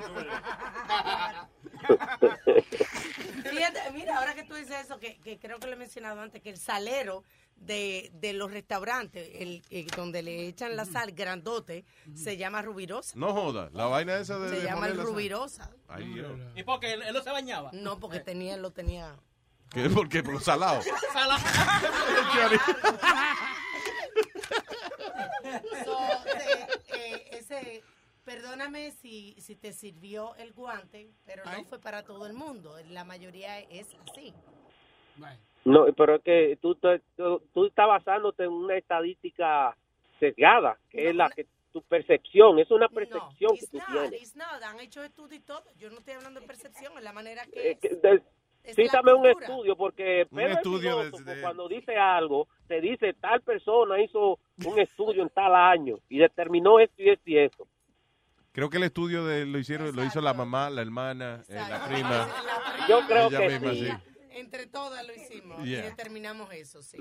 Fíjate, mira, ahora que tú dices eso, que, que creo que lo he mencionado antes, que el salero de, de los restaurantes, el, el donde le echan la sal grandote, se llama rubirosa. No joda, la vaina esa de. Se de llama el rubirosa. Ay, Dios. ¿Y por qué? ¿Él, él no se bañaba? No, porque tenía, lo tenía. ¿Qué? ¿Por qué? Por los [laughs] salados. So, eh, eh, ese, perdóname si, si te sirvió el guante, pero no fue para todo el mundo. La mayoría es así. No, pero es que tú, tú, tú- estás basándote en una estadística sesgada, que es la que tu percepción, es una percepción que tú It's tienes. not, not. Han hecho estudios y todo. Yo no estoy hablando de percepción, es la manera que Eh, es. que de- Es cítame un estudio, porque Un estudio de- filósofo, de- cuando dice algo, te dice tal persona hizo un estudio en tal año y determinó esto y esto y esto. Creo que el estudio de, lo hicieron, lo hizo la mamá, la hermana, eh, [laughs] la prima. Yo creo Ella que misma, sí. Entre todas lo hicimos Yeah. y determinamos eso, sí.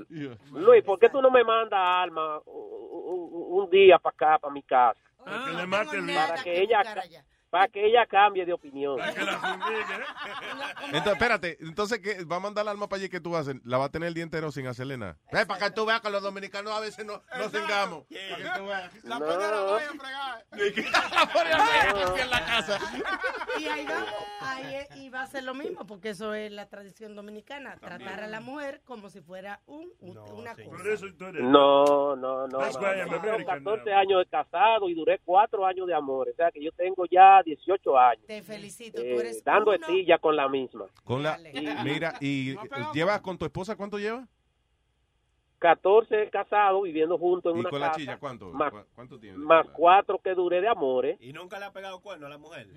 Luis, ¿por qué tú no me mandas Alma un, un- un día para acá, para mi casa? que le mate para que ella para que ella cambie de opinión. Entonces, espérate, entonces, ¿qué? ¿va a mandar la alma para allí que tú vas a hacer? ¿La va a tener el día entero sin hacerle nada? Para que tú veas que los dominicanos a veces no, no cingamos. Para que tú veas. La No. la olla a fregar. [laughs] La pone a fregar en la casa. Y ahí vamos, ahí es- y va a ser lo mismo, porque eso es la tradición dominicana, tratar a la mujer como si fuera un, un- una cosa. Por eso tú eres. No, no, no. No, no. American 14 now. años de casado y duré 4 años de amor. O sea que yo tengo ya 18 años. Te felicito, tú eh, eres dando uno. estilla con la misma. Con la, mira, y llevas con tu esposa, ¿cuánto llevas? 14 casados viviendo juntos en Y una con la casa. chilla, ¿cuánto? Más, ¿Cu- ¿Cuánto tienes? más cuatro que duré de amores. Y nunca le ha pegado cuerno a la mujer.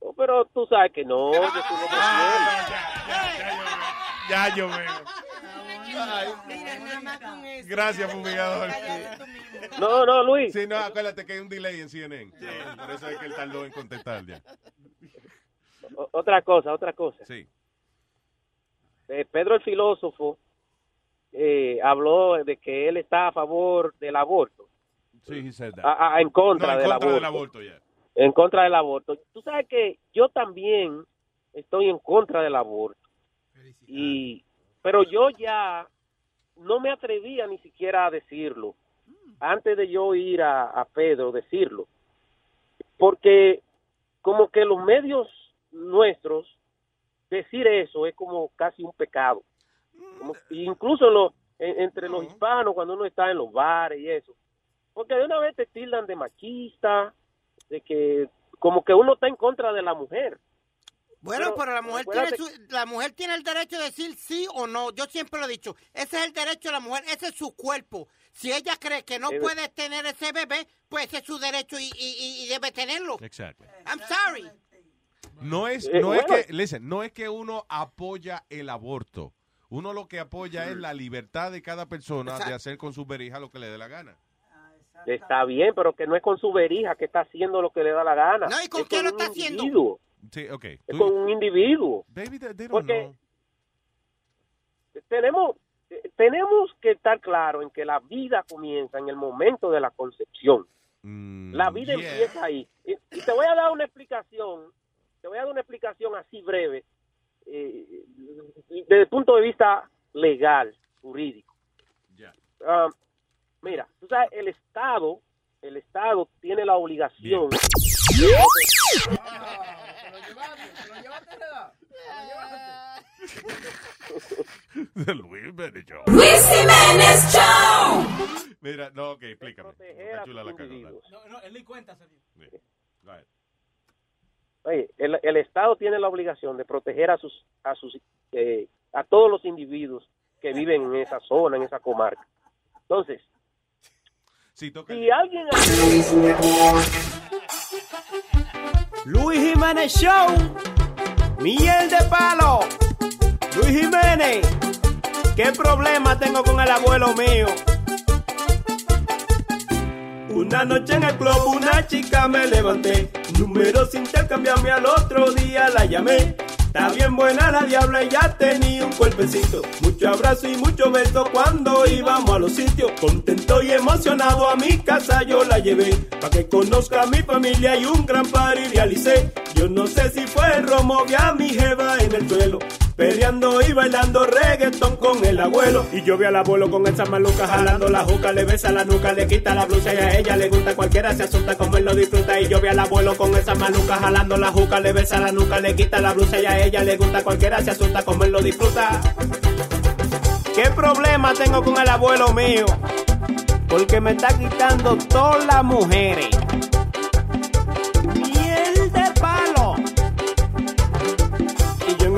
Oh, pero tú sabes que no, yo estoy Ya yo veo. Mira, nada más con eso. Gracias, fumigador. No, no, Luis. Sí, no, acuérdate que hay un delay en CNN. Por eso es que él tardó en contestar ya. O- Otra cosa, otra cosa. Sí. Eh, Pedro el filósofo eh, habló de que él está a favor del aborto, Sí, he said that. a- a- en contra, No, en del, contra aborto. del aborto, ya. En contra del aborto. Tú sabes que yo también estoy en contra del aborto. Y, pero yo ya no me atrevía ni siquiera a decirlo. Antes de yo ir a, a Pedro, decirlo. Porque como que los medios nuestros, decir eso es como casi un pecado. Como- incluso en los- en- entre los hispanos, cuando uno está en los bares y eso. Porque de una vez te tildan de machista, de que como que uno está en contra de la mujer. Bueno, Pero, pero, la mujer tiene su- la mujer tiene el derecho de decir sí o no. Yo siempre lo he dicho. Ese es el derecho de la mujer, ese es su cuerpo. Si ella cree que no puede tener ese bebé, pues ese es su derecho y, y- y debe tenerlo. Exacto. I'm sorry. No es, Eh, no es que, listen, no es que uno apoya el aborto. Uno lo que apoya es la libertad de cada persona de hacer con su verija lo que le dé la gana. Está bien, pero que no es con su verija que está haciendo lo que le da la gana. No, ¿y con Es qué lo está haciendo? individuo, Sí, ok. Es Tú- con un individuo. Baby, they, they don't Porque know. tenemos tenemos que estar claro en que la vida comienza en el momento de la concepción. La vida Mm, yeah. empieza ahí. Y, y te voy a dar una explicación, te voy a dar una explicación así breve, eh, desde el punto de vista legal, jurídico. Ah, mira, tú sabes, el Estado, el Estado tiene la obligación. The Luis Jiménez Show. Luis Jiménez Show. Mira, no, ok, explícame. Porque chula la individuos. No, no, él ni cuenta. se- Sí. Oye, el, el Estado tiene la obligación de proteger a sus a sus eh, a todos los individuos que viven en esa zona, en esa comarca. Entonces, si alguien Luis Jiménez Show. Miel de palo. Luis Jiménez. ¿Qué problema tengo con el abuelo mío? Una noche en el club una chica me levanté. Números intercambiarme al otro día la llamé. Está bien buena la diabla y ya tenía un cuerpecito. Mucho abrazo y mucho beso cuando íbamos a los sitios. Contento y emocionado a mi casa yo la llevé. Pa' que conozca a mi familia y un gran party realicé. Yo no sé si fue el romo, vi a mi jeva en el suelo. Peleando y bailando reggaetón con el abuelo. Y yo vi al abuelo con esa maluca jalando la juca, le besa la nuca, le quita la blusa y a ella le gusta. Cualquiera se asusta como él lo disfruta. Y yo vi al abuelo con esa maluca jalando la juca, le besa la nuca, le quita la blusa y a ella le gusta. Cualquiera se asusta como él lo disfruta. ¿Qué problema tengo con el abuelo mío? Porque me está quitando todas las mujeres.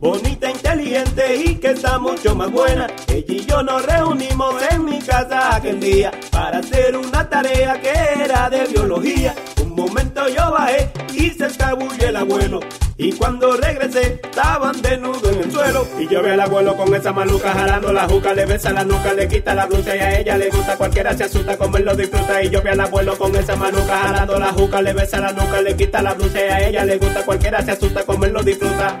Bonita, inteligente y que está mucho más buena. Ella y yo nos reunimos en mi casa aquel día para hacer una tarea que era de biología. Un momento yo bajé y se escabulló el abuelo. Y cuando regresé, estaban desnudos en el suelo. Y yo vi al abuelo con esa maluca jalando la juca, le besa la nuca, le quita la blusa y a ella le gusta. Cualquiera se asusta como él lo disfruta. Y yo vi al abuelo con esa maluca jalando la juca, le besa la nuca, le quita la blusa y a ella le gusta. Cualquiera se asusta como él lo disfruta.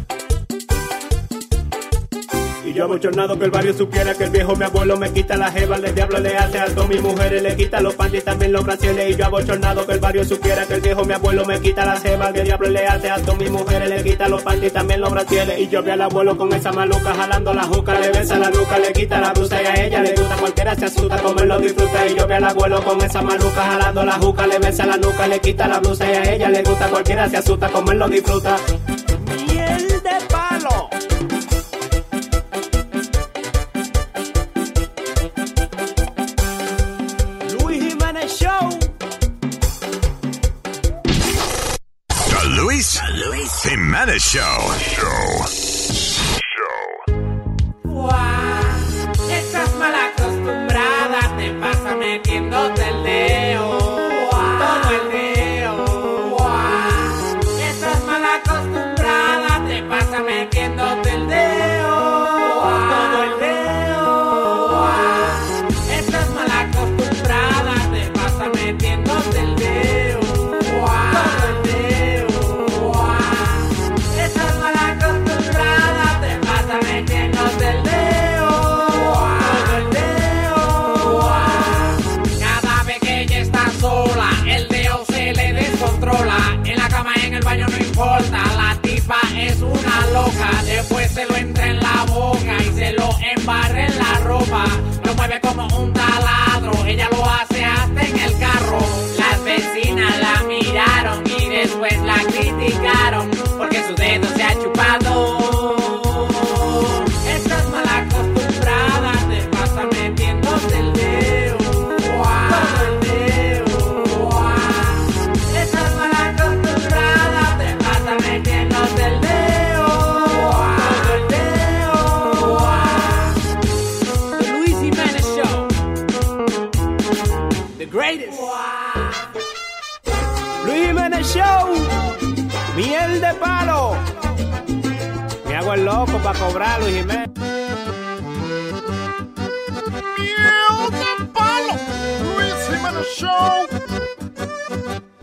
Y yo abochornado que el barrio supiera que el viejo mi abuelo me quita la jeva, el diablo le hace alto a mi mujer, le quita los panties también los brasiles. Y yo abochornado que el barrio supiera que el viejo mi abuelo me quita la jeva, el diablo le hace alto a mi mujer, le quita los panties también los brasiles. Y yo vi al abuelo con esa maluca jalando la juca, le besa la nuca, le quita la blusa y a ella le gusta. Cualquiera se asusta como él lo disfruta. Y yo vi al abuelo con esa maluca jalando la juca, le besa la nuca, le quita la blusa y a ella le gusta. Cualquiera se asusta como él lo disfruta. Miel de palo. Jimenez Show. Estás cobrar, Luis Jiménez. Miel de palo. Luis Jiménez Show.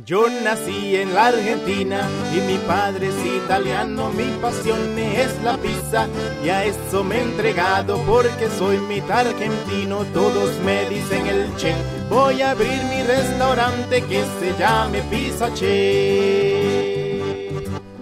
Yo nací en la Argentina y mi padre es italiano, mi pasión es la pizza y a eso me he entregado porque soy mitad argentino, todos me dicen el che. Voy a abrir mi restaurante que se llame Pizza Che.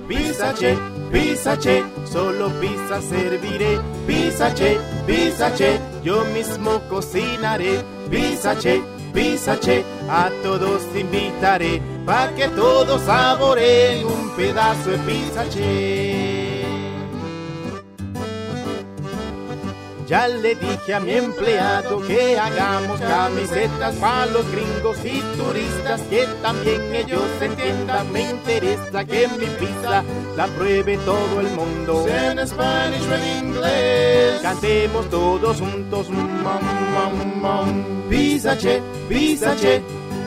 Pizza Che, Pizza Che, solo pizza serviré. Pizza Che, Pizza Che, yo mismo cocinaré. Pizza Che, Pizza Che, a todos invitaré pa' que todos saboreen un pedazo de pizza Ya le dije a mi empleado que hagamos camisetas para los gringos y turistas, que también ellos entiendan. Me interesa que mi pizza la pruebe todo el mundo. En Spanish o en inglés. Cantemos todos juntos. Mom, mom, mom. Pizza Che, Pizza Che.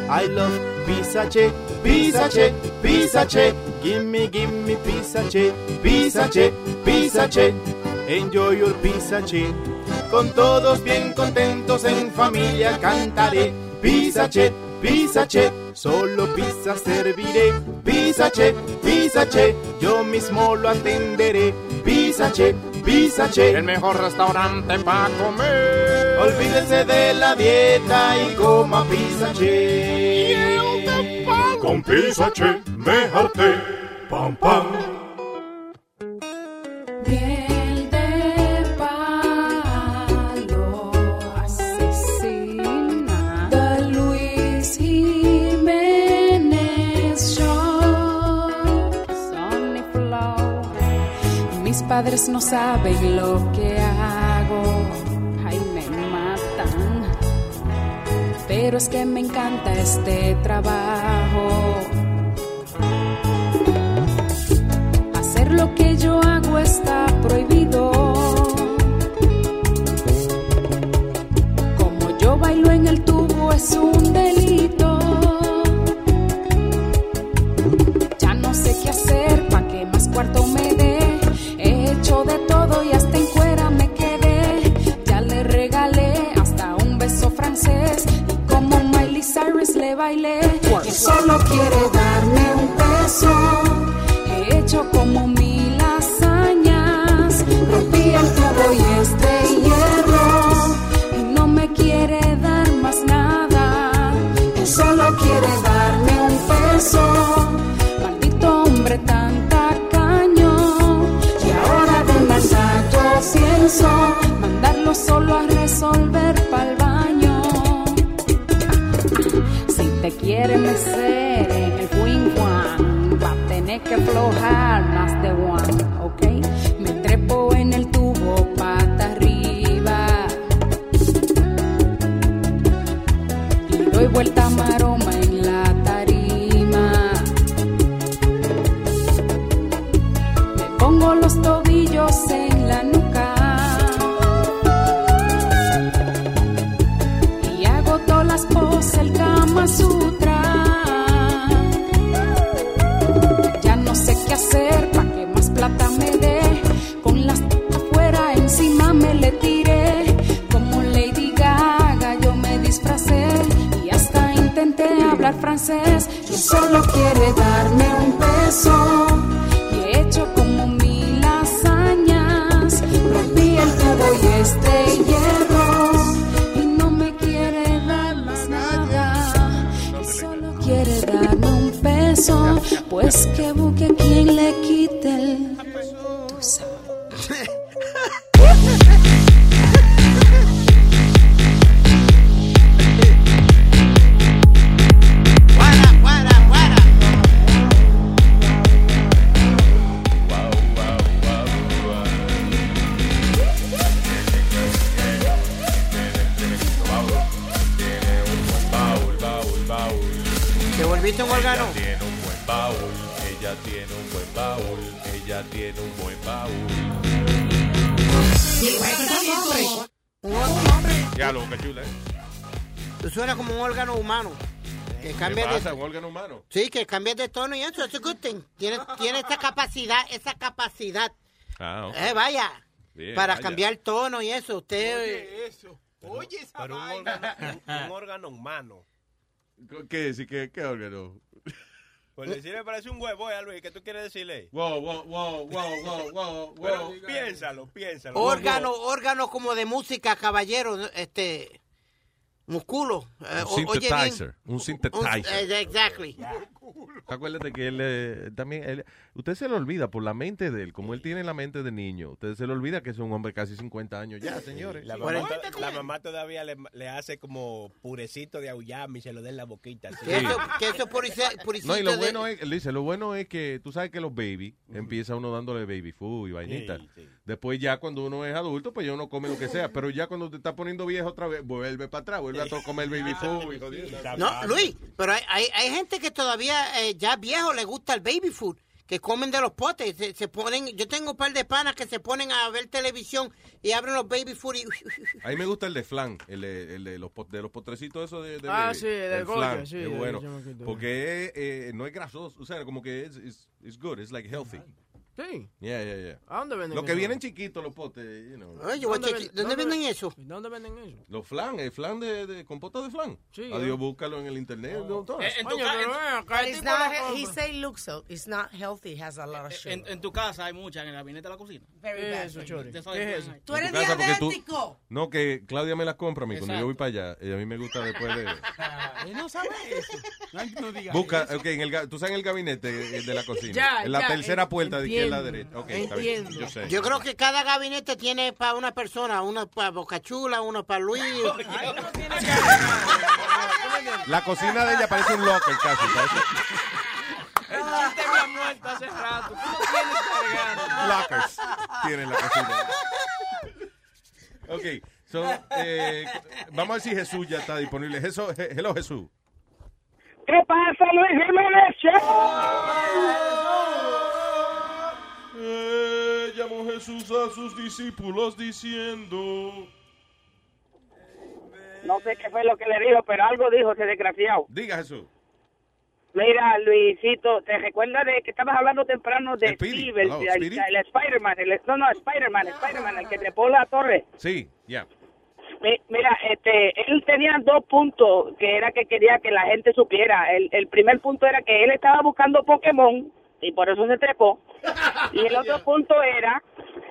I love Pizza Che, Pizza Che, Pizza Che. Gimme, gimme Pizza Che, Pizza Che, Pizza Che. Enjoy your Pizza Che. Con todos bien contentos en familia cantaré. Pizza Che, Pizza Che. Solo pizza serviré. Pizza Che, Pizza Che. Yo mismo lo atenderé. Pizza Che, Pizza Che. El mejor restaurante para comer. Olvídese de la dieta y coma Pizza Che. Con Pizza Che me harté. Pam, pam. Miel padres no saben lo que hago Ay, me matan Pero es que me encanta este trabajo Hacer lo que yo hago está prohibido. Como yo bailo en el tubo es un delito. Solo quiere humano? sí, que cambia de tono y eso, es a good thing. Tiene, tiene esa capacidad, esa capacidad. Ah, ok. Eh, vaya, Bien, para vaya. cambiar tono y eso. Usted... Oye, eso. Oye, esa Pero un vaina. órgano, un, un órgano humano. ¿Qué? Sí, ¿qué, qué órgano? Pues decirle parece un huevo, eh, Luis. ¿Qué tú quieres decirle? Wow, wow, wow, wow, wow, wow, Pero wow. piénsalo, piénsalo. órgano, órgano como de música, caballero, este, músculo. eh, Un synthesizer, un synthesizer. eh, Acuérdate que él eh, también, él- usted se le olvida por la mente de él, como él tiene la mente de niño, usted se le olvida que es un hombre casi 50 años ya, señores. La mamá, to- la mamá todavía le, le hace como purecito de auyama y se lo da en la boquita. Que eso, que eso purici- puricito No, y lo de- bueno es, dice, lo bueno es que tú sabes que los baby, empieza uno dándole baby food y vainita. Después ya cuando uno es adulto, pues ya uno come lo que sea, pero ya cuando te está poniendo viejo otra vez, vuelve para atrás, vuelve a comer [laughs] baby food. No, Luis, pero hay, hay, hay gente que todavía eh, ya viejo le gusta el baby food, que comen de los potes, se, se ponen, yo tengo un par de panas que se ponen a ver televisión y abren los baby food y... [laughs] A mí me gusta el de flan, el de, el de los, pot- de los potrecitos esos de, de Ah, baby. sí, del flan, sí, es bueno, porque eh, no es grasoso, o sea, como que es it's, it's good, it's like healthy. Sí. Yeah, yeah, yeah. ¿A dónde venden Los que eso? vienen chiquitos los potes, you know. Oye, voy a ¿Dónde cheque- ven- ¿dónde dónde venden ven- eso? ¿Dónde venden eso? Los flan, el flan de, de compota de flan. Sí, Adiós, eh. búscalo en el internet. Eh, en tu Oye, ca- pero en- not, lo he, say looks so. It's not healthy. Has a lot of sugar. En, en tu casa hay muchas en el gabinete de la cocina. Very ¿Qué bad es eso. Chori? ¿Qué es eso? Tú eres tu casa, porque tú- diabético. No, que Claudia me las compra a mí cuando yo voy para allá. Y a mí me gusta después de... Él no sabe eso. [laughs] No, no Busca, ok, en el, tú sabes en el gabinete eh, de la cocina. Ya, en la tercera puerta de izquierda a entiendo, derecha. Ok, está bien. entiendo. Yo sé. Yo creo que cada gabinete tiene para una persona, uno para Bocachula, uno para Luis. La cocina de ella parece un locker casi. parece- El chiste me ha muerto hace rato. No tienes cargando. Lockers tiene en la cocina. Ok, so, eh, vamos a ver si Jesús ya está disponible. Jesús, he- hello Jesús. ¿Qué pasa, Luis Jiménez? Llamó Jesús a sus discípulos diciendo... No sé qué fue lo que le dijo, pero algo dijo ese desgraciado. Diga Jesús. Mira, Luisito, ¿te recuerdas de que estabas hablando temprano de Speedy. Steve, el, el- el Spider-Man? el- no, no, Spider-Man, Spider-Man, el que trepó la torre. Sí, ya. Mi- Mira, este, él tenía dos puntos que era que quería que la gente supiera. El, el primer punto era que él estaba buscando Pokémon y por eso se trepó. Y el otro punto era,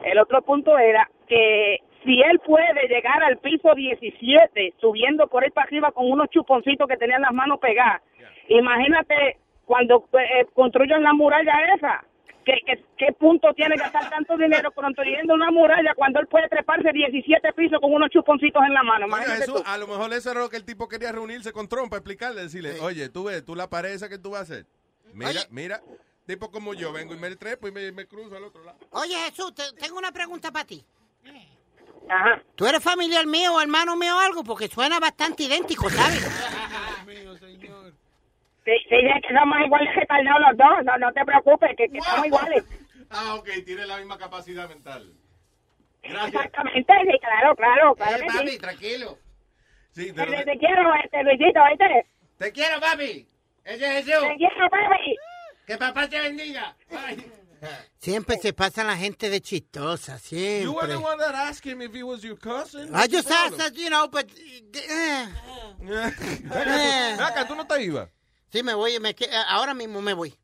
el otro punto era que si él puede llegar al piso 17 subiendo por ahí para arriba con unos chuponcitos que tenían las manos pegadas, imagínate cuando eh, construyan la muralla esa. ¿Qué, qué, qué punto tiene que gastar tanto dinero construyendo una muralla cuando él puede treparse 17 pisos con unos chuponcitos en la mano? A lo mejor eso era lo que el tipo quería reunirse con Trump para explicarle, decirle, oye, tú ves, tú la pared esa que tú vas a hacer. Mira, Oye. mira, tipo como yo, vengo y me trepo y me, me cruzo al otro lado. Oye, Jesús, te- tengo una pregunta para ti. Ajá. ¿Tú eres familiar mío o hermano mío o algo? Porque suena bastante idéntico, ¿sabes? [laughs] Sí, sí, es que somos iguales retardados los dos. No, no te preocupes, que, que estamos iguales. [laughs] Ah, ok, tiene la misma capacidad mental. Exactamente, sí, claro, claro, claro que sí. tranquilo. Sí, Te, te- te quiero, este, Luisito, ¿viste? Te quiero, papi. Ese es Jesús. Te quiero, papi. Que papá te bendiga. Siempre se pasa la gente de chistosa, You were siempre. the one that asked him if he was your cousin. I just asked, that, you know, but... eh, acá, ¿tú no te ibas? sí, me voy, me, que- ahora mismo me voy.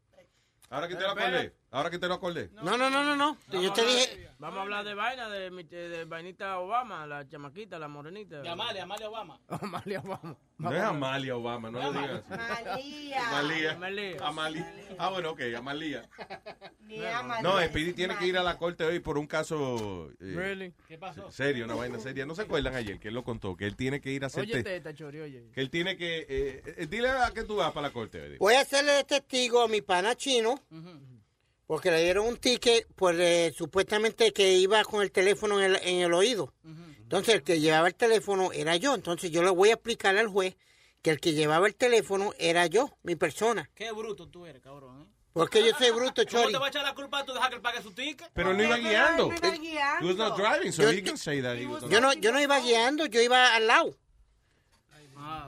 Ahora que te lo acordé. Ahora que te lo acordé. No, no, no, no, no. Yo te dije... Vamos a hablar de vaina, de, mi- de, de vainita Obama, la chamaquita, la morenita. De Amalia, Amalia Obama. [laughs] Amalia Obama. No es Amalia Obama, no le digas. Amalia. Amalia. Amalia. Ah, bueno, ok, Amalia. [laughs] Ni ama No, Speedy tiene que ir a la corte hoy por un caso eh, Really? ¿Qué pasó? serio, una vaina seria. ¿No se acuerdan ayer que él lo contó? Que él tiene que ir a hacer Oye, te- teta, chori, oye. Que él tiene que... eh, eh, dile a que tú vas para la corte. Voy a hacerle de testigo a mi pana chino, porque le dieron un ticket por eh, supuestamente que iba con el teléfono en el, en el oído. Entonces el que llevaba el teléfono era yo. Entonces yo le voy a explicar al juez que el que llevaba el teléfono era yo, mi persona. Qué bruto tú eres, cabrón. ¿eh? Porque yo soy bruto, ¿Cómo Chori. te va a echar la culpa a tú dejar que él pague su ticket? Pero no iba guiando. no iba guiando. He was not driving, so Yo- he can say that. he was not- Yo no, yo no iba guiando, yo iba al lado.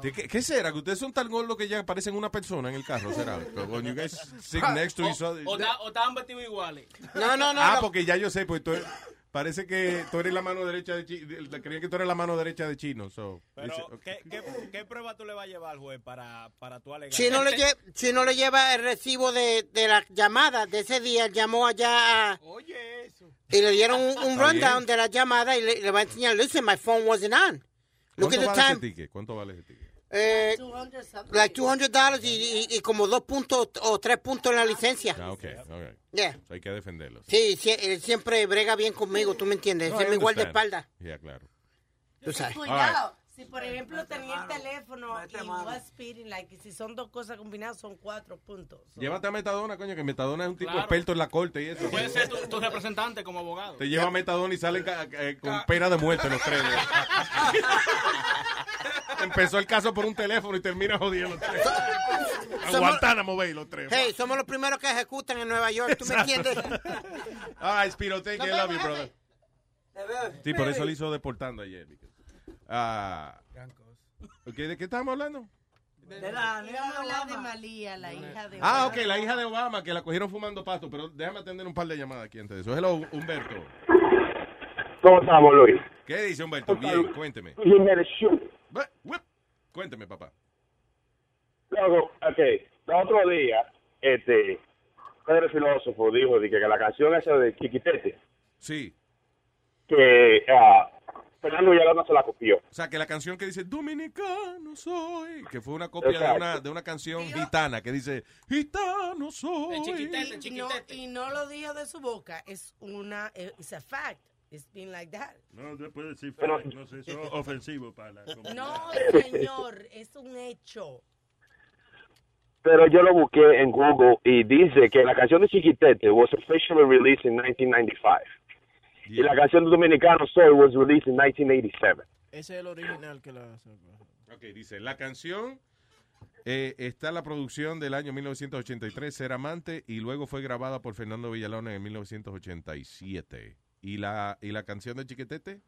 ¿De ¿Qué, ¿Qué será? ¿Que ustedes son tan gordos que ya parecen una persona en el carro? ¿Será? [laughs] When you guys sit next to each other. O, estaban vestidos iguales. No, no, no. Ah, no. porque ya yo sé, pues tú eres- parece que tú eres la mano derecha de Chino. Creía que tú eres la mano derecha de Chino. So, Pero, dice. ¿qué, qué, qué prueba tú le vas a llevar al juez para, para tu alegar? Si no, le lle- le lleva el recibo de, de la llamada de ese día, llamó allá a- Oye, eso. y le dieron un, rundown de la llamada y le, le va a enseñar, listen, my phone wasn't on. Look ¿Cuánto at the vale ese time. ticket? ¿Cuánto vale ese ticket? Eh, like 200 dollars y, y, y como dos puntos o tres puntos en la licencia. Ah, ok, ok. Yeah. So hay que defenderlo. Sí, sí, él siempre brega bien conmigo, tú me entiendes. No, me igual de espalda. Yeah, claro. Tú sabes. Si por ejemplo tenía el teléfono y was speeding, like, si son dos cosas combinadas son cuatro puntos. Llévate a Metadona, coño, que Metadona es un tipo Claro. experto en la corte y eso. Puede ser tu, tu representante como abogado. Te lleva a Metadona y salen eh, con pena de muerte los tres. [laughs] Empezó el caso por un teléfono y termina jodiendo los tres. A Guantánamo, ve, los tres. Hey, somos los primeros que ejecutan en Nueva York, ¿tú me entiendes? [laughs] Ay, Spiro, thank you, I love you, brother. Sí, por eso le le hizo deportando ayer. Ah, ok, ¿De qué estamos hablando? De la Vamos a hablar de Malía, la hija de Ah, ok, la hija de Obama, que la cogieron fumando pasto, pero déjame atender un par de llamadas aquí antes de eso. Hello, Humberto. ¿Cómo estamos, Luis? ¿Qué dice Humberto? Bien, cuénteme. Cuénteme, papá. Luego, ok, el otro día, este, Pedro el filósofo dijo de que, que la canción esa de Chiquitete, Sí. que ah, Fernando Villalona se la copió. O sea, que la canción que dice Dominicano soy, que fue una copia de una, de una canción gitana que dice Gitano soy. Y no, y no lo dijo de su boca, es una, es a fact. It's been like that. No, puede decir Pero- fact, no sé, eso es [laughs] ofensivo para la comunidad. No, [laughs] señor, es un hecho. Pero yo lo busqué en Google y dice que la canción de Chiquitete was officially released in 1995. Y la canción de Dominicano Soy was released in 1987. Ese es el original que la hace. Ok, dice, la canción eh, está en la producción del año 1983, Ser Amante, y luego fue grabada por Fernando Villalona en 1987. ¿Y la, ¿Y la canción de Chiquitete?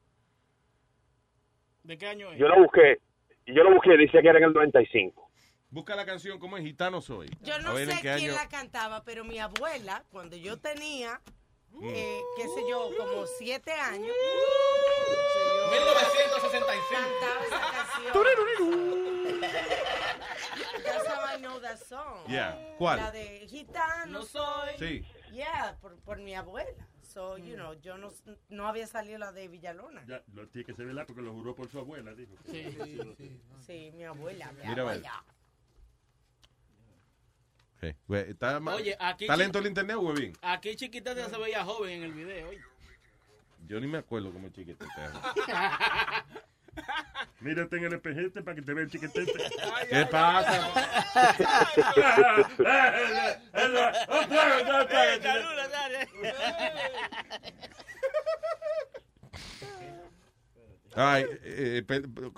¿De qué año es? Yo lo busqué, yo lo busqué, dice que era en el 95. Busca la canción, ¿cómo es? Gitano soy. Yo no sé quién año. la cantaba, pero mi abuela, cuando yo tenía, eh, qué sé yo, como siete años, 1966. cantaba esa canción. That's how I know that song. Yeah. ¿Cuál? La de Gitano soy. Sí. Yeah, por, por mi abuela. So, you know, yo no, no había salido la de Villalona. Ya, lo tiene que ser verdad porque lo juró por su abuela, dijo. Sí, Sí, mi abuela, mi Mira, a ver. Sí. ¿Está, Oye, aquí ¿está lento el internet, huevín? Aquí chiquitete se veía joven en el video. oye. Yo ni me acuerdo cómo es chiquitete. [laughs] Mírate en el espejete para que te vea el chiquitete. ¿Qué pasa? Ay, eh,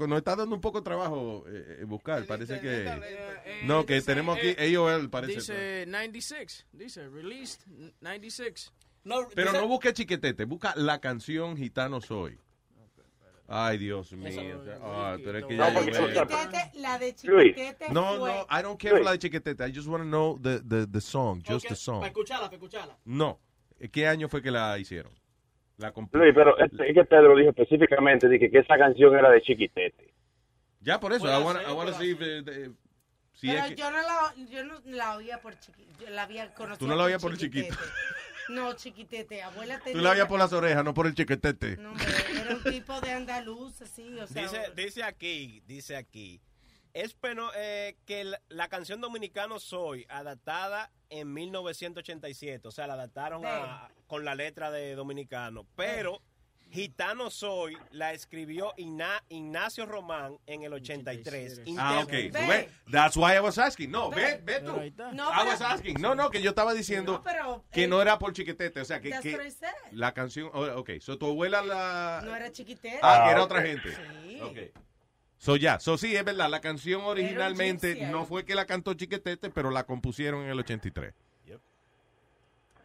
nos está dando un poco de trabajo eh, eh, buscar. Parece que. No, que tenemos aquí AOL, parece. Dice 96. Dice released 96. Pero no busque chiquetete, busca la canción Gitano Soy. Ay, Dios mío. Ay, pero es que No, ya veo- Chiquitete, la de Luis. Chiquitete No, no, I don't care la de chiquetete. I just want to know the, the, the song, just the Para song. escucharla, para escucharla. No. ¿Qué año fue que la hicieron? La Luis, pero es que Pedro dijo específicamente de que, esa canción era de Chiquitete. Ya por eso, Puede I I wanna puede see if, si Pero es que- yo no la, yo no la oía por chiquito, yo la había conocido. Tú no la oías por el chiquitete. No, chiquitete, abuela tenía. Tú la veías por las orejas, no por el chiquetete. No, hombre, era un tipo de andaluz, así, o sea. Dice, dice aquí, dice aquí. Es bueno eh, que la, la canción Dominicano Soy, adaptada en 1987, o sea, la adaptaron a- con la letra de Dominicano, pero Gitano Soy la escribió Igna- Ignacio Román en el 83. Ah, ok. Ve, That's why I was asking. No, ve, ve tú. No, I was asking. No, no, que yo estaba diciendo No, pero, que eh, no era por chiquetete. O sea, que, la canción. oh, Ok, so tu abuela la. No era chiquitete. Ah, que era Ah, otra gente. Sí. Ok. So ya, so sí, es verdad, la canción originalmente gypsy, no eh. fue que la cantó Chiquetete, pero la compusieron en el 83.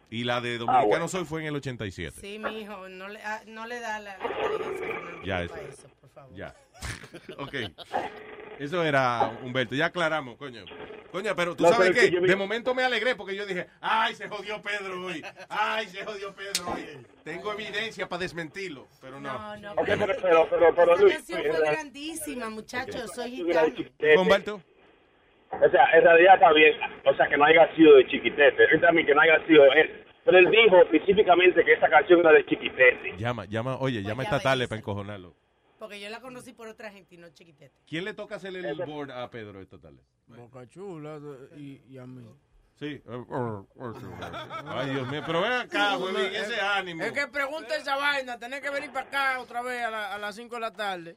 Y la de Dominicano bueno. Soy fue en el 87. Sí, mi hijo, no le, ah, no le da la. la inteligencia, Fernando, Ya, para eso. eso, por favor. Ya. [laughs] ok. Eso era Humberto. Ya aclaramos, coño. Coño, pero tú No, sabes pero qué? que vi- De momento me alegré porque yo dije, ay, se jodió Pedro hoy. Ay, se jodió Pedro hoy. Tengo evidencia para desmentirlo, pero no. No, no, Ok, pero, pero, pero, pero, Esa Luis, canción fue grandísima, muchachos. Soy realidad- gitano. Humberto. O sea, en realidad está bien. O sea, que no haya sido de Chiquitete. Él también que no haya sido él. Pero él dijo específicamente que esa canción era de Chiquitete. Llama, llama, oye, llama ya esta tarde para encojonarlo. Porque yo la conocí por otra gente y no chiquitete. ¿Quién le toca hacer el board a Pedro esta tarde? Boca Chula y, y a mí. Sí. Ay, Dios mío, pero ven acá, güey, ese ánimo. Es que pregunta esa vaina, tenés que venir para acá otra vez a, la- a las 5 de la tarde.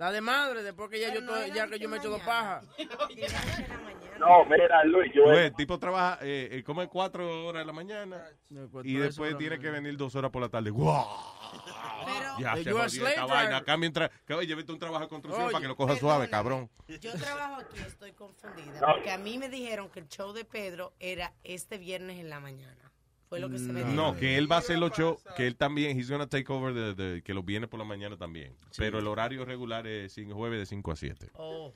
Está de madre después que ya yo, to- ya que yo me echo dos pajas. [laughs] No, mira, Luis, yo... El tipo trabaja, eh, eh, come cuatro horas de la mañana y tres después tiene que venir dos horas por la tarde. ¡Guau! Ya Eh, se jodió esta vaina. Acá mientras, que, oye, vete un trabajo de construcción Oye, para que lo coja suave, cabrón. Yo trabajo aquí, estoy confundida. No. Porque a mí me dijeron que el show de Pedro era este viernes en la mañana. Fue lo que se dijo. No, que él va a hacer los shows, que él también, he's gonna take over, de, de- que los viene por la mañana también. Pero el horario regular es cinco- jueves de 5 a 7. Oh.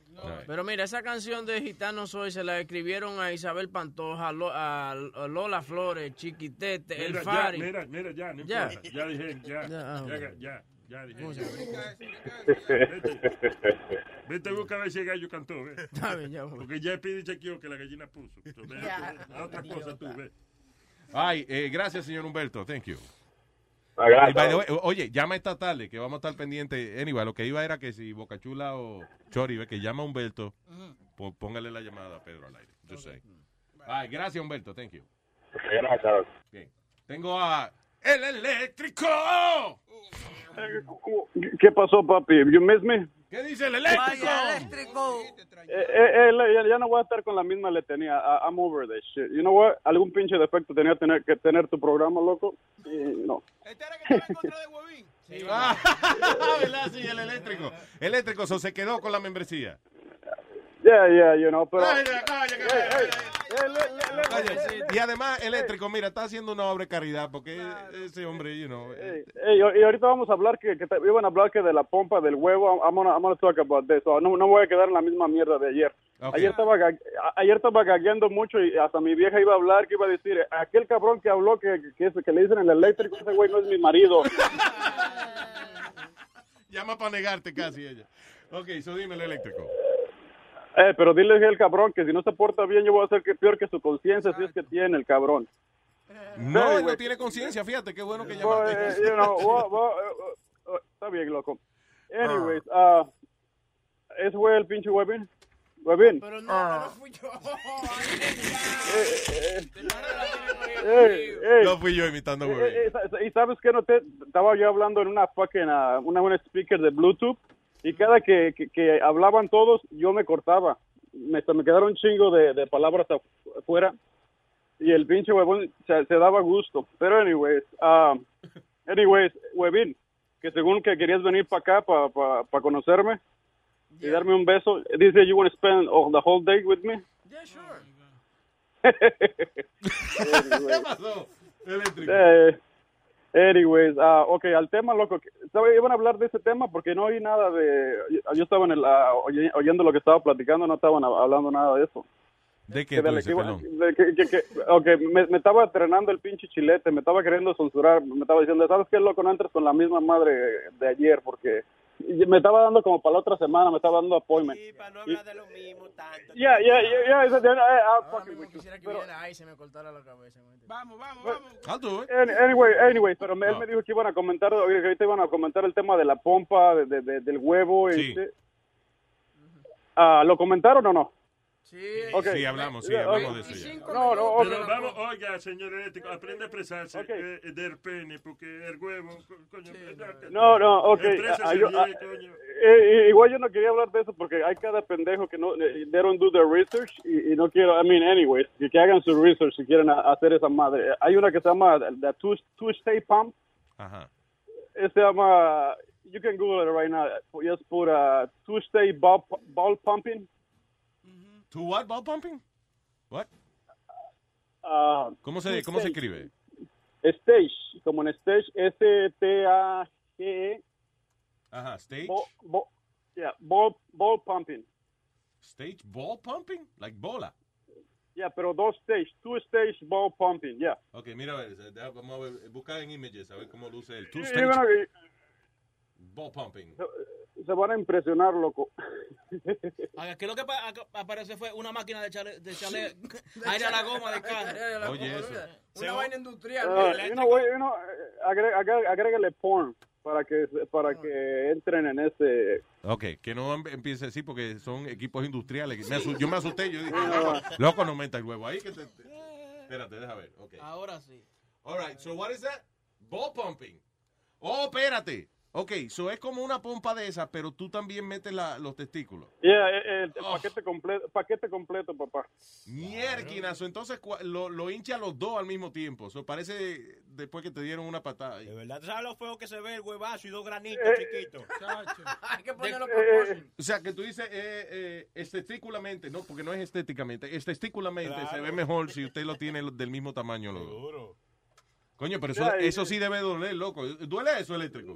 Pero mira, esa canción de Gitano Soy se la escribieron a Isabel Pantoja, a Lo- a a Lola Flores, Chiquitete, El Mira, ya, Fari. mira, mira, ya, no Ya. importa. Ya dije, ya, Ya, ya, ah, ya, ya, ya dije. ¿Cómo se Vete, vete a buscar a ver si el gallo cantó, ve. Está bien, ya voy. Porque ya pide chequeó que la gallina puso. [laughs] Entonces, Ya. a otra cosa tú, ve. Ay, eh, gracias, señor Humberto. Thank you. Ah, way, oye, llama esta tarde, que vamos a estar pendientes. Anyway, lo que iba era que si Bocachula o Chori ve que llama a Humberto, po- póngale la llamada a Pedro al aire. Yo sé. Ay, gracias, Humberto. Thank you. Gracias. Bien. Tengo a El Eléctrico. ¿Qué pasó, papi? You miss me? ¿Qué dice el eléctrico? Eh, eh, eh, ya, ya no voy a estar con la misma letanía. I- I'm over this shit. You know what? Algún pinche defecto tenía tener, que tener tu programa, loco. Y no. Ah, [laughs] ¿verdad? Sí, el eléctrico. Eléctrico, so, se quedó con la membresía. Yeah, yeah, you know, pero... Y además, eléctrico, mira, está haciendo una obra de caridad porque ese hombre, you know. eh, Ey, y ahorita vamos a hablar que, que te- iban a hablar que de la pompa del huevo. I'm gonna, I'm gonna talk about this. So, no, no voy a quedar en la misma mierda de ayer. Ok. Ayer estaba ayer estaba gagueando mucho y hasta mi vieja iba a hablar que iba a decir, aquel cabrón que habló que, que, que, que le dicen el eléctrico, ese güey no es mi marido. [laughs] Llama para negarte casi ella. Ok, so dime el eléctrico. Eh, pero dile al cabrón que si no se porta bien yo voy a hacer que peor que su conciencia si es que tiene el cabrón. No, él no güey. tiene conciencia, fíjate, qué bueno que Well, llamaste. eh, you know, [laughs] well, well, eh, eh, está bien, loco. Anyways, ah, ese fue el pinche Webin. Webin. Pero no, no fui yo. [laughs] [laughs] No fui yo imitando a Eh, Webin. eh, eh, y sabes que no te estaba yo hablando en una fucking ah, una, una speaker de Bluetooth y cada que, que, que hablaban todos yo me cortaba me, me quedaron un chingo de, de palabras afu- afuera y el pinche huevón se, se daba gusto pero anyways ah, anyways huevín que según que querías venir para acá para pa, pa conocerme y darme un beso dice you want to spend all, the whole day with me Yeah, sure. [laughs] ¿Qué pasó? Eléctrico. Eh, anyways, ah, ok, al tema, loco. que- ¿sabe? Iban a hablar de ese tema porque no oí nada de... Yo estaba en el, oye- oyendo lo que estaba platicando, no estaban hab- hablando nada de eso. ¿De qué Que dices, que de que- que- que- ok, me, me estaba entrenando el pinche chilete, me estaba queriendo censurar, me estaba diciendo, ¿sabes qué, loco? No entres con la misma madre de ayer porque... me estaba dando como para la otra semana, me estaba dando appointment. Ya, ya, ya, ya, esa- ya, eh, ah, you. Quisiera que Pero- viniera ahí y se me cortara la cabeza. Vamos, vamos, vamos. I'll do it. Any- Anyway, anyway, pero me- él Ah. me dijo que iban a comentar, que ahorita iban a comentar el tema de la pompa, de, de- de- del huevo. Sí. este. Ah, ¿Lo comentaron o no? Sí, Ok. Sí, hablamos, sí, hablamos ok. de eso ya. No, no, ok. Pero vamos, oiga, señor eléctrico, aprende a expresarse eh, del pene, porque el huevo, co- coño. No, no, ok. Ah, yo- bien, ah, coño. eh, eh, igual yo no quería hablar de eso porque hay cada pendejo que no, eh, they don't do their research y, y no quiero, I mean, anyways, que, que hagan su research si quieren a- hacer esa madre. Hay una que se llama the two, two Stay Pump, Ajá. eh, se llama, you can Google it right now, just put uh, two Stay ball, ball Pumping. ¿To what? ¿Ball pumping? What? Ah, ¿Cómo se, cómo se escribe? Stage, como en stage, S-T-A-G-E, Ajá, stage. Ball, ball, yeah, ball, ball pumping. Stage ball pumping? Like bola. Yeah, pero dos stage, two stage ball pumping, yeah. Ok, mira, vamos a ver, buscar en images, a ver cómo luce el two stage ball pumping. Se van a impresionar, loco. [laughs] Aquí lo que aparece fue una máquina de echarle, de echarle [laughs] aire a la goma del [laughs] carro. Oye, eso. Una vaina industrial. Ah, you know, you know, eh, agrégale porn para que para que entren en ese Ok, que no em- empiece así porque son equipos industriales. Me yo me asusté, yo dije, loco, loco, no meta el huevo ahí. Que te, te- Espérate, deja ver. Ok. Ahora sí. All right, so what is that? Ball pumping. Oh, espérate. Ok, so es como una pompa de esas, pero tú también metes la- los testículos. Yeah, eh, eh, el, Oh. paquete completo, paquete completo, papá. Mierquinazo. Entonces cua- lo, lo hincha los dos al mismo tiempo. So parece después que te dieron una patada. ahí. De verdad, ¿tú sabes lo feo que se ve el huevazo y dos granitos Eh, chiquitos? [laughs] Hay que ponerlo a Eh. O sea, que tú dices eh, eh, estéticamente, no, porque no es estéticamente, estéticamente se ve mejor si usted lo tiene del mismo tamaño. los dos. Seguro. Coño, pero eso, eso sí debe doler, loco. ¿Duele eso eléctrico?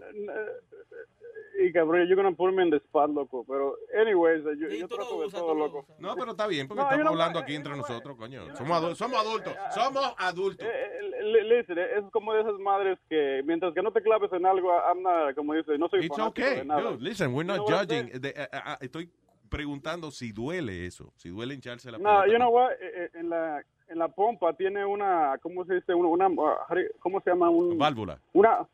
Y cabrón, you're gonna put me in the spot, loco. Pero, anyways, yo, yo trato de todo, loco. No, pero está bien, porque No, estamos hablando aquí entre nosotros, coño. Somos, adu- somos adultos, somos adultos. Eh, li- Listen, eh, es como de esas madres que mientras que no te claves en algo, anda, como dice, no soy It's okay. de nada. Dude, listen, we're not judging. De- eh, eh, estoy preguntando si duele eso, si duele hincharse la No, you know what, eh, eh, en la en la pompa tiene una, ¿cómo se dice? Una, una ¿cómo se llama? Un, Válvula. Una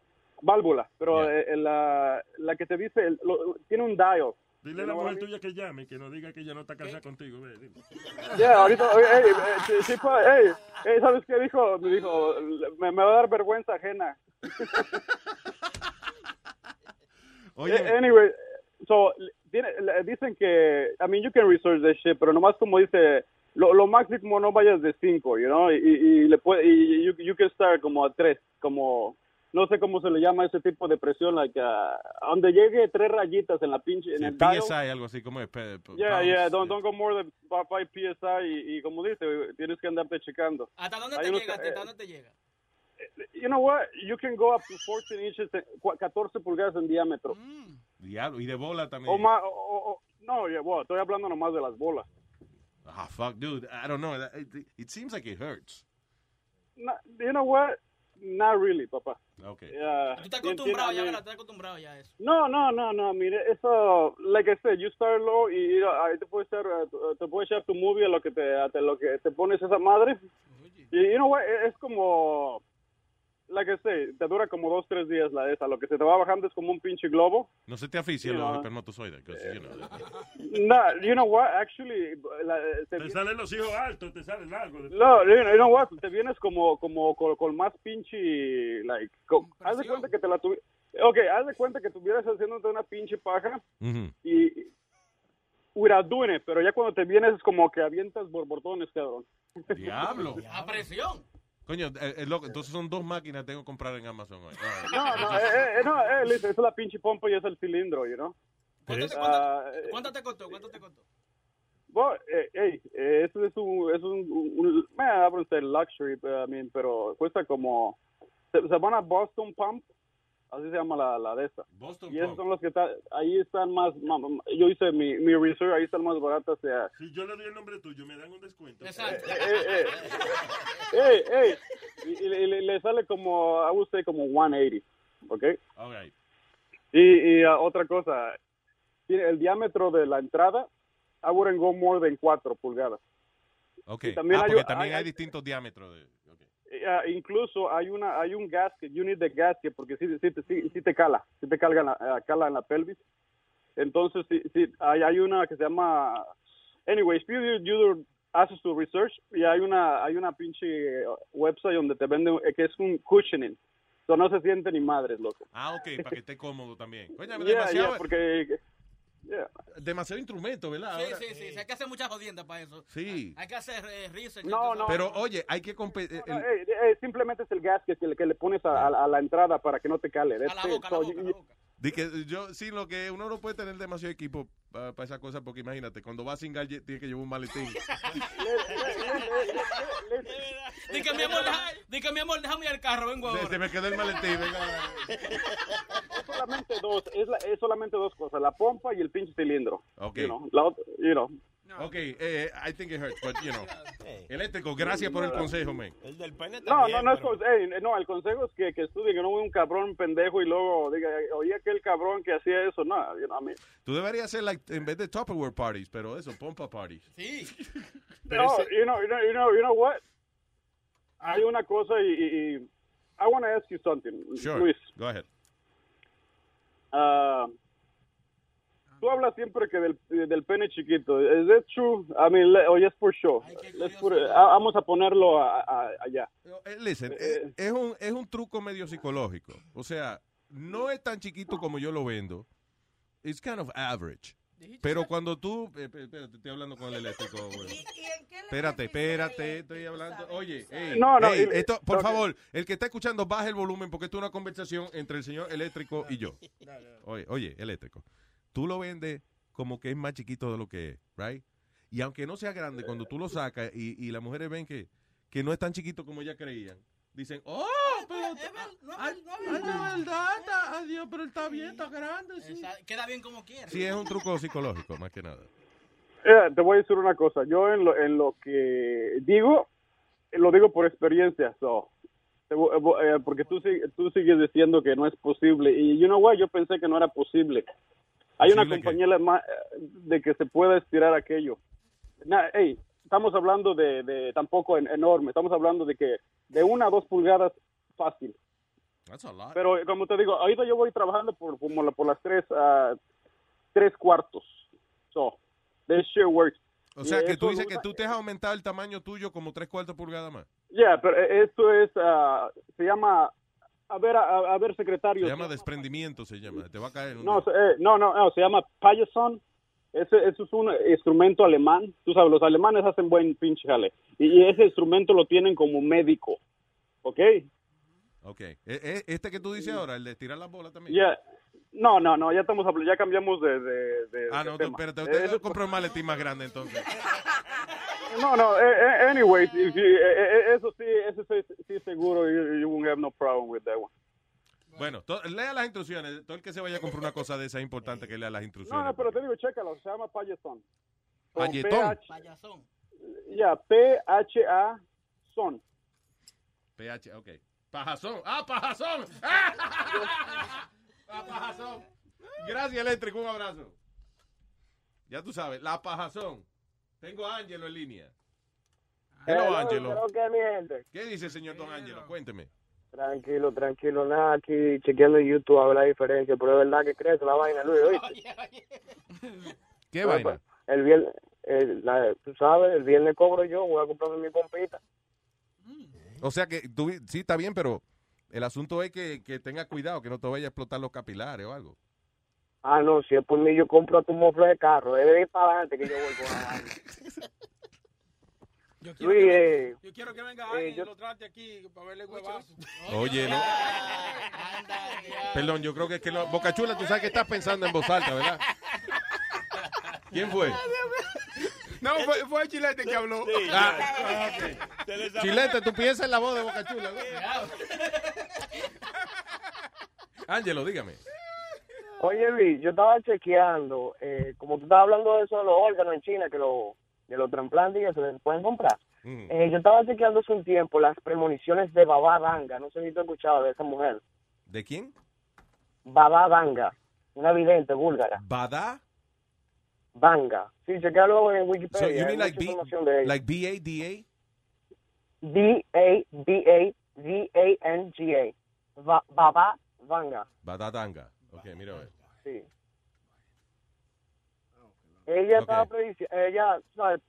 válvula, pero eh, eh, la, la que te dice, el- lo- tiene un dial. Dile a la mujer tuya que llame, que no diga que ella no está casada contigo. ve, dile. Ya, ahorita, oye, hey, eh, pa- hey, hey, ¿sabes qué dijo? Me dijo, me, me va a dar vergüenza ajena. [laughs] Oye. Eh, anyway, so, dicen que, I mean, you can research this shit, pero nomás como dice, lo, lo máximo no vayas de 5, you know, y, y le puede, y you, you can start como a 3, como, no sé cómo se le llama ese tipo de presión, like, uh, donde llegue tres rayitas en la pinche, en el dial. PSI, algo así como es. Yeah, pounds. yeah, don't, don't go more than 5 PSI y, y como dice, tienes que andarte checando. ¿Hasta dónde Hay te llega? eh, ¿Hasta dónde te llega? You know what? You can go up to 14 inches, eh, cua- 14 pulgadas en diámetro. Diablo, y de bola también. O más, o- no, yeah, well, estoy hablando nomás de las bolas. Ah, fuck, dude. I don't know. It, it seems like it hurts. No, you know what? Not really, papá. Okay. Yeah, Tú estás tien- acostumbrado ya, ¿verdad? Estás acostumbrado ya a eso. No, no, no, no, mire, eso, like I said, you start low y, y ahí te puedes echar, eh, tu- te puedes echar tu movie a lo que te, a te- lo que te pones esa madre. Y, you know what, es es como, like I say, te dura como dos, tres días la esa, lo que se te va bajando es como un pinche globo. No se te aficia you know. No, [laughs] you know what, actually, la- te, Te salen los hijos altos, te salen largos. No, you know, you know what, te vienes como, como, con, con más pinche, like, co- haz de cuenta que te la tuvi... Ok, haz de cuenta que estuvieras haciéndote una pinche paja Ujú. y without doing it, pero ya cuando te vienes es como que avientas borbotones, cabrón. Diablo. A presión. Coño, eh, eh, loco, entonces son dos máquinas que tengo que comprar en Amazon hoy. Right. No, no, eh, eh, no, eh, listen, esa es la pinche pompa y es el cilindro, you know. ¿Cuánto te, Ah, cuánto- cuánto te costó? ¿Cuánto te costó? Bueno, eh, hey, eh, eso es un, es un, un, un me hablo usted luxury, pero, I mean, pero cuesta como, se, se llama Boston Pump, así se llama la, la de esta. Boston y esos son los que están, ahí están más, yo hice mi, mi research, ahí están más baratas, sea, Si yo le doy el nombre tuyo, me dan un descuento. Exacto. eh, hey, hey, y, y le- y le, le sale como, I would say como 180, ¿ok? All right. Y, y ah, otra cosa, tiene el diámetro de la entrada, I wouldn't go more than 4 pulgadas. Ok. Y también ah, hay- también hay- hay, hay- distintos diámetros. De, Ah, incluso hay una hay un gasket, you need the gasket porque sí, sí, te- sí, sí te cala, sí te calga en la, ah, cala en la pelvis. Entonces sí, sí, hay, hay una que se llama anyways, you, you, you haces tu research y hay una hay una pinche eh, website donde te venden eh, que es un cushioning. So, no se siente ni madres, loco. Ah, ok, para que esté cómodo también. Coño, [laughs] Yeah, demasiado, yeah, porque yeah. demasiado instrumento, ¿verdad? Sí, Ahora- sí, sí, sí, Hay que hacer muchas jodiendas para eso. Sí. Hay que hacer eh, research. No, no. Pero oye, hay que competir. No, eh, eh, simplemente es el gasket que le, que le pones a, a- a la entrada para que no te cale. A la boca, a la So, boca, you- a la boca. Que yo, sí, lo que uno no puede tener demasiado equipo para esa cosa, porque imagínate, cuando va a singar ye- tiene que llevar un maletín. [laughs] Di que mi amor, deja- di que mi amor, déjame ir al carro, vengo Se, ahora. se me quedó el maletín, venga. Es solamente dos, es, la- es solamente dos cosas, la pompa y el pinche cilindro. Ok. You know, la otra- you know. Ok, eh, I think it hurts, but you know. [laughs] Eléctrico, gracias por el consejo, man. El del pene No, no, no, es cons- ey, no, el consejo es que, que estudie, que no un cabrón pendejo y luego diga, oye, aquel cabrón que hacía eso, no, you know, I mean, Tú deberías hacer, like, en vez de Tupperware parties, pero eso, pompa parties. Sí. [laughs] no, you know, you know, you know, you know what? Hay una cosa y, y, y I want to ask you something, Sure, Luis. go ahead. Ah, tú hablas siempre que del, del pene chiquito. ¿Es that true? I mean, or just for put it- ah, vamos a ponerlo a- a- allá. Eh, listen, eh, es, un, es un truco medio psicológico. O sea, no es tan chiquito como yo lo vendo. It's kind of average. Pero cuando tú... eh, eh, espérate, estoy hablando con el eléctrico. [laughs] Espérate, espérate, estoy hablando... Oye, ey, No, no, ey, y- esto, por favor, el que está escuchando, baja el volumen porque esto es una conversación entre el señor eléctrico y yo. [laughs] Oye, oye, eléctrico. Tú lo vendes como que es más chiquito de lo que es, right? Y aunque no sea grande, cuando tú lo sacas y, y las mujeres ven que, que no es tan chiquito como ellas creían, dicen, oh, pero... La verdad, Dios, pero él está bien, está grande, sí. Queda bien como quiera. Sí, es un truco psicológico, más que nada. Eh, te voy a decir una cosa. Yo en lo, en lo que digo, lo digo por experiencia. So, eh, porque tú, tú sigues diciendo que no es posible. Y you know what, yo pensé que no era posible. Hay una compañía alemana de que se pueda estirar aquello. Hey, estamos hablando de, de tampoco en- enorme. Estamos hablando de que de una a dos pulgadas fácil. That's a lot. Pero eh, como te digo, ahorita yo voy trabajando por, como la- por las tres, ah, tres cuartos. So, this shit works. O sea, Y que tú dices que tú te has aumentado el tamaño tuyo como tres cuartos pulgadas más. Yeah, pero eh, esto es, ah, se llama, a ver, a, a ver, secretario. Se llama desprendimiento, se llama. Te va a caer. un No, eh, no, no, no, se llama Payason. Ese, eso es un instrumento alemán. Tú sabes, los alemanes hacen buen pinche jale. Y, y ese instrumento lo tienen como médico. ¿Ok? Ok. E- e- Este que tú dices ahora, el de tirar las bolas también. Ya. No, no, no, ya estamos ya cambiamos de, de, de- Ah, de no, tú- tema. espérate. Eh, Usted eso- compró un maletín más grande entonces. [laughs] No, no, eh, eh, anyways, if you- eh, eso sí, eso sí, sí seguro, you, you won't have no problem with that one. Bueno, to- lea las instrucciones. Todo el que se vaya a comprar una cosa de esa es importante que lea las No, instrucciones. no, pero te digo, chécalo, se llama Payasón. Con Payetón. PH Ya, P-H-A, son. PH, ok. Pajazón. ¡Ah, pajazón! [laughs] ¡Ah, pajazón! Gracias, eléctrico. Un abrazo. Ya tú sabes, la pajazón. Tengo a Ángelo en línea. Hello, Ángelo. Hello, ¿qué, mi gente? ¿Qué dice el señor Don Ángelo? Cuénteme. Tranquilo, tranquilo, nada, aquí chequeando en YouTube a ver la diferencia, pero es verdad que crece la vaina, Luis, ¿oíste? ¿Qué vaina? pues, El viernes, el- la- tú sabes, el viernes cobro yo, voy a comprarme mi pompita. O sea que tú, sí está bien, pero el asunto es que, que tenga cuidado, que no te vaya a explotar los capilares o algo. Ah, no, si es por mí, yo compro tu mofle de carro, es de ir para adelante que yo la [laughs] vaina. Yo quiero, Luis, que, eh, yo quiero que venga eh, alguien yo- y lo trate aquí para verle huevazo. Oye, no. Perdón, yo creo que es que no. Bocachula, tú sabes que estás pensando en voz alta, ¿verdad? ¿Quién fue? No, fue, fue el chilete que habló. Ah, Chilete, tú piensas en la voz de Bocachula. ¿no? Ángelo, dígame. Oye, Luis, yo estaba chequeando, eh, como tú estabas hablando de eso de los órganos en China, que lo, de los trasplantes y eso se pueden comprar. Mm. Eh, yo estaba chequeando hace un tiempo las premoniciones de Baba Vanga, no sé si tú has escuchado de esa mujer. ¿De quién? Baba Vanga, una vidente búlgara. ¿Bada? Vanga. Sí, chequealo en So Wikipedia. you hay mean like B, información de ella. like B-A-D-A? B-A-B-A-V-A-N-G-A. Va- Baba Vanga. Badadanga. Ok, mira a ver. Sí. Ella estaba predici- ella ¿sabes?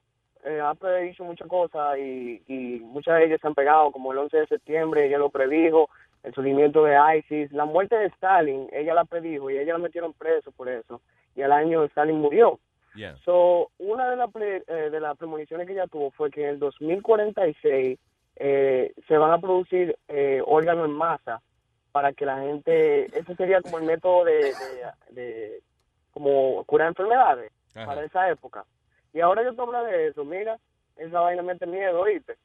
Eh, ha predicho muchas cosas y, y muchas de ellas se han pegado, como el 11 de septiembre, ella lo predijo, el surgimiento de ISIS, la muerte de Stalin, ella la predijo y ella la metieron preso por eso. Y al año Stalin murió. Yeah. So, una de, las pre- eh, de las premoniciones que ella tuvo fue que en el 2046 eh, se van a producir eh, órganos en masa para que la gente, ese sería como el método de, de, de como curar enfermedades Ajá. para esa época. Y ahora yo te hablo de eso, mira, esa vaina mete miedo, ¿oíste?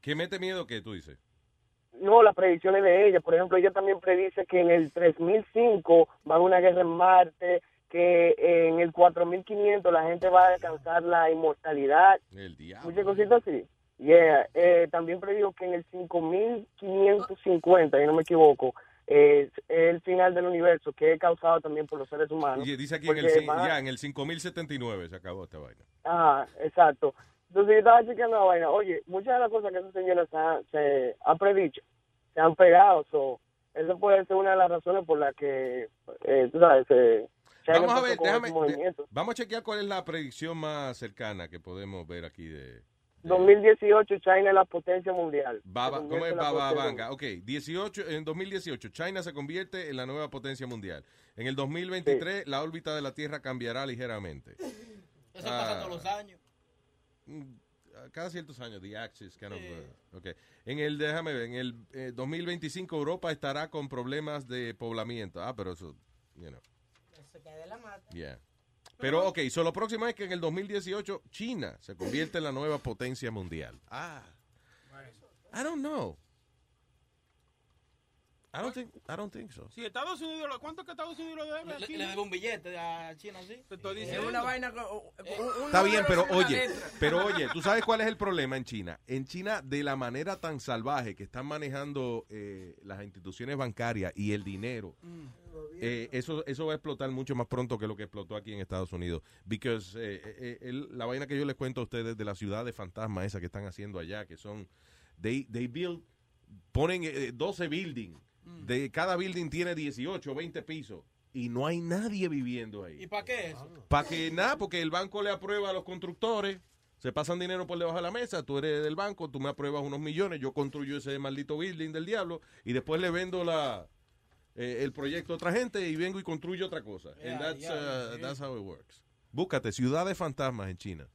¿Qué mete miedo que tú dices? No, las predicciones de ella, por ejemplo, ella también predice que en el 3005 va a haber una guerra en Marte, que en el 4500 la gente va a alcanzar la inmortalidad, El diablo. muchas cositas así. Yeah, eh, también predijo que en el 5550, si no me equivoco, es el final del universo, que es causado también por los seres humanos. Y dice aquí en el, a- ya, en el 5079 se acabó esta vaina. Ajá, exacto. Entonces yo estaba chequeando la vaina. Oye, muchas de las cosas que esos señores han- se han predicho, se han pegado. So, eso puede ser una de las razones por las que, eh, tú sabes, se, Vamos a ver, con déjame, de- vamos a chequear cuál es la predicción más cercana que podemos ver aquí de 2018, China es la potencia mundial. Baba, ¿cómo es en la Baba potencia Vanga? Ok, 18, en 2018 China se convierte en la nueva potencia mundial. En el 2023 la órbita de la Tierra cambiará ligeramente. [laughs] Eso pasa Ah, todos los años. mm, Cada ciertos años, the axis kind of, uh, okay. En el, déjame ver, en el eh, 2025 Europa estará con problemas de poblamiento. Ah, pero eso, you know. Se cae de la mata. Yeah. Pero, ok, so lo próximo es que en el 2018 China se convierte en la nueva potencia mundial. Ah. I don't know. I don't think, I don't think so. Si Estados Unidos, ¿cuánto que Estados Unidos le debe a Le, China? le debe un billete a China, sí. Te estoy Es diciendo. una vaina. con- un Está bien, pero sin una oye, letra. pero oye, ¿tú sabes cuál es el problema en China? En China, de la manera tan salvaje que están manejando eh, las instituciones bancarias y el dinero, eh, eso, eso va a explotar mucho más pronto que lo que explotó aquí en Estados Unidos. Because eh, eh, el- la vaina que yo les cuento a ustedes de la ciudad de fantasma esa que están haciendo allá, que son, they, they build, ponen eh, 12 buildings, de cada building tiene 18 o 20 pisos. Y no hay nadie viviendo ahí. ¿Y para qué eso? Para que nada, porque el banco le aprueba a los constructores, se pasan dinero por debajo de la mesa, tú eres del banco, tú me apruebas unos millones, yo construyo ese maldito building del diablo y después le vendo la eh, el proyecto a otra gente y vengo y construyo otra cosa. Yeah, And that's, yeah, uh, yeah. that's how it works. Búscate ciudades fantasmas en China.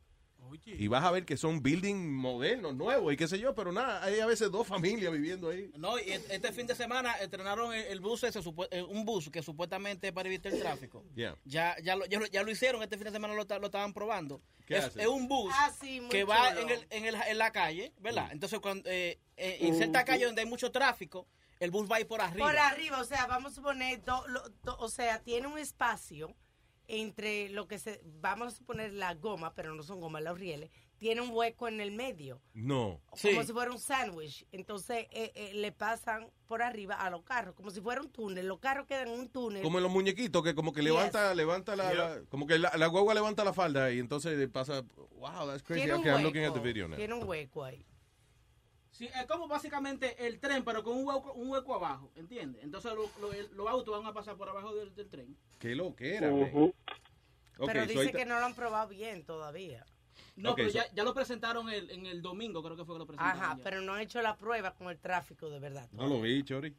Y vas a ver que son buildings modernos, nuevos y qué sé yo, pero nada, hay a veces dos familias viviendo ahí. No, y e- este fin de semana estrenaron el, el bus ese, eh, un bus que supuestamente es para evitar el tráfico. Yeah. Ya, ya, lo, ya, lo- ya lo hicieron, este fin de semana lo, lo estaban probando. ¿Qué es, hace? es un bus Ah, sí, que va en, el, en, el- en la calle, ¿verdad? Mm. Entonces, cuando eh, eh, en cierta calle donde hay mucho tráfico, el bus va a ir por arriba. Por arriba, o sea, vamos a suponer, do- lo- do- o sea, tiene un espacio entre lo que se, vamos a suponer la goma, pero no son gomas, los rieles, tiene un hueco en el medio, No. como si fuera un sándwich. Entonces eh, eh, le pasan por arriba a los carros, como si fuera un túnel. Los carros quedan en un túnel. Como en los muñequitos, que como que levanta, levanta la, la- como que la, la guagua levanta la falda y entonces pasa, wow, that's crazy. Tiene un Okay, I'm looking at the video now. Tiene un hueco ahí. Sí, es como básicamente el tren, pero con un hueco, un hueco abajo, ¿entiendes? Entonces lo- lo- el- los autos van a pasar por abajo del, del tren. Qué lo que era, Ujú. pero dice que no lo han probado bien todavía. No, Ok, pero so- ya, ya lo presentaron el, en el domingo, creo que fue que lo presentaron. Ajá, ya. pero no han hecho la prueba con el tráfico de verdad. No lo vi, Chori.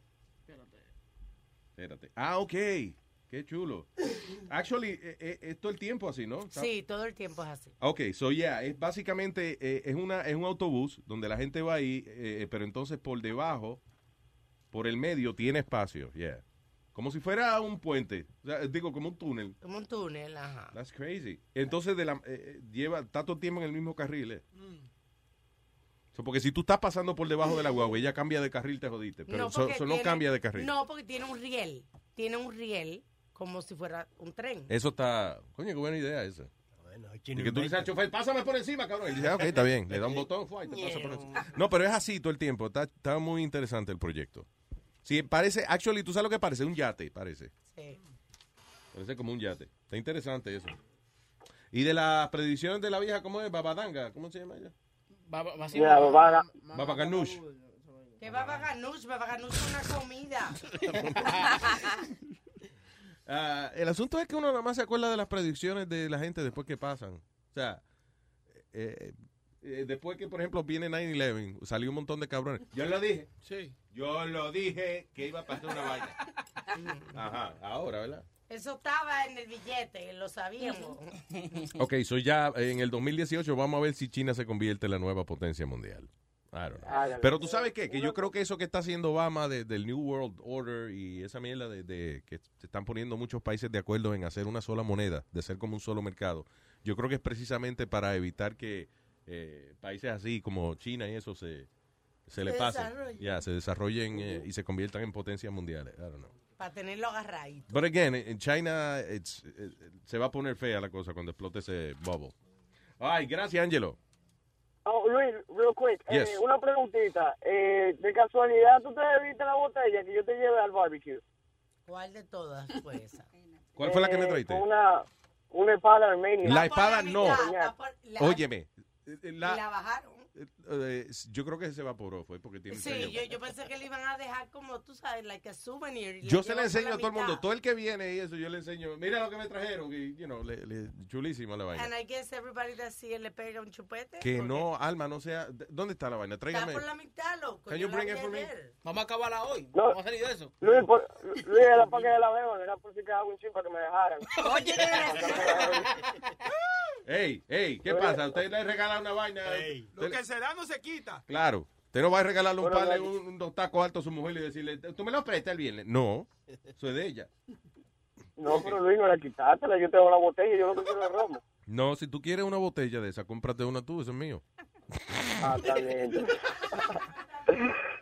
Espérate. Ah, ok. Qué chulo. Actually, eh, eh, es todo el tiempo así, ¿no? Sí, todo el tiempo es así. Ok, so yeah, es básicamente eh, es una es un autobús donde la gente va ahí, eh, pero entonces por debajo, por el medio tiene espacio, yeah. Como si fuera un puente, o sea, digo como un túnel. Como un túnel, ajá. That's crazy. Entonces de la, lleva tanto tiempo en el mismo carril, eh. So, porque si tú estás pasando por debajo de la guagua, ella cambia de carril, te jodiste. Pero eso porque no cambia de carril. No, porque tiene un riel. Tiene un riel como si fuera un tren. Eso está, coño, qué buena idea esa. chino Y que tú dices al chofer, pásame por encima, cabrón. Y dice, ah, ok, está bien. Le da un botón, fue, y te pasa por encima. No, pero es así todo el tiempo. Está, está muy interesante el proyecto. Sí, parece, actually, tú sabes lo que parece, un yate, parece. Sí. Parece como un yate. Está interesante eso. Y de las predicciones de la vieja, ¿cómo es? Babadanga, ¿cómo se llama ella? Baba- Babaganush. Que baba ganoush, baba ganoush es una comida. [laughs] [laughs] Ah, el asunto es que uno nada más se acuerda de las predicciones de la gente después que pasan. O sea, eh, eh, después que, por ejemplo, viene 9-11, salió un montón de cabrones. Yo lo dije. Sí. Yo lo dije que iba a pasar una vaina. [laughs] Ajá, ahora, ¿verdad? Eso estaba en el billete, lo sabíamos. Ok, so ya en el 2018 vamos a ver si China se convierte en la nueva potencia mundial. I don't know. Pero tú sabes qué, que yo creo que eso que está haciendo Obama de- del New World Order y esa mierda de, de que se están poniendo muchos países de acuerdo en hacer una sola moneda, de ser como un solo mercado, yo creo que es precisamente para evitar que eh, países así como China y eso se, se le Se pasen, ya, se desarrollen eh, y se conviertan en potencias mundiales. I don't know. Para tenerlo agarradito. But again, en China it's- eh, se va a poner fea la cosa cuando explote ese bubble. Ay, gracias, Angelo. Oh, Luis, real quick, eh, una preguntita. Eh, de casualidad, ¿tú te bebiste la botella que yo te lleve al barbecue? ¿Cuál de todas fue esa? ¿Cuál fue la que me Eh, traiste? con Una, una espada armenia. La espada no. Óyeme, eh, Y la- la bajaron. Eh, yo creo que se evaporó, fue porque tiene Sí, yo, yo pensé que le iban a dejar como, tú sabes, like a souvenir. Yo se le enseño a todo el mundo, todo el que viene y eso, yo le enseño, mira lo que me trajeron, y, you know, le, le- chulísima la vaina. And I guess everybody that see it le pega un chupete. Que no, Alma, no sea, ¿dónde está la vaina? Está Tráigame. por la mitad, loco. Can yo you la bring vi it for me? ayer. Vamos a acabarla hoy. No. Vamos a salir de eso. Luis, por, Luis, era para que la beban, era por si quedaba un chin para que me dejaran. [laughs] Oye, [laughs] Ey, ey, ¿qué pasa? ¿Usted le regala una vaina? Lo que se da no se quita. Claro. Usted no va a regalarle un par de la- un, unos tacos altos a su mujer y decirle, ¿tú me lo prestas el viernes? No, eso es de ella. No, pero Luis, no era quitártela, yo tengo la botella, yo no quiero el romo. No, si tú quieres una botella de esa, cómprate una tú, eso es mío. Ah, está bien.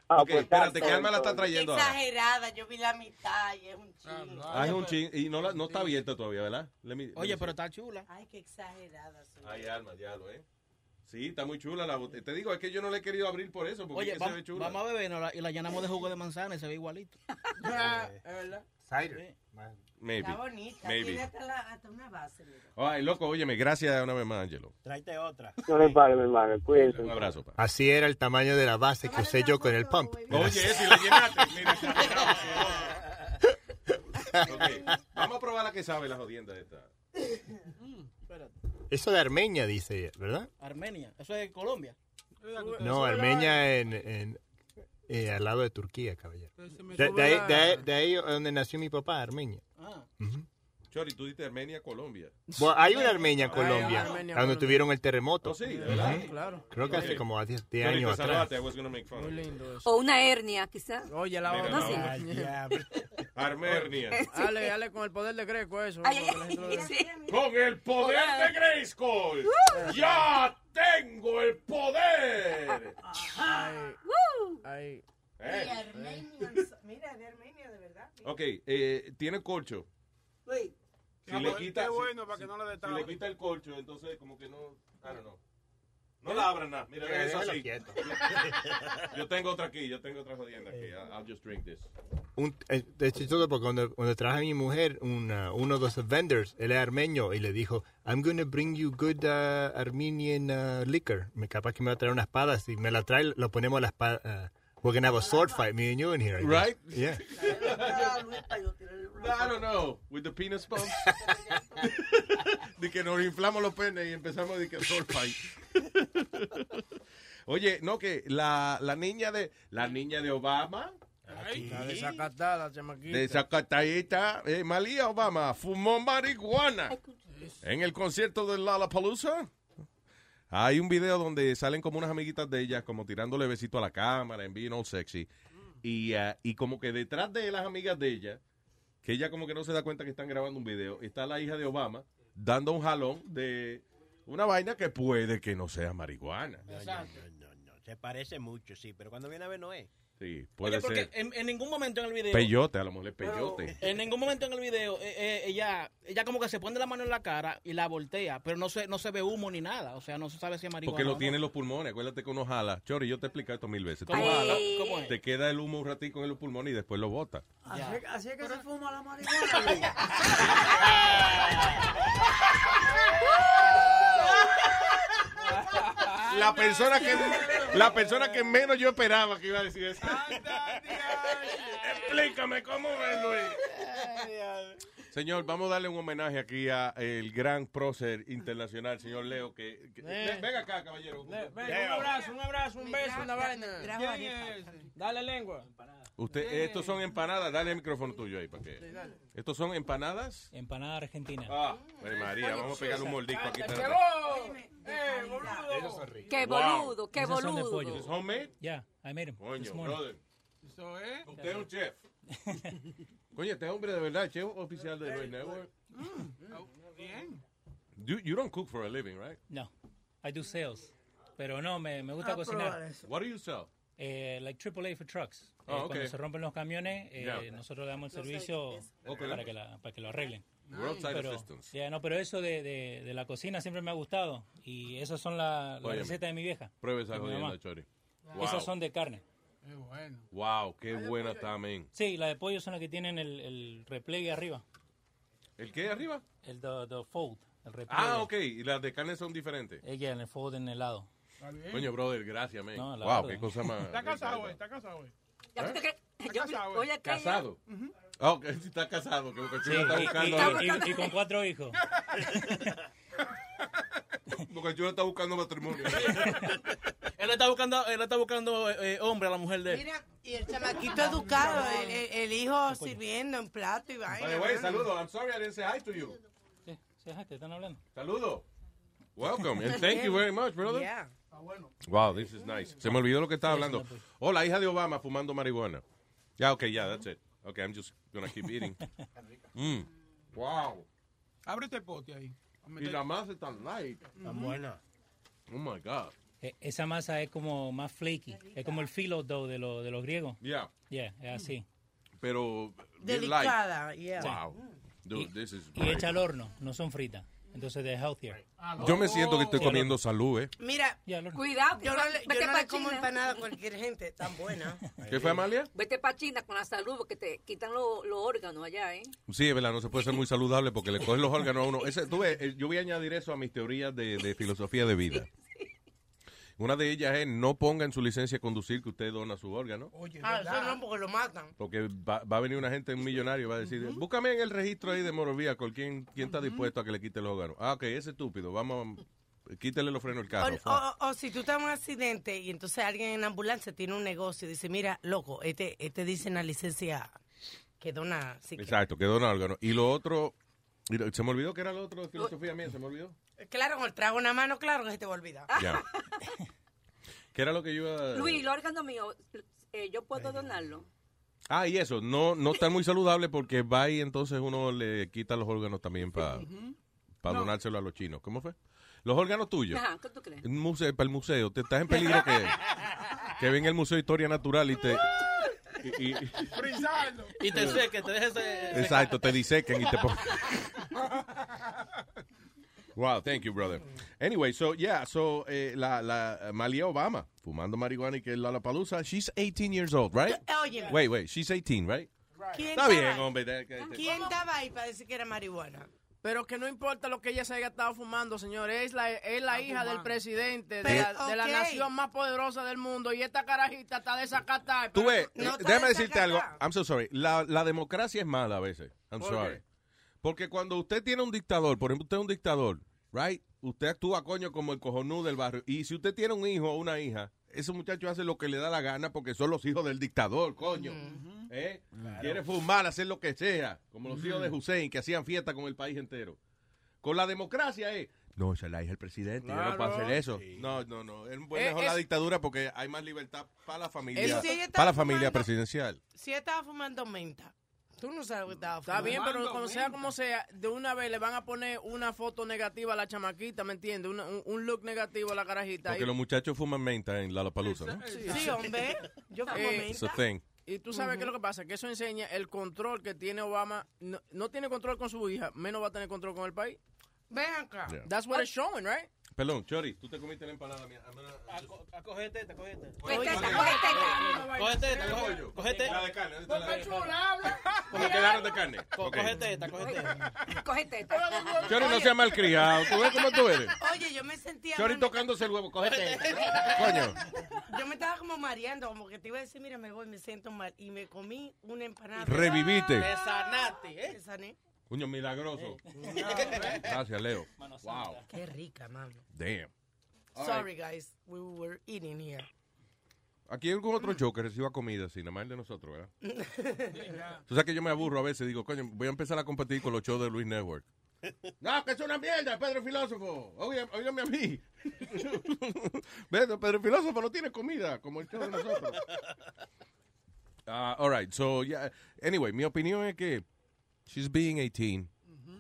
Ah, [laughs] ok, pues, espérate, que Alma la está trayendo ahora. Exagerada, yo vi la mitad y es un chingo. Ah, es un ching, y no, la- no está abierta todavía, ¿verdad? Let me- let Oye, me pero see. está chula. Ay, qué exagerada soy. Ay, Alma, ya lo, ¿eh? Sí, está muy chula la botella. Te digo, es que yo no la he querido abrir por eso, porque Oye, es que va- se ve chula. vamos a beber y la llenamos de jugo de manzana y se ve igualito. [laughs] es verdad. Cider. Maybe. Está bonita, Maybe. tiene hasta, la- hasta una base. mira. Ay, loco, óyeme, gracias una vez más, Angelo. Tráete otra. No le pare, mi hermano, cuídense. Un abrazo, pa. Así era el tamaño de la base que usé yo con el pump. Oye, si la llenaste, mira, exagerado. [laughs] Ok, Vamos a probar la que sabe la jodienda esta. Eso de Armenia, dice ella, ¿verdad? Armenia. Eso es Colombia. No, Armenia en, en- eh, al lado de Turquía, caballero. De, ahí, de ahí- de ahí donde nació mi papá, Armenia. Ah. Chori, tú dices Armenia, Colombia. Bueno, hay una Armenia Colombia, Armenia, donde Colombia. tuvieron el terremoto. Oh, sí, de verdad. Claro. Creo que hace como 10 Chori, años te atrás. Muy lindo eso. O una hernia, quizá. Oye, la Mira, No, [laughs] sí. Ay. Armenia. Dale, dale con el poder de Greco eso. Ay, vea. sí. Con el poder de Grayskull. ¡Ya tengo el poder! Ay. Eh. Mira, de Armenia, de verdad. Ok, eh, tiene colcho. Si le quita, qué si- bueno para que no le si le quita el colcho, entonces como que no, I don't know. No la abran nada. Mira, Eh, eso quieto. [laughs] Yo tengo otra aquí, yo tengo otra jodienda aquí. I'll, I'll just drink this. Un, eh, es chistoso porque cuando, cuando traje a mi mujer, una, uno de los vendors, él es armenio, y le dijo, I'm going to bring you good uh, Armenian uh, liquor. Me capaz que me va a traer una espada. Si me la trae, lo ponemos a la espada. uh, we're going to have a sword fight, me and you in here. Right? Yeah. [laughs] I don't know. With the penis pumps. [laughs] de que nos inflamos los penes y empezamos de que sword fight. Oye, no que la, la niña de la niña de Obama, Está desacatada, chamaquita. de Zacatayita, eh, Malia Obama, fumó marihuana en el concierto de Lollapalooza. Hay un video donde salen como unas amiguitas de ella, como tirándole besito a la cámara, en being all sexy. Y, ah, y como que detrás de las amigas de ella, que ella como que no se da cuenta que están grabando un video, está la hija de Obama dando un jalón de una vaina que puede que no sea marihuana. No, no, no, no, no. Se parece mucho, sí, pero cuando viene a ver no es. Sí, puede Oye, porque ser. en, en ningún momento en el video. Peyote, a lo mejor es peyote. En ningún momento en el video eh, eh, ella ella como que se pone la mano en la cara y la voltea, pero no se no se ve humo ni nada, o sea, no se sabe si es marihuana. Porque lo no. tiene en los pulmones. Acuérdate que uno jala. Chori, yo te he explicado esto mil veces. Tú ¿Cómo, jalas, ¿Cómo es? te queda el humo un ratico en los pulmones y después lo bota. Así, así es que se fuma la marihuana. [laughs] [laughs] La persona que [laughs] la persona que menos yo esperaba que iba a decir eso. Explícame cómo ves, Luis. Señor, vamos a darle un homenaje aquí a el gran prócer internacional, señor Leo, que, que- Eh. venga acá, caballero. Ven, un abrazo, un abrazo, un beso, una vaina. Dale lengua. Usted, estos son empanadas. Dale el micrófono tuyo ahí para que. Estos son empanadas. Empanada argentina. Ah, Ay, María, vamos a pegarle un mordisco aquí. Qué Wow. boludo, qué son de boludo. ¿Es homemade? Yeah, I made them. Coño, this morning. brother. Eso es. Usted es un chef. [laughs] Coño, este hombre de verdad, chef oficial de Luis Network. Bien. You, you don't cook for a living, right? No, I do sales. Pero no, me, me gusta Ah, cocinar. What do you sell? Eh, like AAA for trucks. Ah, Eh, ok. Cuando se rompen los camiones, eh, Yeah. nosotros damos el Los servicio hay- Ok. para, que la- para que lo arreglen. Roadside pero, assistance. yeah, no, pero eso de, de, de la cocina siempre me ha gustado. Y esas son la- las Óyeme, recetas de mi vieja. Pruebe esa jodienda, mamá. Chori. Esas Wow. son de carne. Qué bueno. Wow, qué buena está, men. Sí, las de pollo son las que tienen el, el repliegue arriba. ¿El qué arriba? El the, the fold, el repliegue. Ah, ok. Y las de carne son diferentes. Ella en el fold en el lado. Coño, brother, gracias, man. No, la wow, orden. qué cosa más. Está casado, güey. Está casado, güey. Cre- Está yo- casado, güey. oye, que ¿Casado? Ah, ok, sí está casado, que Boca Sí, está y- buscando. y- y- y con cuatro hijos. [laughs] Boca Chula está buscando matrimonio. [laughs] Él está buscando, él está buscando eh, hombre a la mujer de él. Mira, y el chamaquito educado, el, el- el hijo sirviendo en plato y vaina. By the way, mano. saludo. I'm sorry I didn't say hi to you. Sí, sí, te están hablando. Saludo. Welcome and thank you very much, brother. Yeah. Wow, this is nice. Se me olvidó lo que estaba hablando. Oh, la hija de Obama fumando marihuana. Ya, okay, yeah, that's it. Okay, I'm just gonna keep eating. [laughs] Mm. Wow. Ábrete el pote ahí. Y la masa es tan light. Tan buena. Oh my God. Eh, Esa masa es como más flaky. Es como el filo dough de, los de los griegos. Yeah. Yeah, es así. Pero. Delicada, yeah. Wow. Dude, this is Y hecha al horno, no son fritas. Entonces de healthier. Yo me siento que estoy Sí, al comiendo salud, ¿eh? Mira, Cuidado, yo no le, yo vete no pa' le como China. empanada a [laughs] cualquier gente tan buena. ¿Qué fue, Amalia? Vete para China con la salud porque te quitan lo- los órganos allá, ¿eh? Sí, es verdad, no se puede ser muy saludable porque le cogen los órganos a uno. Ese, tú ves, eh, yo voy a añadir eso a mis teorías de, de filosofía de vida. Una de ellas es no ponga en su licencia de conducir que usted dona su órgano. ah, eso no, porque lo matan. Porque va, va a venir una gente, un millonario, y va a decir, búscame en el registro ahí de Morovía, con quién, quién está dispuesto a que le quite los órganos. Ah, ok, ese estúpido, vamos, a- quítele los frenos al O, carro. o- o si tú estás en un accidente y entonces alguien en ambulancia tiene un negocio y dice, mira, loco, este, este dice en la licencia que dona... si Exacto, que dona órganos. Y lo otro, se me olvidó que era lo otro de filosofía mía, se me olvidó. Claro, con el trago en la mano, claro que se te va a olvidar. Ya. [laughs] ¿Qué era lo que yo iba Luis, los órganos míos, eh, ¿yo puedo donarlo? Ah, y eso, no, no está muy saludable porque va y entonces uno le quita los órganos también para donárselo a los chinos. ¿Cómo fue? Los órganos tuyos. Ajá, ¿qué tú crees? Un museo, para el museo. Te estás en peligro que, que venga el Museo de Historia Natural y te... y- y-. Y te seque, te dejes exacto, te disequen y te ponen... [laughs] Wow, thank you, brother. Anyway, so, yeah, so, eh, la, la Malia Obama, fumando marihuana y que la Lollapalooza, she's 18 years old, right? Óyeme. Wait, wait, she's 18, right? ¿Quién Está bien, ahí? hombre. ¿Quién estaba ahí para decir que era marihuana? Pero que no importa lo que ella se haya estado fumando, señor. Es la, es la hija del presidente de, Pero, la, de la ok. nación más poderosa del mundo. Y esta carajita está desacatada. Tú ves, No eh, déjame decirte algo. I'm so sorry. La, la democracia es mala a veces. I'm ¿Por sorry. qué? Porque cuando usted tiene un dictador, por ejemplo, usted es un dictador, right? Usted actúa, coño, como el cojonú del barrio. Y si usted tiene un hijo o una hija, ese muchacho hace lo que le da la gana porque son los hijos del dictador, coño. ¿Eh? Quiere fumar, hacer lo que sea. Como los hijos de Hussein, que hacían fiesta con el país entero. Con la democracia es... No, esa es la hija del presidente, yo no puedo hacer eso. No, no, no. Es Eh, mejor la es- dictadura porque hay más libertad para la familia, Si para la familia fumando- presidencial. Si estaba fumando menta, tú no sabes lo que estaba Está fumando. bien, pero como sea como sea, de una vez le van a poner una foto negativa a la chamaquita, ¿me entiendes? Un, un look negativo a la carajita. Porque Y- los muchachos fuman menta en Lollapalooza, ¿no? Sí, hombre. Yo fumo Eh, It's a menta. thing. Y tú sabes qué es lo que pasa, que eso enseña el control que tiene Obama. No, no tiene control con su hija, menos va a tener control con el país. Ven acá. Yeah. That's what it's showing, right? Perdón, Chori, tú te comiste la empanada mía. A coger teta, teta. Coge teta, coge teta. Coge teta, coge- coge teta. La de carne, ¿dónde está la de Chula, habla. Como quedaron de carne. Coge teta, coge teta. Coge teta. Chori, no seas malcriado. ¿Tú ves cómo tú eres? Oye, yo me sentía... Chori tocándose el huevo. Cógete. Coño. Yo me estaba como mareando, como que te iba a decir, mira, me voy, me siento mal. Y me comí una empanada. Reviviste. Te sanaste, ¿eh? Me sané. Coño, milagroso. [laughs] Gracias, Leo. Wow. Qué rica, mami. Damn. All Sorry, guys. We were eating here. Aquí hay algún otro show que reciba comida, así, nada más el de nosotros, ¿verdad? [laughs] Tú sabes que yo me aburro a veces, digo, coño, voy a empezar a competir con los shows de Luis Network. [laughs] No, que es una mierda, Pedro Filósofo. Oye, óigame a mí. Pedro, Pedro Filósofo no tiene comida, como el show de nosotros. Ah, all right, so, yeah. Anyway, mi opinión es que she's being 18.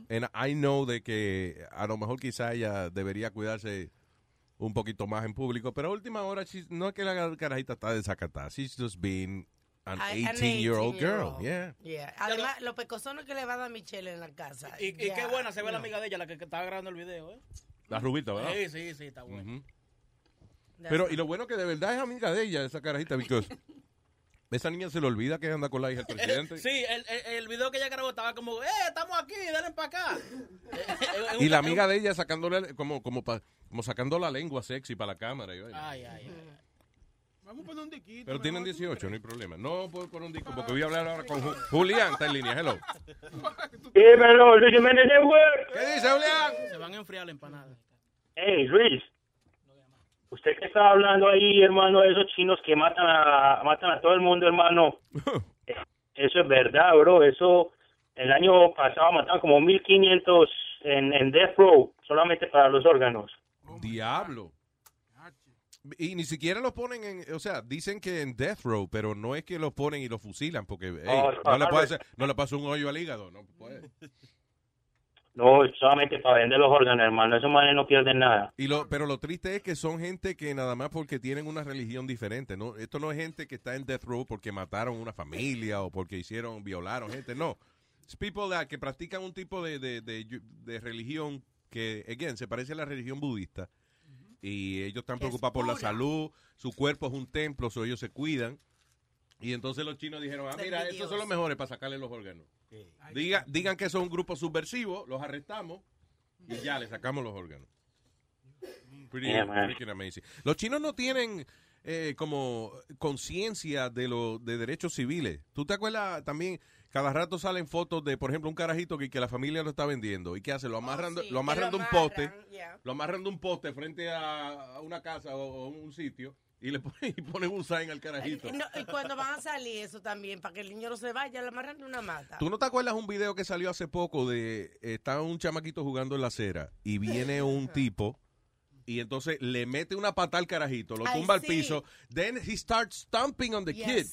And I know de que a lo mejor quizá ella debería cuidarse un poquito más en público, pero a última hora she's- no es que la carajita está desacatada. She's just being an Ay, an 18-year-old girl. 18-year-old. Yeah. Yeah. Además, los pecosones que le va a dar Michelle en la casa. Y, y ya, qué buena se ve la amiga de ella, la que, que estaba grabando el video, ¿eh? La rubita, ¿verdad? Sí, sí, sí, está buena. Pero, y lo bueno que de verdad es amiga de ella, esa carajita, because esa niña se le olvida que anda con la hija del [laughs] presidente. Sí, el, el, el video que ella grabó estaba como, ¡eh, estamos aquí, dale para acá! [laughs] Y la amiga de ella sacándole, como, como, pa- como sacando la lengua sexy para la cámara. y. Ay, ay, ay. Vamos a poner un diquito. Pero tienen 18, no hay problema. No puedo poner un disco porque voy a hablar ahora con Ju- Julián, está en línea. Hello. Dímelo, Luis Jiménez Network. ¿Qué dice Julián? Se van a enfriar la empanada. Hey, Luis. Usted que estaba hablando ahí, hermano, de esos chinos que matan a, matan a todo el mundo, hermano. [laughs] Eh, Eso es verdad, bro. Eso, el año pasado mataron como 1500 en, en Death Row, solamente para los órganos. Diablo. Y ni siquiera los ponen en, o sea, dicen que en death row, pero no es que los ponen y los fusilan, porque Oh, no, le puede [laughs] hacer, no le pasa un hoyo al hígado, no puede. No, solamente para vender los órganos, hermano. Esos manes no pierden nada. Y lo, pero lo triste es que son gente que nada más porque tienen una religión diferente, ¿no? Esto no es gente que está en death row porque mataron una familia o porque hicieron, violaron gente, no. Es people that- que practican un tipo de, de, de, de religión que, again, se parece a la religión budista. Y ellos están preocupados por la salud, su cuerpo es un templo, so ellos se cuidan. Y entonces los chinos dijeron, ah, mira, estos son los mejores para sacarle los órganos. Diga, digan que son un grupo subversivo, los arrestamos y ya le sacamos los órganos. Pretty, Yeah, man. freaking amazing. Los chinos no tienen eh, como conciencia de los de derechos civiles. ¿Tú te acuerdas también? Cada rato salen fotos de, por ejemplo, un carajito que, que la familia lo está vendiendo. ¿Y qué hace? Lo amarran, de- sí, lo amarran de un poste. amarran, yeah. Lo amarran de un poste frente a, a una casa o, o un sitio y le ponen, [laughs] y ponen un sign al carajito. No, y cuando van a salir eso también, para que el niño no se vaya, le amarran de una mata. ¿Tú no te acuerdas un video que salió hace poco de eh, estaba un chamaquito jugando en la acera y viene [laughs] un tipo y entonces le mete una pata al carajito, lo Ay, tumba al piso, then he starts stomping on the Yes. kid.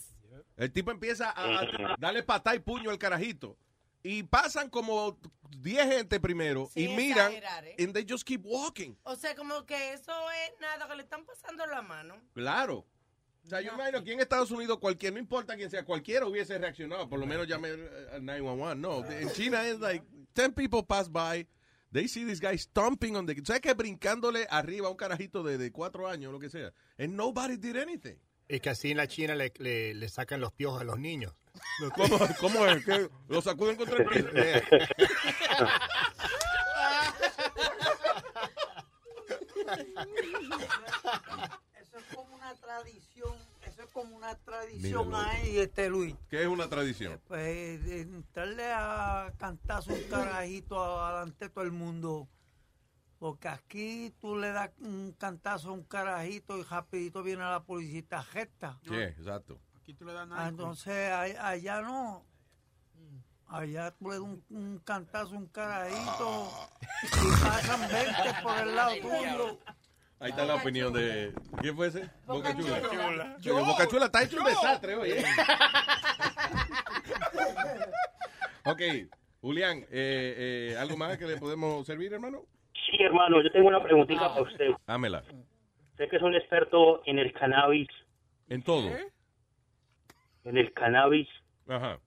El tipo empieza a, a darle patá y puño al carajito. Y pasan como 10 gente primero Sin y miran exagerar, ¿eh? and they just keep walking. O sea, como que eso es nada, que le están pasando la mano. Claro. O sea, yo imagino que en Estados Unidos cualquier, no importa quién sea, cualquiera hubiese reaccionado, por lo menos llame eh, al 911. No, en China es like 10 people pass by, they see this guy stomping on the... ¿Sabes que brincándole arriba a un carajito de, de cuatro años, lo que sea? And nobody did anything. Es que así en la China le, le, le sacan los piojos a los niños. ¿Cómo, [laughs] cómo es? ¿Qué? ¿Lo sacuden contra el piso? Eso es como una tradición, eso es como una tradición ahí, este Luis. ¿Qué es una tradición? Pues de entrarle a cantazo un carajito adelante de todo el mundo. Porque aquí tú le das un cantazo a un carajito y rapidito viene la policía y te. Sí, exacto. Aquí tú le das Ah, nada. Entonces allá no. Allá tú le das un, un cantazo un carajito y pasan 20 por el lado tuyo. Ahí está la opinión de... ¿Quién fue ese? Boca Chula. Chula. Yo, Boca Chula está hecho un desastre, oye. [laughs] ok, Julián, eh, eh, ¿algo más que le podemos servir, hermano? Sí, hermano, yo tengo una preguntita para usted. Hámela. Usted que es un experto en el cannabis. En todo. En el cannabis. Ajá.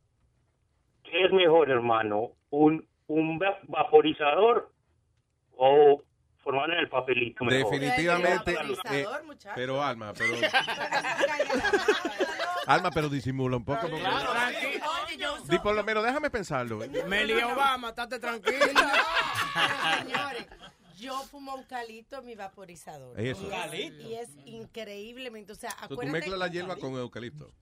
¿Qué es mejor, hermano? ¿Un, un va- vaporizador o formar en el papelito? mejor? Definitivamente. Vaporizador, eh, muchacho. pero Alma, pero. [laughs] Alma, pero disimula un poco. porque- uso... Di por lo menos, déjame pensarlo. Meli Obama, estate tranquila. Señores, yo fumo eucalipto en mi vaporizador. Eso. Y es, ¿Eucalipto? y es increíblemente, o sea, So, tú acuérdate... mezclas la hierba con eucalipto.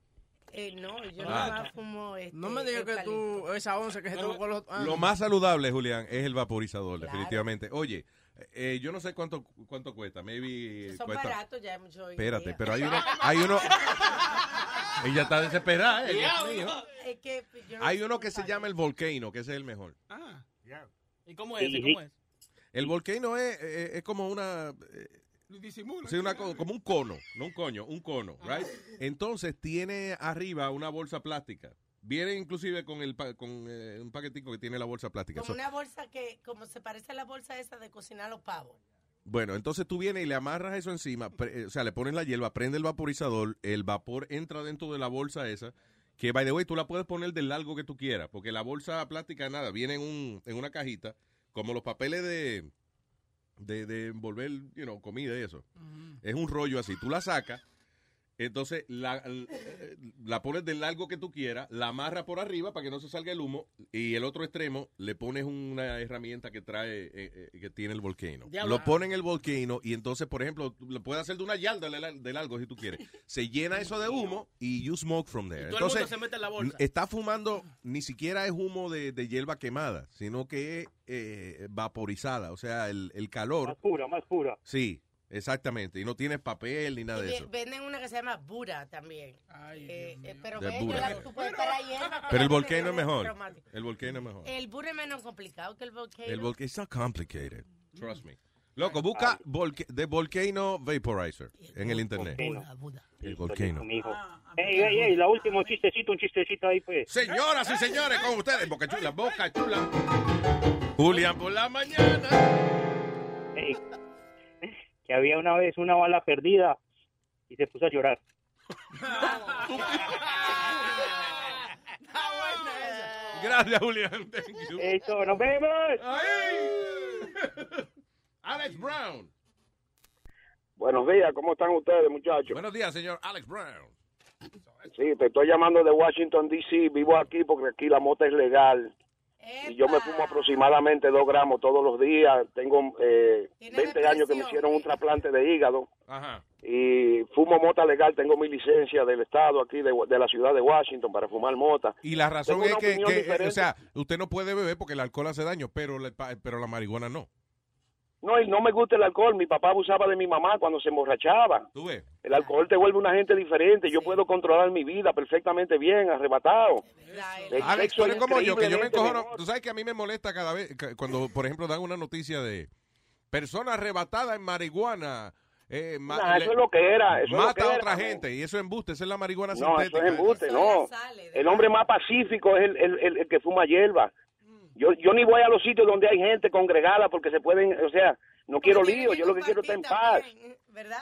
Eh, no, yo Ah. nada más fumo este, No me digas que tú, esa once que se tomó con los... ah. Lo más saludable, Julián, es el vaporizador, definitivamente. Oye, Eh, yo no sé cuánto cuánto cuesta. Maybe Son cuesta. baratos, ya oído. Espérate, pero hay [laughs] uno, hay uno. [laughs] Ella está desesperada. eh, Dios mío. Es que yo no Hay uno que se llama el Volcano, que ese es el mejor. ¿Y cómo es? ese? ¿Cómo es? El Volcano es, es, es como una eh, Disimula. sí, una co- como un cono, no un coño, un cono, right? Entonces tiene arriba una bolsa plástica. Viene inclusive con el pa- con eh, un paquetico que tiene la bolsa plástica. Como So- una bolsa que, como se parece a la bolsa esa de cocinar los pavos. Bueno, entonces tú vienes y le amarras eso encima, eh, o sea, le pones la hierba, prende el vaporizador, el vapor entra dentro de la bolsa esa, que by the way tú la puedes poner del largo que tú quieras, porque la bolsa plástica nada, viene en, un, en una cajita, como los papeles de, de, de envolver, you know, comida y eso. Es un rollo así, tú la sacas, entonces la, la pones del largo que tú quieras, la amarras por arriba para que no se salga el humo, y el otro extremo le pones una herramienta que trae, eh, eh, que tiene el volcano. Lo pones en el volcano y entonces, por ejemplo, lo puedes hacer de una yarda de, la- de largo si tú quieres. Se llena eso de humo y you smoke from there. Y todo el mundo Entonces, se mete en la bolsa. está fumando, ni siquiera es humo de, de hierba quemada, sino que es eh, vaporizada, o sea, el, el calor. Más pura, más pura. Sí, exactamente. Y no tienes papel ni nada Y de eso. venden una que se llama Bura también. Eh, eh, pero De la- tú puedes estar ahí, hierba, [laughs] Pero el volcano es mejor. El volcano es mejor. El Bura es menos complicado que el volcano. El volcano it's not complicated. Trust me. Loco, busca volca- The Volcano Vaporizer en el internet. El volcano. Ey, ey, ey, la última, un chistecito, un chistecito ahí, pues. Señoras y señores, con ustedes, Boca Chula, Boca Chula. Julián por la mañana. Ey, que había una vez una bala perdida y se puso a llorar. Gracias, Julián. Thank you. Eso, nos vemos. Alex Brown. Buenos días, ¿cómo están ustedes, muchachos? Buenos días, señor Alex Brown. Sí, te estoy llamando de Washington, D.C. Vivo aquí porque aquí la mota es legal. Y yo me fumo aproximadamente dos gramos todos los días. Tengo eh, 20 años que me hicieron un trasplante de hígado. Ajá. Y fumo mota legal. Tengo mi licencia del estado aquí de, de la ciudad de Washington para fumar mota. Y la razón Tengo es que, que, eh, o sea, usted no puede beber porque el alcohol hace daño, pero la, pero la marihuana no. No, y no me gusta el alcohol. Mi papá abusaba de mi mamá cuando se emborrachaba. ¿Tú ves? El alcohol te vuelve una gente diferente. Yo puedo controlar mi vida perfectamente bien, arrebatado. El Alex, tú eres como yo, que yo me encojono. mejor. Tú sabes que a mí me molesta cada vez, cuando, por ejemplo, dan una noticia de persona arrebatada en marihuana. eh, ma- Nah, eso es lo que era, eso es lo mata que a era, otra no. gente y eso es embuste, esa es la marihuana No, eso sintética. es embuste, no. El hombre más pacífico es el, el- el- el que fuma hierba. Yo, yo ni voy a los sitios donde hay gente congregada porque se pueden, o sea, no quiero lío, yo lo que quiero es estar en paz. ¿Verdad?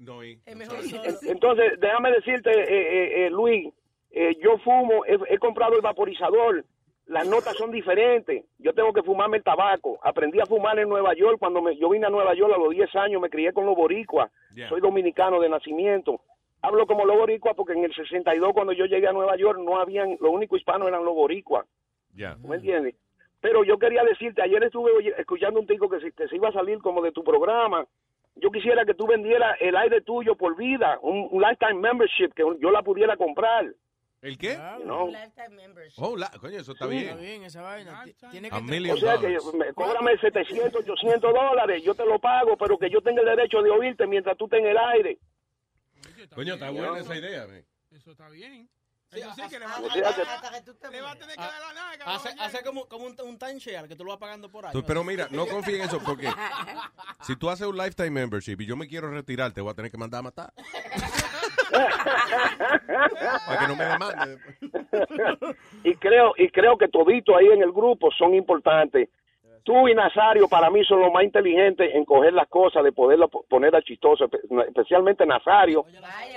No, y- Es mejor Entonces, déjame decirte, eh, eh, eh, Luis, eh, yo fumo, he, he comprado el vaporizador, las notas son diferentes, yo tengo que fumarme el tabaco. Aprendí a fumar en Nueva York cuando me, yo vine a Nueva York a los 10 años, me crié con los boricuas, Yeah. soy dominicano de nacimiento. Hablo como los boricuas porque en el 62 cuando yo llegué a Nueva York no habían, lo único hispano eran los boricuas. Ya. ¿Me entiendes? Pero yo quería decirte, ayer estuve escuchando un tico que se, que se iba a salir como de tu programa. Yo quisiera que tú vendieras el aire tuyo por vida, un, un lifetime membership, que yo la pudiera comprar. ¿El qué? You know? Oh, la- coño, eso está Sí. bien. Está bien esa vaina. Ti- Tiene que A million O sea que me, cóbrame 700, 800 dólares, yo te lo pago, pero que yo tenga el derecho de oírte mientras tú estés en el aire. Coño, está buena esa idea. man. Eso está bien. Eso sí que le va O sea que- le va a tener que Ah, dar la naga. Hace, hace como, como un, un timeshare que tú lo vas pagando por ahí. Tú- pero mira, no [laughs] confíe en eso porque si tú haces un lifetime membership y yo me quiero retirar, te voy a tener que mandar a matar. [laughs] Para que no me demande. y creo y creo que todito ahí en el grupo son importantes. Tú y Nazario para mí son los más inteligentes en coger las cosas, de poderlo po- poner a chistoso, espe- especialmente Nazario,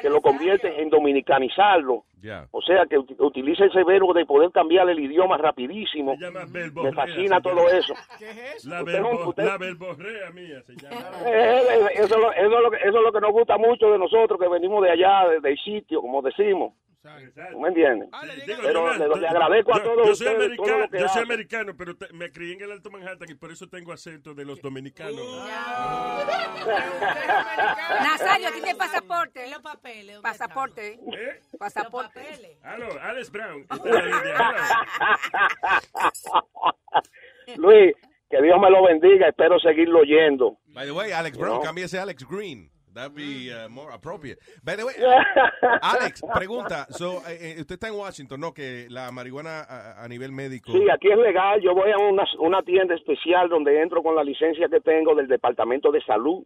que lo convierte en dominicanizarlo. O sea, que ut- utiliza ese verbo de poder cambiar el idioma rapidísimo. Me fascina todo llama. [laughs] eso. La, Usted no- verbo- usted- la verborrea mía se llama. [laughs] Eh, eh, eso, es lo- eso, es lo que, eso es lo que nos gusta mucho de nosotros, que venimos de allá, de- del sitio, como decimos. ¿Tú ¿Me entiendes? Digo, Pero yo- le, le agradezco a yo- todos yo soy ustedes todo americano, lo que yo soy hacen. americano, pero te- me crié en el Alto Manhattan y por eso tengo acento de los dominicanos. [laughs] Nazario, tiene pasaporte. Los papeles. Pasaporte. Pasaporte. Aló, Alex Brown. [laughs] Luis, Que Dios me lo bendiga. Espero seguirlo oyendo. By the way, Alex Brown, No. cámbiese a Alex Green. That'd be uh, more appropriate. By the way, [laughs] Alex, pregunta. So, eh, eh, usted está en Washington, ¿no? Que la marihuana a, a nivel médico. Sí, aquí es legal. Yo voy a una, una tienda especial donde entro con la licencia que tengo del Departamento de Salud.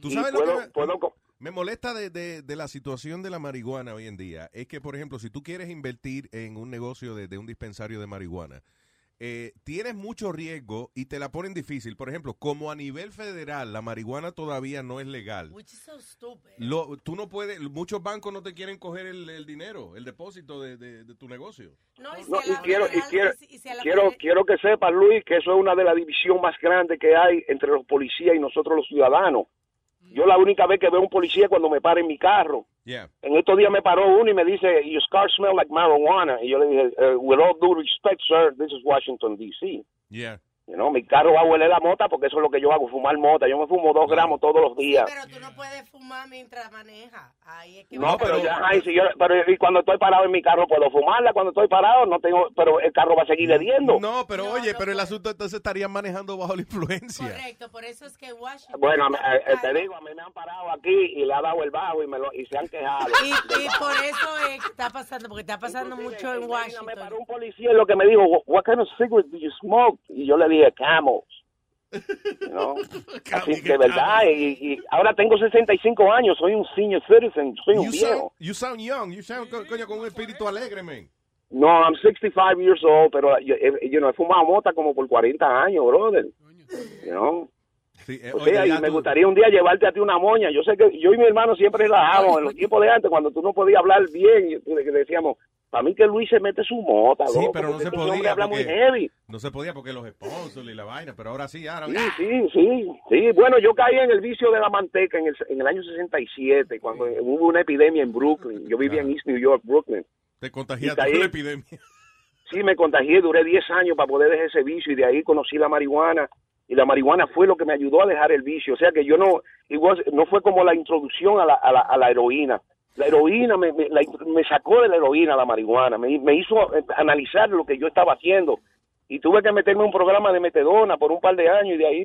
¿Tú sabes lo que me, puedo me molesta de, de- de la situación de la marihuana hoy en día? Es que, por ejemplo, si tú quieres invertir en un negocio de, de un dispensario de marihuana, eh, tienes mucho riesgo y te la ponen difícil. Por ejemplo, como a nivel federal la marihuana todavía no es legal. Which is so stupid. Lo, tú no puedes, muchos bancos no te quieren coger el, el dinero, el depósito de, de- de tu negocio. No, y si No, a y la quiero, y federal- quiero, y y si quiero, que sepas, Luis, que eso es una de las divisiones más grandes que hay entre los policías y nosotros los ciudadanos. Yo la única vez que veo un policía es cuando me para en mi carro. Yeah. En estos días me paró uno y me dice, your car smell like marijuana. Y yo le dije, "Eh, with all due respect, sir, this is Washington, D.C. Yeah. You know, mi carro va a hueler la mota porque eso es lo que yo hago, fumar mota. Yo me fumo dos gramos todos los días. Pero tú no puedes fumar mientras manejas. Ahí es que No, pero ya, ay, si yo, pero y cuando estoy parado en mi carro puedo fumarla, cuando estoy parado no tengo, pero el carro va a seguir hediendo. No, pero oye, pero el asunto entonces estarían manejando bajo la influencia. Correcto, por eso es que Washington... Bueno, mí- eh, eh, te digo, a mí me han parado aquí y le ha dado el bajo y, me lo, y se han quejado. Y, y por eso está pasando, porque está pasando mucho en Washington. Un policía es lo que me dijo, "What- what kind of cigarette do you smoke? Y yo le dije, camels. ¿No? [laughs] Así que, verdad, y, y ahora tengo 65 años, soy un senior citizen, soy un You viejo. sound, you sound young, you sound co- coño, con un espíritu alegre, man. No, I'm 65 years old, pero yo, eh, yo no he fumado mota como por 40 años, brother. You know? Sí, eh, O oye, sea, y ya me tú- gustaría un día llevarte a ti una moña. Yo sé que yo y mi hermano siempre relajábamos en los tiempos de antes, cuando tú no podías hablar bien, y decíamos, para mí que Luis se mete su mota, Sí, loco, pero no se este podía habla muy heavy. no se podía porque los sponsors y la vaina, pero ahora sí, ahora Sí, sí, sí, sí. Bueno, yo caí en el vicio de la manteca en el, en el año 67, cuando hubo una epidemia en Brooklyn. Yo vivía en East New York, Brooklyn. te contagiaste la epidemia. Sí, me contagié, duré 10 años para poder dejar ese vicio y de ahí conocí la marihuana. Y la marihuana fue lo que me ayudó a dejar el vicio. O sea que yo no, igual, no fue como la introducción a la, a la, a la heroína. La heroína me, me, la- me sacó de la heroína la marihuana, me, me hizo eh, analizar lo que yo estaba haciendo. Y tuve que meterme en un programa de metedona por un par de años y de ahí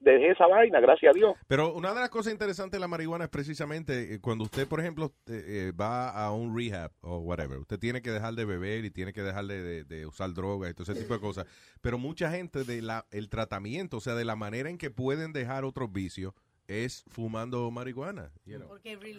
dejé esa vaina, gracias a Dios. Pero una de las cosas interesantes de la marihuana es precisamente eh, cuando usted, por ejemplo, eh, va a un rehab o whatever, usted tiene que dejar de beber y tiene que dejar de, de- usar drogas y todo ese tipo de cosas. Pero mucha gente de la el tratamiento, o sea, de la manera en que pueden dejar otros vicios, es fumando marihuana. you know.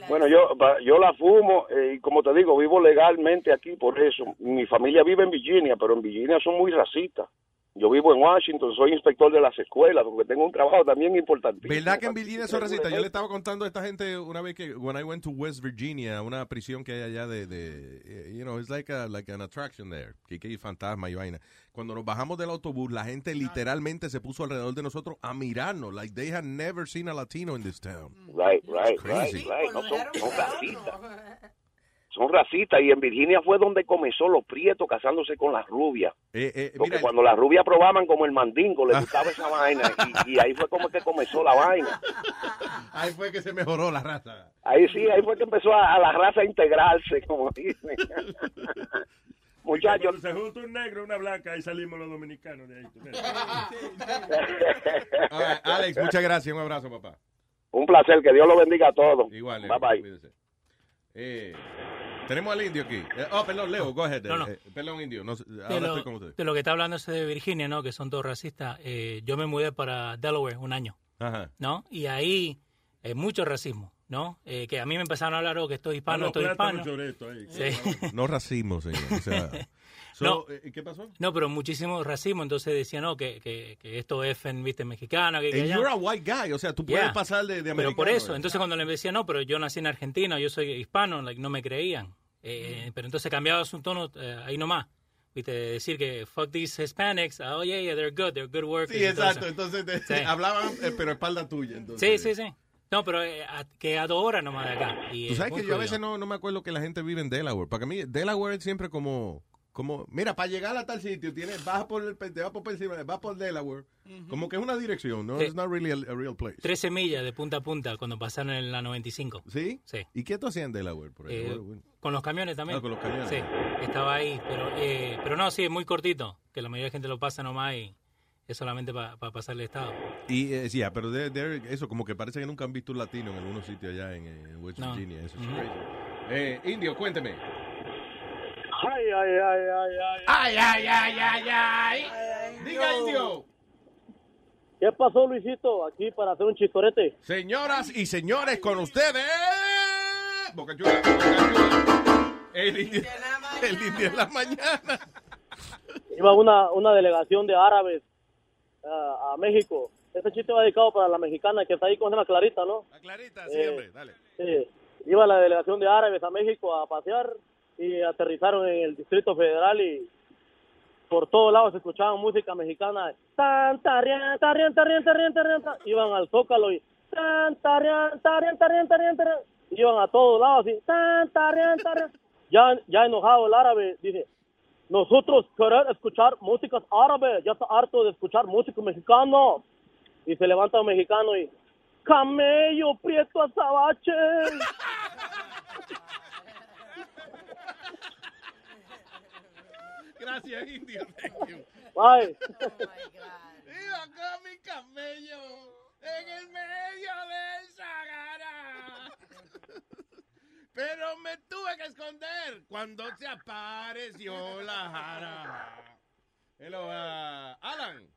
Bueno, yo yo la fumo eh, y como te digo, vivo legalmente aquí por eso. Mi familia vive en Virginia, pero en Virginia son muy racistas. Yo vivo en Washington, soy inspector de las escuelas porque tengo un trabajo también importante. ¿Verdad que en Virginia son racistas? Yo le estaba contando a esta gente una vez que, when I went to West Virginia, una prisión que hay allá de, de eh, you know, it's like, a, like an attraction there, que que hay fantasma y vaina. Cuando nos bajamos del autobús, la gente literalmente se puso alrededor de nosotros a mirarnos, like they had never seen a Latino in this town. Right, right, Crazy. right, right. No, son, son racistas. Son racistas y en Virginia fue donde comenzó los prietos casándose con las rubias. Eh, eh, Porque mira, cuando las rubias probaban como el mandingo, les gustaba esa vaina y, y ahí fue como que comenzó la vaina. ahí fue que se mejoró la raza. Ahí sí, ahí fue que empezó a, a la raza a integrarse, como dicen. [laughs] Muchachos. Se junta un negro y una blanca, ahí salimos los dominicanos de ahí. [laughs] right, Alex, muchas gracias. Un abrazo, papá. Un placer, que Dios lo bendiga a todos. Igual, Bye bye. cuídese. Eh, tenemos al indio aquí. Eh, oh, perdón, Leo, go ahead. No, no. Eh, perdón, indio. No, ahora lo, estoy con usted. de lo que está hablando ese de Virginia, ¿no? Que son todos racistas. Eh, yo me mudé para Delaware un año, Ajá. ¿no? Y ahí eh, mucho racismo, ¿no? Eh, que a mí me empezaron a hablar, oh, que estoy hispano, los estoy hispano. choretos ahí. Sí. No racismo, señor. O sea, [laughs] so, No. eh, ¿Qué pasó? No, pero muchísimo racismo. Entonces decían, no, que, que, que esto es, en, viste, mexicano. Que, que you're a white guy, o sea, tú puedes Yeah. pasar de, de Pero americano. por eso, eh. entonces cuando le decía, no, pero yo nací en Argentina, yo soy hispano, like, no me creían. Eh, Pero entonces cambiaba su tono eh, ahí nomás. Viste, decir que fuck these Hispanics, oh yeah, yeah, they're good, they're good workers. Sí, exacto. Entonces te- Sí. [laughs] hablaban, eh, pero espalda tuya. Sí, Entonces. sí, sí. No, pero eh, a- que a dos horas nomás de acá. Y Tú es sabes muy que yo a veces no, no me acuerdo que la gente vive en Delaware. Para mí, Delaware es siempre como, como mira, para llegar a tal sitio, tienes, vas por el, te vas por encima, vas por Delaware. Como que es una dirección, ¿no? Sí. It's not really a, a real place. 13 millas de punta a punta cuando pasaron en la 95. ¿Sí? Sí. ¿Y qué tú hacías en Delaware? Por ahí? Eh, con los camiones también. Ah, con los camiones. Sí, estaba ahí. Pero, eh, pero no, sí, es muy cortito. Que la mayoría de gente lo pasa nomás y, es solamente para pasarle estado. Y eh, sí, ah, pero de- de- eso como que parece que nunca han visto un latino en algunos sitios allá en, en West No. Virginia. Eso es crazy. Eh, Indio, cuénteme. Ay, ay, ay, ay, ay. Ay, ay, ay, ay, ay. Diga, Indio. ¿Qué pasó, Luisito? Aquí para hacer un chistorete. Señoras y señores, con ustedes. Boca Chula, Boca Chula. El indio, el indio en la mañana. Iba una, una delegación de árabes ah, a México. Este chiste va dedicado para la mexicana que está ahí con una Clarita, ¿no? La Clarita, Eh, siempre, dale. Sí. Iba la delegación de árabes a México a pasear y aterrizaron en el Distrito Federal y por todos lados se escuchaba música mexicana. Tan, tarrián, tarrián, tarrián, tarrián, tarrián, tarrián. Iban al Zócalo y tan, tarrián, tarrián, tarrián, tarrián, tarrián. Iban a todos lados y tan, tarrián, tarrián. Ya, ya enojado el árabe dice, nosotros querer escuchar músicas árabes, ya está harto de escuchar música mexicana. Y se levanta un mexicano y, camello prieto azabache. Gracias, Indio. Thank you. Bye. Iba con mi camello en el medio del Sahara. Pero me tuve que esconder cuando se apareció la jara. Hello, uh, Alan.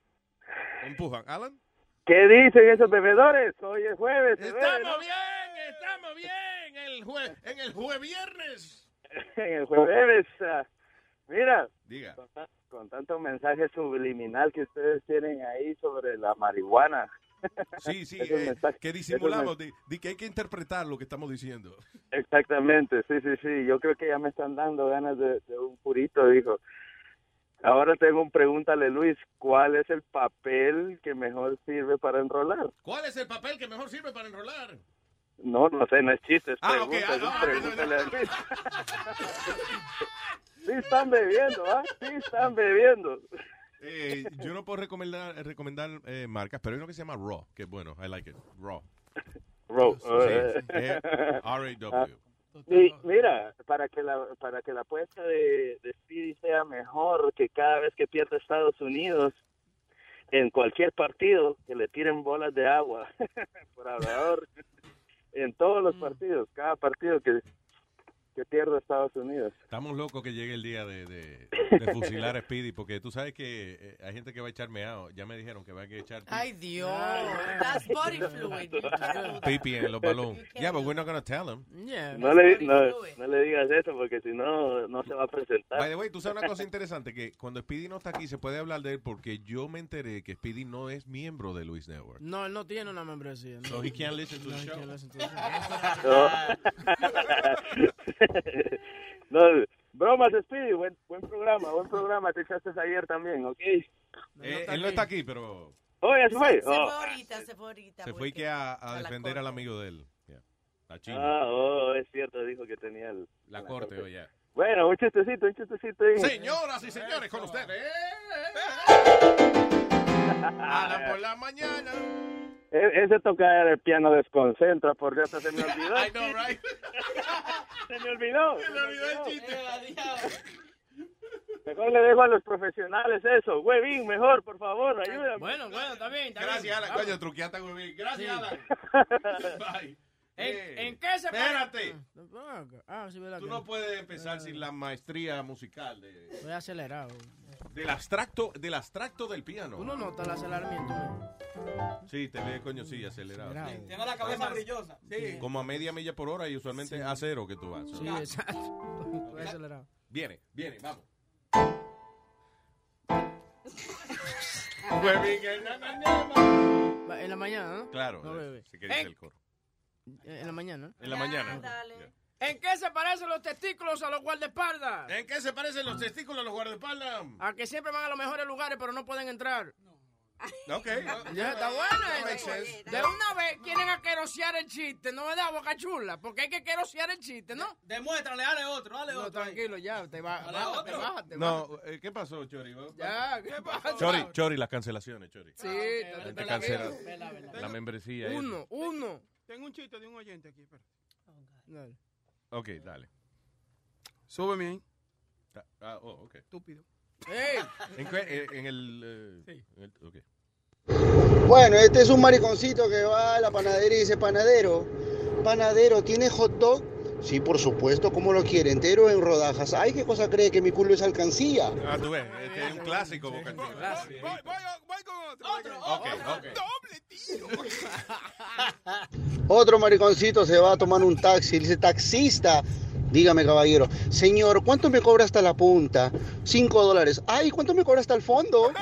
Empujan. Alan. ¿Qué dicen esos bebedores? Hoy es jueves. bebe, Estamos ¿no? bien, estamos bien. El jue en el jue viernes. [laughs] en el jueves. ah, mira, Diga. con, con tanto mensaje subliminal que ustedes tienen ahí sobre la marihuana. Sí, sí, eh, que disimulamos, de que hay que interpretar lo que estamos diciendo. Exactamente, sí, sí, sí. Yo creo que ya me están dando ganas de, de un purito, dijo. Ahora tengo un pregúntale, Luis, ¿cuál es el papel que mejor sirve para enrolar? ¿Cuál es el papel que mejor sirve para enrolar? No, no sé, no es chiste, es Ah, es un Luis. [laughs] Sí están bebiendo, ¿ah? Sí están bebiendo. Eh, yo no puedo recomendar, recomendar eh, marcas, pero hay uno que se llama Raw, que es bueno, I like it. Raw. Raw. Sí, eh, R-A-W. Y mira, para que la para que la apuesta de, de Speedy sea mejor que cada vez que pierda Estados Unidos en cualquier partido que le tiren bolas de agua [laughs] por hablador en todos los partidos, cada partido que que pierda Estados Unidos. Estamos locos que llegue el día de, de, [laughs] de fusilar a Speedy, porque tú sabes que eh, hay gente que va a echar meado. Ya me dijeron que va a echar Ay, Dios. That's body fluid. [laughs] Pipi en los balones. Yeah, but we're not going to tell him. No le, no, no le digas eso porque si no, no se va a presentar. By the way, tú sabes una cosa interesante, que cuando Speedy no está aquí se puede hablar de él porque yo me enteré que Speedy no es miembro de Luis Network. No, él no tiene una membresía. No. So he can't listen to the No, show. listen to the No. [laughs] [laughs] no, bromas, Speedy, buen, buen programa, buen programa, te echaste ayer también, ¿ok? Eh, él no está aquí, pero ya se fue. Se fue Oh. ahorita, se fue ahorita. se fue que a, a a la defender corte. al amigo de él. Yeah. La China. Ah, oh, es cierto, dijo que tenía el... la corte, oye. Bueno, un chistecito, un chistecito. ahí. Señoras y señores, con ustedes. [laughs] Alan por la mañana. E- ese tocar el piano desconcentra, por Dios, hasta se me [laughs] olvidó. I know, right? [laughs] se me olvidó. [laughs] Se me olvidó el chiste. Mejor le dejo a los profesionales eso. Huevín, mejor, por favor, ayúdame. Bueno, bueno, está bien. Está Gracias, bien. Alan. Coño, truqueaste muy bien. Gracias, Sí. Alan. Bye. ¿En, Eh, ¿En qué se Espérate. pare- Ah, sí. Tú que no puedes empezar sin la maestría musical de, Estoy acelerado. del abstracto del abstracto del piano. Tú no notas el aceleramiento. ¿no? Sí, te ve, coño, sí, acelerado. Acelerado. Tiene la cabeza brillosa. Sí. Como a media milla por hora y usualmente a cero que tú vas. Sí, exacto. Estoy acelerado. Viene, viene, vamos. [laughs] En la mañana, ¿no? Claro, No, si quieres En- el coro. En la mañana. En la mañana. ¿En qué se parecen los testículos a los guardaespaldas? ¿En qué se parecen los testículos a los guardaespaldas? A que siempre van a los mejores lugares, pero no pueden entrar. [laughs] Ok. Ya está bueno. De una vez quieren aquerosear el chiste, ¿no verdad, Boca Chula? Porque hay que querosear el chiste, ¿no? Demuéstrale, dale otro, dale No, otro. tranquilo, ya, te va, bájate, bájate, bájate. No, eh, ¿qué pasó, Chori? Ya, ¿qué pasa? Chori, Chori, las cancelaciones, Chori. Sí, La gente cancela la membresía. esa. Uno, uno. Tengo un chiste de un oyente aquí, espera. Dale. Ok, dale. Súbeme ahí. Ah, oh, ok. Estúpido. [laughs] ¿En, qué- en el... eh, en el- ok. Bueno, este es un mariconcito que va a la panadería y dice, panadero, panadero, ¿tiene hot dog? Sí, por supuesto, ¿cómo lo quiere? ¿Entero en rodajas? Ay, ¿qué cosa cree que mi culo es alcancía? Ah, tú ves, este es un clásico. Boca Chula. Ok, ok. Otro mariconcito se va a tomar un taxi y dice, taxista, dígame caballero, señor, ¿cuánto me cobra hasta la punta? Cinco dólares. Ay, ¿cuánto me cobra hasta el fondo? [laughs]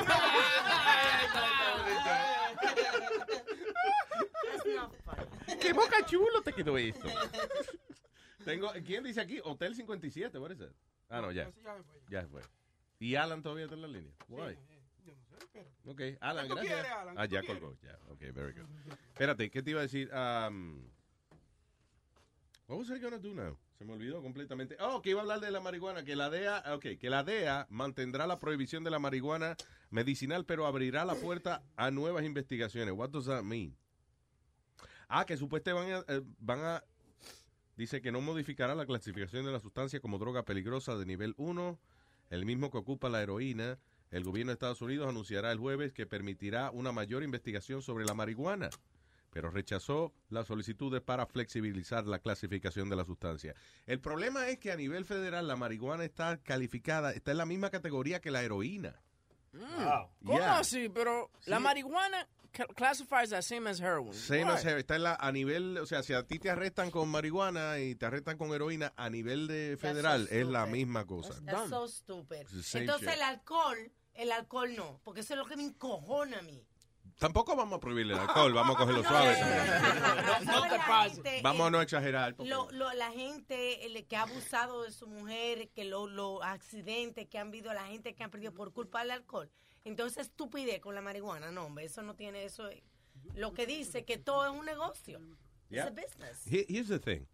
¡Qué boca chulo te quedó esto! [laughs] Tengo, ¿Quién dice aquí? Hotel 57, what is it? Ah, no, ya. Ya fue. ¿Y Alan todavía está en la línea? Why? Ok, Alan, ¿Qué tú gracias. quieres, Alan? Ah, ¿Qué ya quieres? colgó, ya. Ok, very good. Espérate, ¿qué te iba a decir? Um, what was I gonna do now? Se me olvidó completamente. Oh, que iba a hablar de la marihuana, que la DEA, ok, que la DEA mantendrá la prohibición de la marihuana medicinal, pero abrirá la puerta a nuevas investigaciones. What does that mean? Ah, que supuestamente van a, eh, van a dice que no modificará la clasificación de la sustancia como droga peligrosa de nivel 1, el mismo que ocupa la heroína. El gobierno de Estados Unidos anunciará el jueves que permitirá una mayor investigación sobre la marihuana, pero rechazó las solicitudes para flexibilizar la clasificación de la sustancia. El problema es que a nivel federal la marihuana está calificada, está en la misma categoría que la heroína. Mm. ¿Cómo Yeah. así? Pero la marihuana cl- classifies as same as heroin. Same Why? as hair. Está en la, a nivel, o sea, si a ti te arrestan con marihuana y te arrestan con heroína, a nivel de federal es la misma cosa. That's so stupid. Entonces shit. el alcohol, el alcohol no, porque eso es lo que me encojona a mí. Tampoco vamos a prohibir el alcohol, vamos a cogerlo suave. No te pases. Vamos a no exagerar. porque- Lo, lo- la gente el que ha abusado de su mujer, que lo- los accidentes que han habido, la gente que han perdido por culpa del alcohol. Entonces, estupidez con la marihuana. No, hombre, eso no tiene eso. es- Lo que dice que todo es un negocio. Yeah. It's a business. Here- Here's the thing.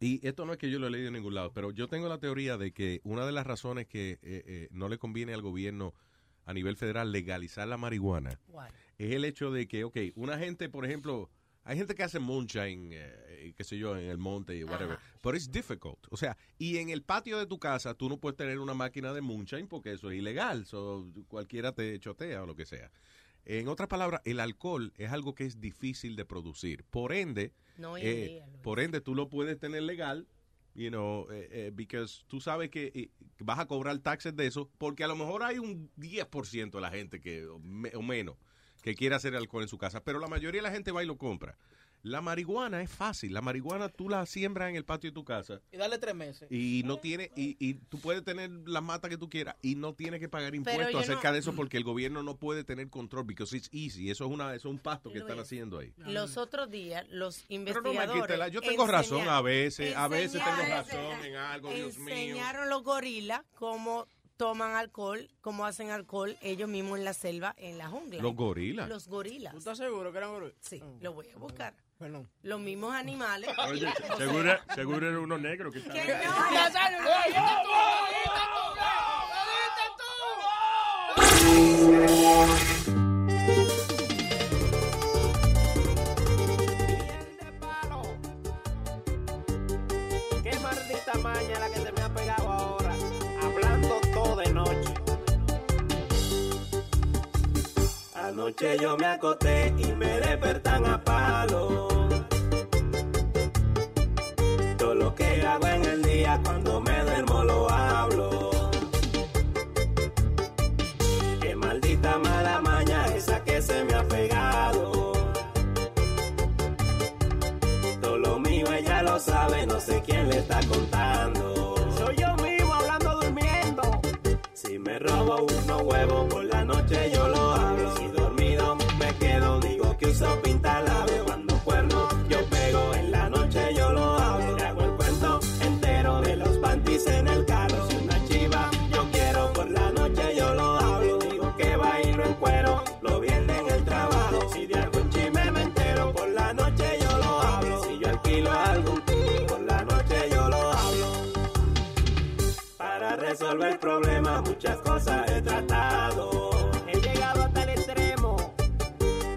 Y esto no es que yo lo he leído en ningún lado, pero yo tengo la teoría de que una de las razones que eh, eh, no le conviene al gobierno a nivel federal legalizar la marihuana es el hecho de que, ok, una gente, por ejemplo, hay gente que hace moonshine, eh, qué sé yo, en el monte y whatever, pero es difficult. O sea, y en el patio de tu casa tú no puedes tener una máquina de moonshine porque eso es ilegal, so, cualquiera te chotea o lo que sea. En otras palabras, el alcohol es algo que es difícil de producir. Por ende, No eh, por ende, tú lo puedes tener legal, you know, eh, eh, because tú sabes que eh, vas a cobrar taxes de eso, porque a lo mejor hay un 10% de la gente que, o, me- o menos que quiere hacer alcohol en su casa, pero la mayoría de la gente va y lo compra. La marihuana es fácil, la marihuana tú la siembras en el patio de tu casa Y dale tres meses. y no tiene y, y tú puedes tener la mata que tú quieras y no tienes que pagar impuestos acerca no- de eso porque el gobierno no puede tener control because it's easy eso es una eso es un pasto que están haciendo ahí Los otros días, los pero no me investigadores. yo tengo razón a veces a veces tengo razón en algo Dios mío Enseñaron los gorilas cómo toman alcohol, cómo hacen alcohol ellos mismos en la selva, en la jungla. Los gorilas. Los gorilas. ¿Tú estás seguro que eran gorilas? Sí, lo voy a buscar. Perdón. Los mismos animales. [laughs] Oye, seguro, seguro era uno negro que Que no. Qué maldita maña la que se me ha pegado Anoche yo me acosté y me despertan a palo. Todo lo que hago en el día cuando me duermo lo hablo. Qué maldita mala maña esa que se me ha pegado. Todo lo mío ella lo sabe, no sé quién le está contando. Resolver problemas muchas cosas he tratado. He llegado hasta el extremo.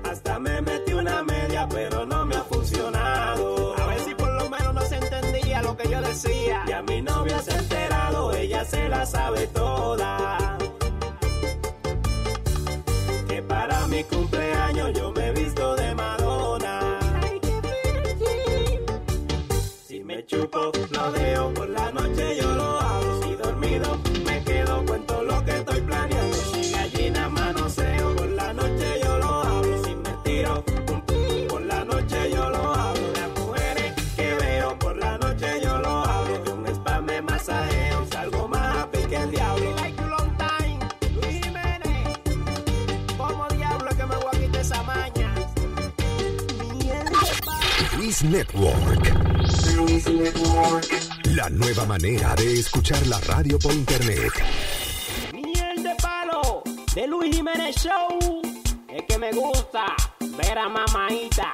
Hasta me metí una media, pero no me ha funcionado. A ver si por lo menos no se entendía lo que yo decía. Y a mi novia se ha enterado, ella se la sabe toda. Network. Luis Network. La nueva manera de escuchar la radio por internet. Miel de palo de Luis Jiménez Show. Es que me gusta ver a mamaita.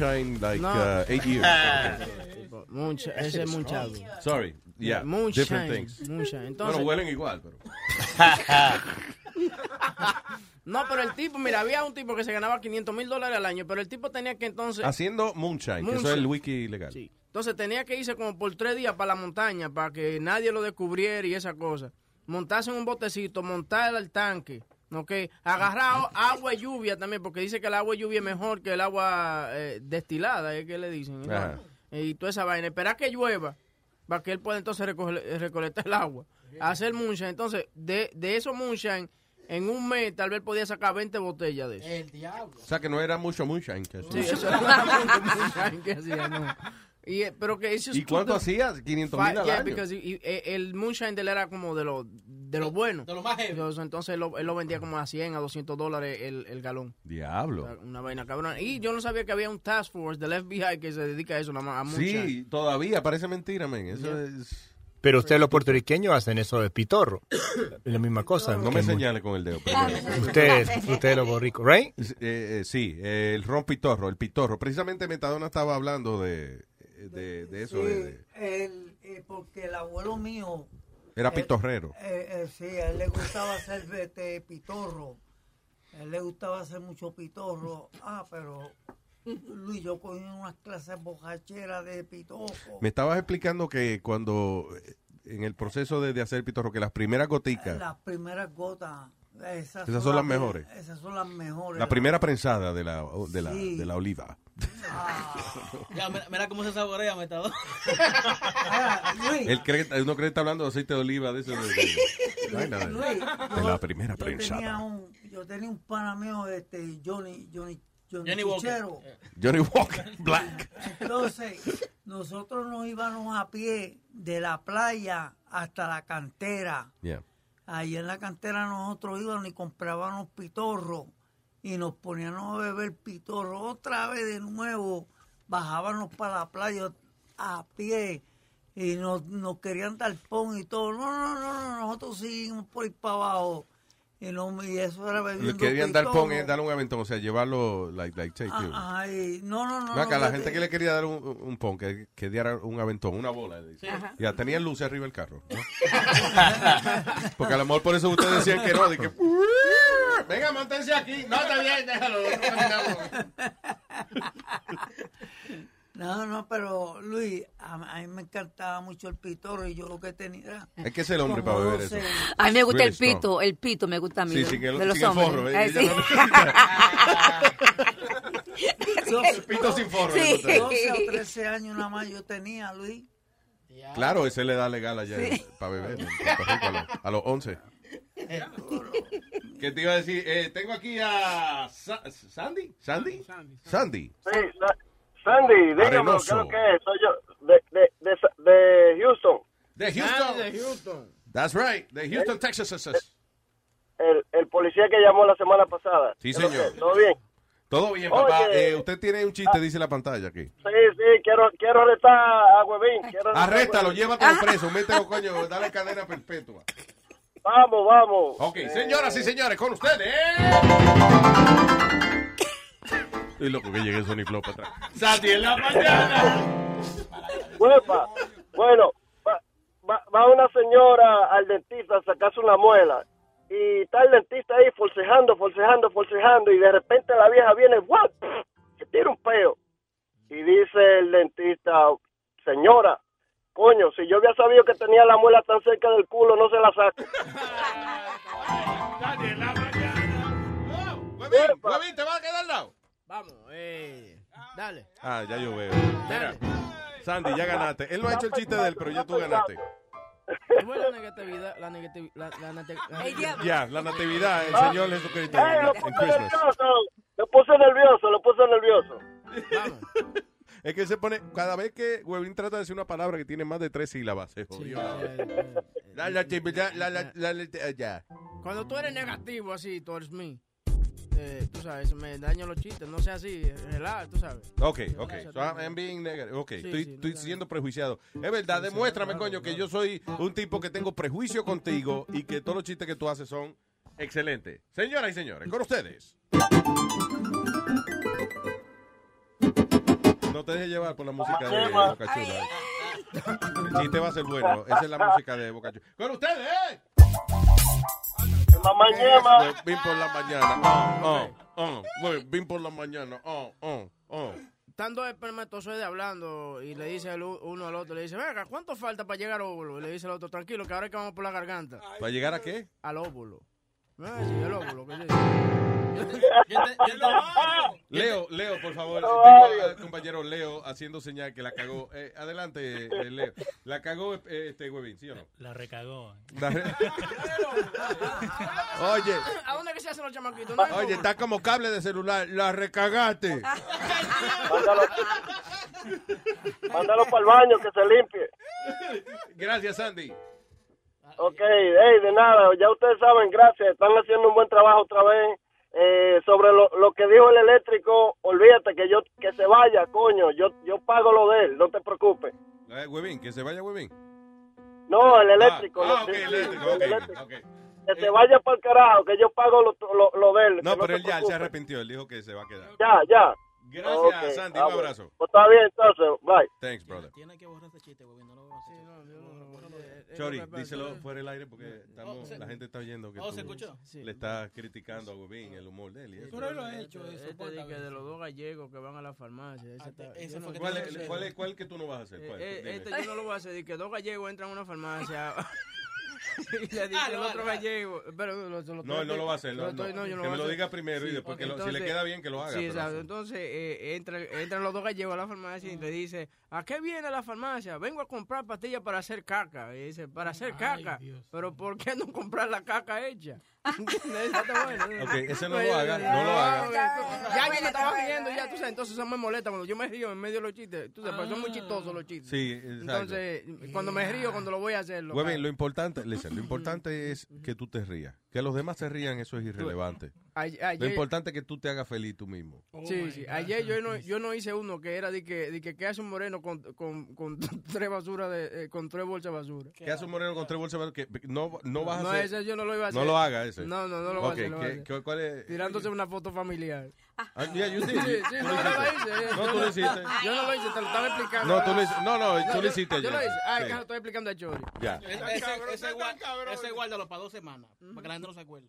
Moonshine like No. uh, eight years. [laughs] Moonshine, ese es Moonshine. Sorry, yeah, Moonshine, different things. Moonshine. Entonces, bueno, huelen igual, pero. [laughs] no, pero el tipo, mira, había un tipo que se ganaba 500 mil dólares al año, pero el tipo tenía que entonces... Haciendo Moonshine, que eso es Moonshine. el wiki legal. Entonces tenía que irse como por tres días para la montaña para que nadie lo descubriera y esa cosa. Montarse en un botecito, montar el tanque, ¿ok? Agarrar agua y lluvia también, porque dice que el agua y lluvia es mejor que el agua eh, destilada, es que le dicen. ¿no? Y toda esa vaina. Esperar que llueva para que él pueda entonces recoger- eh, recolectar el agua. Hacer moonshine. Entonces, de, de esos moonshine, en un mes tal vez podía sacar 20 botellas de eso. El diablo. O sea que no era mucho Moonshine. Que Sí, eso era [laughs] mucho moonshine que hacía, no. Y, eh, pero que eso ¿Y cuánto hacía? 500 mil al Yeah, año. because he- he- el moonshine de él era como de lo, de lo bueno. De lo más heavy. Entonces, entonces él, lo, él lo vendía como a 100, a 200 dólares el, el galón. Diablo. Una vaina cabrona. Y yo no sabía que había un task force del FBI que se dedica a eso, nada más, a moonshine. Sí, todavía, parece mentira, men. Eso Yeah. es... Pero ustedes los puertorriqueños hacen eso de pitorro. Es la misma cosa. No me señale con el dedo. Ustedes, ustedes los borricos, ¿right? Eh, eh, sí, eh, el ron pitorro, el pitorro. Precisamente Metadona estaba hablando de, de, de eso. de- de- El- eh, porque el abuelo mío... Era pitorrero. eh, eh, sí, a él le gustaba hacer este, pitorro. A él le gustaba hacer mucho pitorro. Ah, pero Luis, yo cogí unas clases bocacheras de pitorro. Me estabas explicando que cuando, eh, en el proceso de, de hacer pitorro, que las primeras goticas, Las primeras gotas. Esas, Esas son las me- mejores. Esas son las mejores. la primera prensada de la, de la, Sí. de la oliva. Ya, mira, mira cómo se saborea, metador. Él cree, uno cree que está hablando de aceite de oliva, de eso. De, de- vaina de- Luis, de la primera yo tenía prensada. un, yo tenía un pana mío, este, Johnny, Johnny, Johnny, Johnny Walker. Johnny Walker, [laughs] Black. Entonces, nosotros nos íbamos a pie de la playa hasta la cantera. Yeah. Ahí en la cantera nosotros íbamos y comprábamos pitorro y nos poníamos a beber pitorro otra vez de nuevo. Bajábamos para la playa a pie y nos, nos querían dar pon y todo. No, no, no, no, nosotros seguimos por ir para abajo. Y, no, y eso era Le bebiendo querían dar pon, eh, darle un aventón, o sea, llevarlo, like, like, take. Ah, Ay, no, no, no. Acá, no, la gente que le quería dar un, un pon, que, que diera un aventón, una bola. Ya, tenían luces arriba del carro. ¿no? [laughs] Porque a lo mejor por eso ustedes decían que no, de que... [laughs] Venga, montense aquí. No, está bien, déjalo. No, no, pero Luis, a, a mí me encantaba mucho el pitoro y yo lo que tenía. Es que es el hombre para beber 12. eso. A mí me gusta Really el strong. pito, el pito me gusta a mí. Sí, de, sin el- de los el hombres. forro, ¿eh? Eh, Ella sí. no [laughs] El pito sin forro. Sí. le gusta. 12 o 13 años nada más yo tenía, Luis. Claro, ese le da legal allá Sí. para beber en Puerto Rico a los, a los 11. ¿Qué te iba a decir? Eh, tengo aquí a Sa- Sandy. ¿Sandy? Sandy. Sí, Sa- Sandy, dígame, ¿qué es Arenoso. lo que es? Soy yo, de, de, de, Houston. De Houston. de Houston. That's right. De Houston, Texas. El, el policía que llamó la semana pasada. Sí, ¿Qué es lo señor. ¿Todo bien? Todo bien, papá. Oye. Eh, usted tiene un chiste, dice la pantalla aquí. Sí, sí, quiero, quiero arrestar a Huevín. Quiero arrestar a Arréstalo, Huevín. llévatelo preso, mételo, coño, dale cadena perpetua. Vamos, vamos. Ok, señoras y señores, con ustedes. Y loco que llegue Sony Flow para atrás. En la mañana. Huepa. Bueno, va, va, va una señora al dentista a sacarse una muela. Y está el dentista ahí forcejando, forcejando, forcejando. Y de repente la vieja viene, ¡guau! Se tira un peo. Y dice el dentista, señora, coño, si yo había sabido que tenía la muela tan cerca del culo, no se la saco. Huevín, Huevín, ¿te vas a quedar al lado? Vamos, eh. Dale. Ah, ya yo veo. Mira, Sandy, ya ganaste. Él no ha hecho el chiste de él, pero ya tú ganaste. ¿Cómo es la negatividad? La negatividad. La, la nate- la- Ya, la natividad, el Ah. Señor Jesucristo Ey, en lo puse Christmas. nervioso, lo puse nervioso, lo puse nervioso. Es que se pone, cada vez que Huevín trata de decir una palabra que tiene más de tres sílabas, se jodió. La natividad, la, la, la, la- ya. Cuando tú eres negativo así, towards me, eh, tú sabes, me daño los chistes. No sea así, relaja, tú sabes. Ok, ok. So I'm being negative. Ok, estoy, estoy siendo prejuiciado. Es verdad, demuéstrame, coño, que yo soy un tipo que tengo prejuicio contigo y que todos los chistes que tú haces son excelentes. Señoras y señores, con ustedes. No te dejes llevar por la música de Boca Chula. El chiste va a ser bueno. Esa es la música de Boca Chula. Con ustedes, ¿eh? Mamá ñema. Vin por la mañana. Oh, oh, oh. Vin por la mañana. Oh, oh, oh. Están dos espermatozoides hablando y le dice el uno al otro, le dice, venga, ¿cuánto falta para llegar al óvulo? Y le dice el otro, tranquilo, que ahora es que vamos por la garganta. ¿Para llegar a qué? Al óvulo. Sí, el óvulo. ¿qué [laughs] Leo, Leo, por favor. Tengo al compañero Leo haciendo señal que la cagó. Eh, adelante, eh, Leo. La cagó eh, este Huevín, ¿sí o no? La recagó. La re- [laughs] Oye, ¿A dónde que se hacen los chamaquitos? oye, está como cable de celular. La recagaste. Mándalo, mándalo para el baño que se limpie. Gracias, Sandy. Ok, hey, de nada, ya ustedes saben, gracias, están haciendo un buen trabajo otra vez. Eh, sobre lo, lo que dijo el eléctrico, olvídate que yo que se vaya, coño, yo yo pago lo de él, no te preocupes. Eh, Huevín, que se vaya Huevín. No, el eléctrico. Ah, ah, el. Que se vaya para el carajo, que yo pago lo, lo, lo de él. No, pero te él ya se arrepintió. Él dijo que se va a quedar. Ya, ya. Gracias, ah, Un abrazo. Pues está bien, entonces, bye. Thanks, brother. Tiene que borrar ese chiste, güey. No lo voy a hacer. Chori, díselo fuera del aire porque estamos, la gente está oyendo que Oh, tú ¿se escuchó? le estás criticando a Huevín el humor de él. y eso. Pero él lo ha hecho, eso. Este di que de los dos gallegos que van a la farmacia. Ese está- ese yo fue no- que ¿Cuál, es, cuál, es, ¿Cuál que tú no vas a hacer? ¿Cuál? Eh, Dime. este yo no lo voy a hacer, di que dos gallegos entran a una farmacia. [laughs] [laughs] y le dice Ah, el no, otro no. gallego. Pero, lo- lo- lo- No, él no lo va a hacer. No, lo estoy- no. yo que me lo diga primero y después que lo- si entonces- le queda bien que lo haga. Sí, exacto. Entonces eh, entra, entran los dos gallegos a la farmacia y le dice, ¿a qué viene la farmacia? Vengo a comprar pastillas para hacer caca. Y dice, ¿para hacer caca? Pero ¿por qué no comprar la caca hecha? Está buena. Ok, ese no lo haga, no lo haga. Ya yo me estaba riendo, ya tú sabes, entonces eso me molesta cuando yo me río en medio de los chistes. Tú sabes, pues son muy chistosos los chistes. Sí, exacto. Entonces, cuando me río, cuando lo voy a hacerlo. Huevín, lo importante, listen, lo importante es que tú te rías. Que los demás se rían, eso es irrelevante. Lo importante es que tú te hagas feliz tú mismo. Sí, sí. Ayer yo no, yo no hice uno que era de que, de que ¿qué hace un moreno con, con, con [laughs] tres basuras de, eh, con tres bolsas de basura? ¿Qué hace un moreno con tres bolsas? de- Que no, no vas a No, hacer. ese yo no lo iba a hacer. No lo haga ese. No, no, no lo voy a Ok, hacer, no lo voy a ¿qué- hacer. qué- ¿Cuál es? Tirándose una foto familiar. Ah, yeah, you did. Sí, sí, Tú no, lo hice. No, tú lo hiciste. Yo no lo hice, te lo estaba explicando. No, tú lo hiciste. No, no, tú lo yo- hiciste Yo lo hice. Ah, que lo estoy explicando a Chori. Ya. Ese, guárdalo para dos semanas, para que la gente no se acuerde.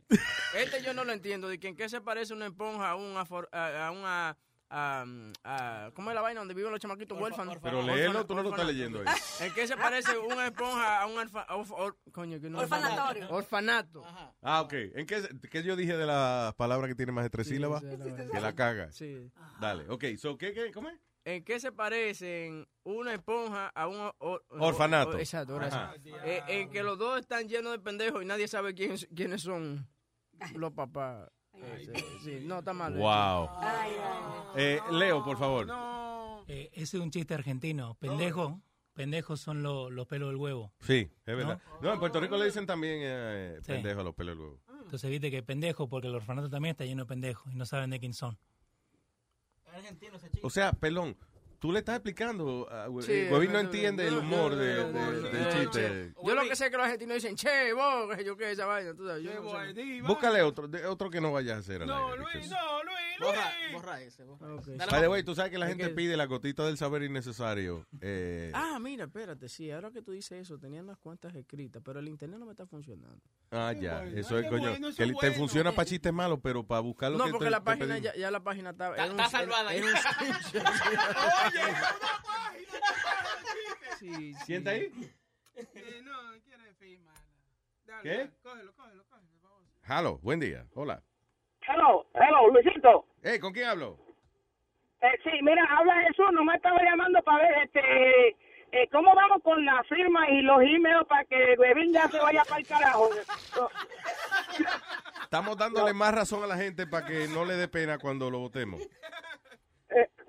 Este yo no lo entiendo. De que en qué se parece una esponja a un afor- a, a una. A- a- ¿Cómo es la vaina donde viven los chamaquitos huérfanos? Pero léelo, tú no lo estás leyendo ahí. [laughs] ¿En qué se parece una esponja a un alfa, orf- or- coño, que no Orfanatorio. Orfanato. Ah, ok. ¿En qué, qué yo dije de la palabra que tiene más de tres Sí, sílabas? sí, que la caga. Sí. Dale. Ok, so, ¿qué, qué, ¿cómo es? ¿En qué se parecen una esponja a un or- or- Orfanato. or- exacto, gracias. Eh, en que los dos están llenos de pendejos y nadie sabe quién, quiénes son [laughs] los papás. Sí, sí, no, está mal. Wow. Eh, Leo, por favor. Eh, ese es un chiste argentino. Pendejo. Pendejos son lo- los pelos del huevo. Sí, es verdad. No, en Puerto Rico le dicen también eh, pendejo a los pelos del huevo. Entonces viste que pendejo porque el orfanato también está lleno de pendejos y no saben de quién son. O sea, pelón, tú le estás explicando. a Hue- Sí, eh, Huevín no entiende el humor del Eh, chiste. Yo lo que sé es que los argentinos dicen, che, vos, que yo qué, esa vaina, tú sabes. Yo no sé. Búscale otro, de- otro que no vayas a hacer No, aire, Luis, because- no, Luis, Borra, borra ese. Borra. The way, tú sabes que la gente pide la gotita del saber innecesario. Eh, Ah, mira, espérate, sí, ahora que tú dices eso, tenía unas cuantas escritas, pero el internet no me está funcionando. ah, ya. bueno, eso es, coño. bueno, eso que es te bueno. funciona para chistes malos, pero para buscar lo No, que porque te- la página, ya, ya la página está... Está salvada [laughs] [laughs] Sí, ¿Quién está ahí? Eh, no, quiere firmar. Dale, ¿Qué? dale, cógelo, cógelo, cógelo. por favor. Halo, buen día. Hola. Hello, hello, Luisito. Eh, ¿con quién hablo? Eh, sí, mira, habla Jesús, no me estaba llamando para ver este, eh, cómo vamos con la firma y los emails para que Webin ya se vaya para el carajo. Estamos dándole más razón a la gente para que no le dé pena cuando lo votemos.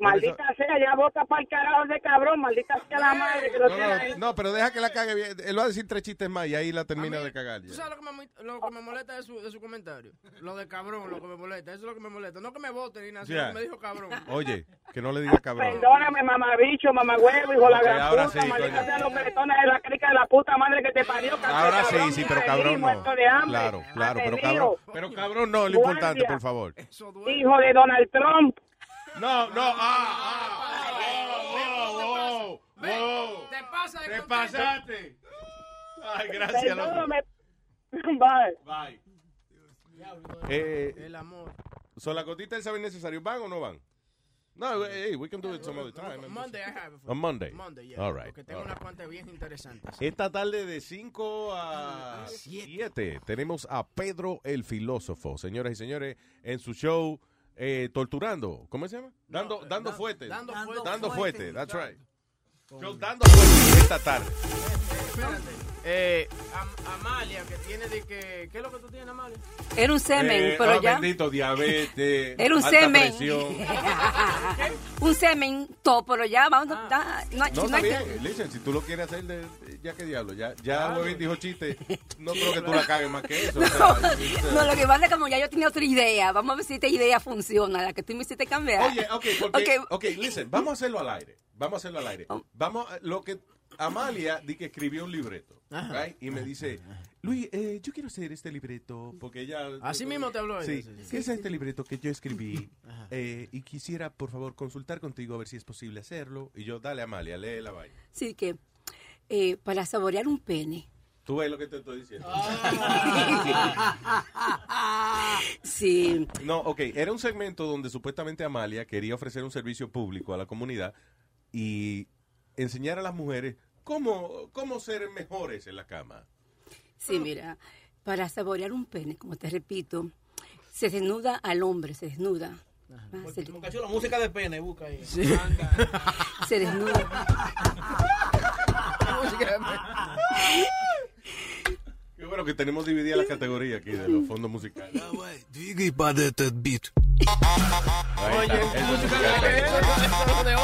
Maldita sea, ya vota para el carajo de cabrón, maldita sea la madre que lo No, tiene ahí. no, pero deja que la cague bien. Él va a decir tres chistes más y ahí la termina de cagar. ¿Tú ya. sabes lo que, me, lo que me molesta de su, de su comentario? Lo de cabrón, lo que me molesta. Eso es lo que me molesta. No que me voten ni nada, que me dijo cabrón. Oye, que no le diga cabrón. Perdóname, mamabicho, mamagüevo, hijo de la Ok, gran ahora puta, sí, maldita coño. sea los bretones de la crica de la puta madre que te parió. Ahora sí, cabrón, sí, pero cabrón no. Claro, claro, pero cabrón. Pero cabrón no, es lo importante, por favor. Hijo de Donald Trump. No, no, ah, wow, wow, wow. Te pasa de Te pasaste. Ay, gracias, loco. [laughs] Bye. Bye. Eh, El amor. ¿Son las gotitas del saber necesario? ¿Van o no van? No, hey, we can do it some other time. Monday I have it for On you. Monday. Monday, yeah. All right, Porque tengo unas cuantas bien interesantes. Esta tarde de 5 a 7 tenemos a Pedro el filósofo, señoras y señores, en su show eh, Torturando. ¿Cómo se llama? Dando, dando fuerte. Dando Dando, fuerte. fuerte, that's right. Show Dando fuerte esta tarde. Espérate. Eh, Am- Amalia, que tiene de que... ¿Qué es lo que tú tienes, Amalia? Era un semen, Eh, pero ah, ya. bendito, diabetes, [laughs] Era un alta semen. [laughs] un semen, todo, pero ya vamos. Ah. da- no, No, no está hay bien. que- Listen, si tú lo quieres hacer, de, ya que diablo. Ya, ya. Huevín dijo chiste. [laughs] No creo que tú la cagues más que eso. No, o sea. no, lo que pasa es que como ya yo tenía otra idea, vamos a ver si esta idea funciona, la que tú me hiciste cambiar. Oye, ok, porque, Ok. ok, listen, vamos a hacerlo al aire. Vamos a hacerlo al aire. Vamos, a- lo que Amalia di que escribió un libreto, Ajá. right? y me dice, Luis, eh, yo quiero hacer este libreto porque ella. Así mismo te habló Sí, sí, sí. ¿qué es este libreto que yo escribí? Eh, y quisiera, por favor, consultar contigo a ver si es posible hacerlo. Y yo, dale, Amalia, lee la vaina. Sí, que eh, para saborear un pene. Tú ves lo que te estoy diciendo. [laughs] Sí. No, ok, era un segmento donde supuestamente Amalia quería ofrecer un servicio público a la comunidad y enseñar a las mujeres cómo, cómo ser mejores en la cama. Sí, mm. mira, para saborear un pene, como te repito, se desnuda al hombre, se desnuda. Ah, se, le... la música de pene, busca ahí. [laughs] Se desnuda. Qué bueno que tenemos dividida la categoría aquí de los fondos musicales. beat. Oye, música de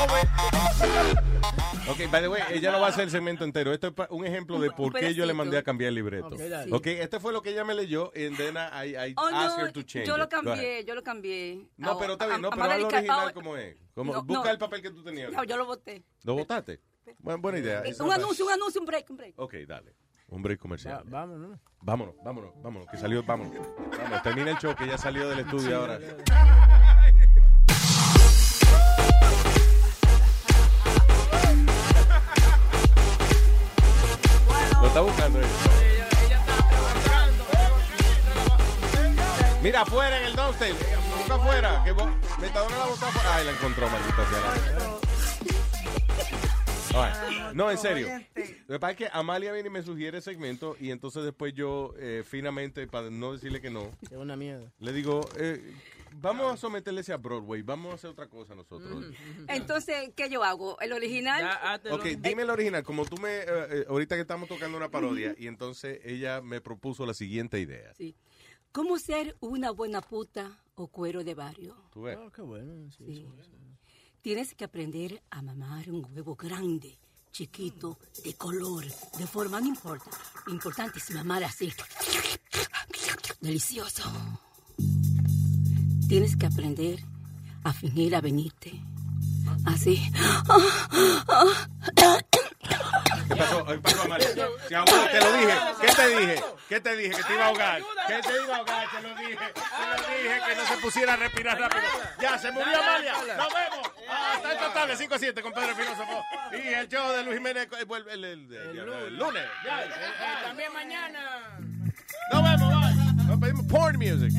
Ok, by the way, ella no va a hacer el segmento entero. Esto es un ejemplo de por qué yo le mandé a cambiar el libreto. Ok, dale. Ok, este fue lo que ella me leyó and then I, I Oh, asked no, her to change yo lo cambié, yo lo cambié. No, pero está bien, no, pero al Madelica- original ah, como es. Como, No, busca no. el papel que tú tenías. No, yo lo boté. ¿Lo votaste? Bueno, buena idea. It's Un anuncio, un anuncio, un break, un break. Ok, dale. Un break comercial. vámonos. Vámonos, vámonos, vámonos, que salió, vámonos. Vámonos, termina el show, que ya salió del estudio ahora. Está buscando ella. Mira, afuera en el downstairs. Busca afuera. Que Metadona la botó afuera. Ay, la encontró, maldita sea. Right. No, en serio. Lo que pasa es que Amalia viene y me sugiere segmento y entonces después yo, eh, finamente, para no decirle que no, Es una mierda. le digo, eh, vamos a someterle ese a Broadway, vamos a hacer otra cosa nosotros. Entonces, ¿qué yo hago? ¿El original? Ok, dime el original, como tú me, eh, eh, ahorita que estamos tocando una parodia, y entonces ella me propuso la siguiente idea. Sí. ¿Cómo ser una buena puta o cuero de barrio? ¿Tú ves? qué bueno. Sí. Tienes que aprender a mamar un huevo grande, chiquito, de color, de forma, no importa. Lo importante es mamar así. Delicioso. Tienes que aprender a fingir a venirte. Así. ¿Qué pasó? ¿Qué pasó, ahogó, te lo dije. ¿Qué te dije? ¿Qué te dije? Que te iba a ahogar. ¿Qué te iba a ahogar? Te lo dije. Te lo dije que no se pusiera a respirar rápido. Ya, se murió Amalia. Nos vemos. Ah, está intratable 5 a 7 con Pedro el Filósofo. Y el show de Luis Jiménez eh, vuelve el, el- el- el lunes. Ya. También mañana. Nos vemos. Bye. Nos pedimos porn music.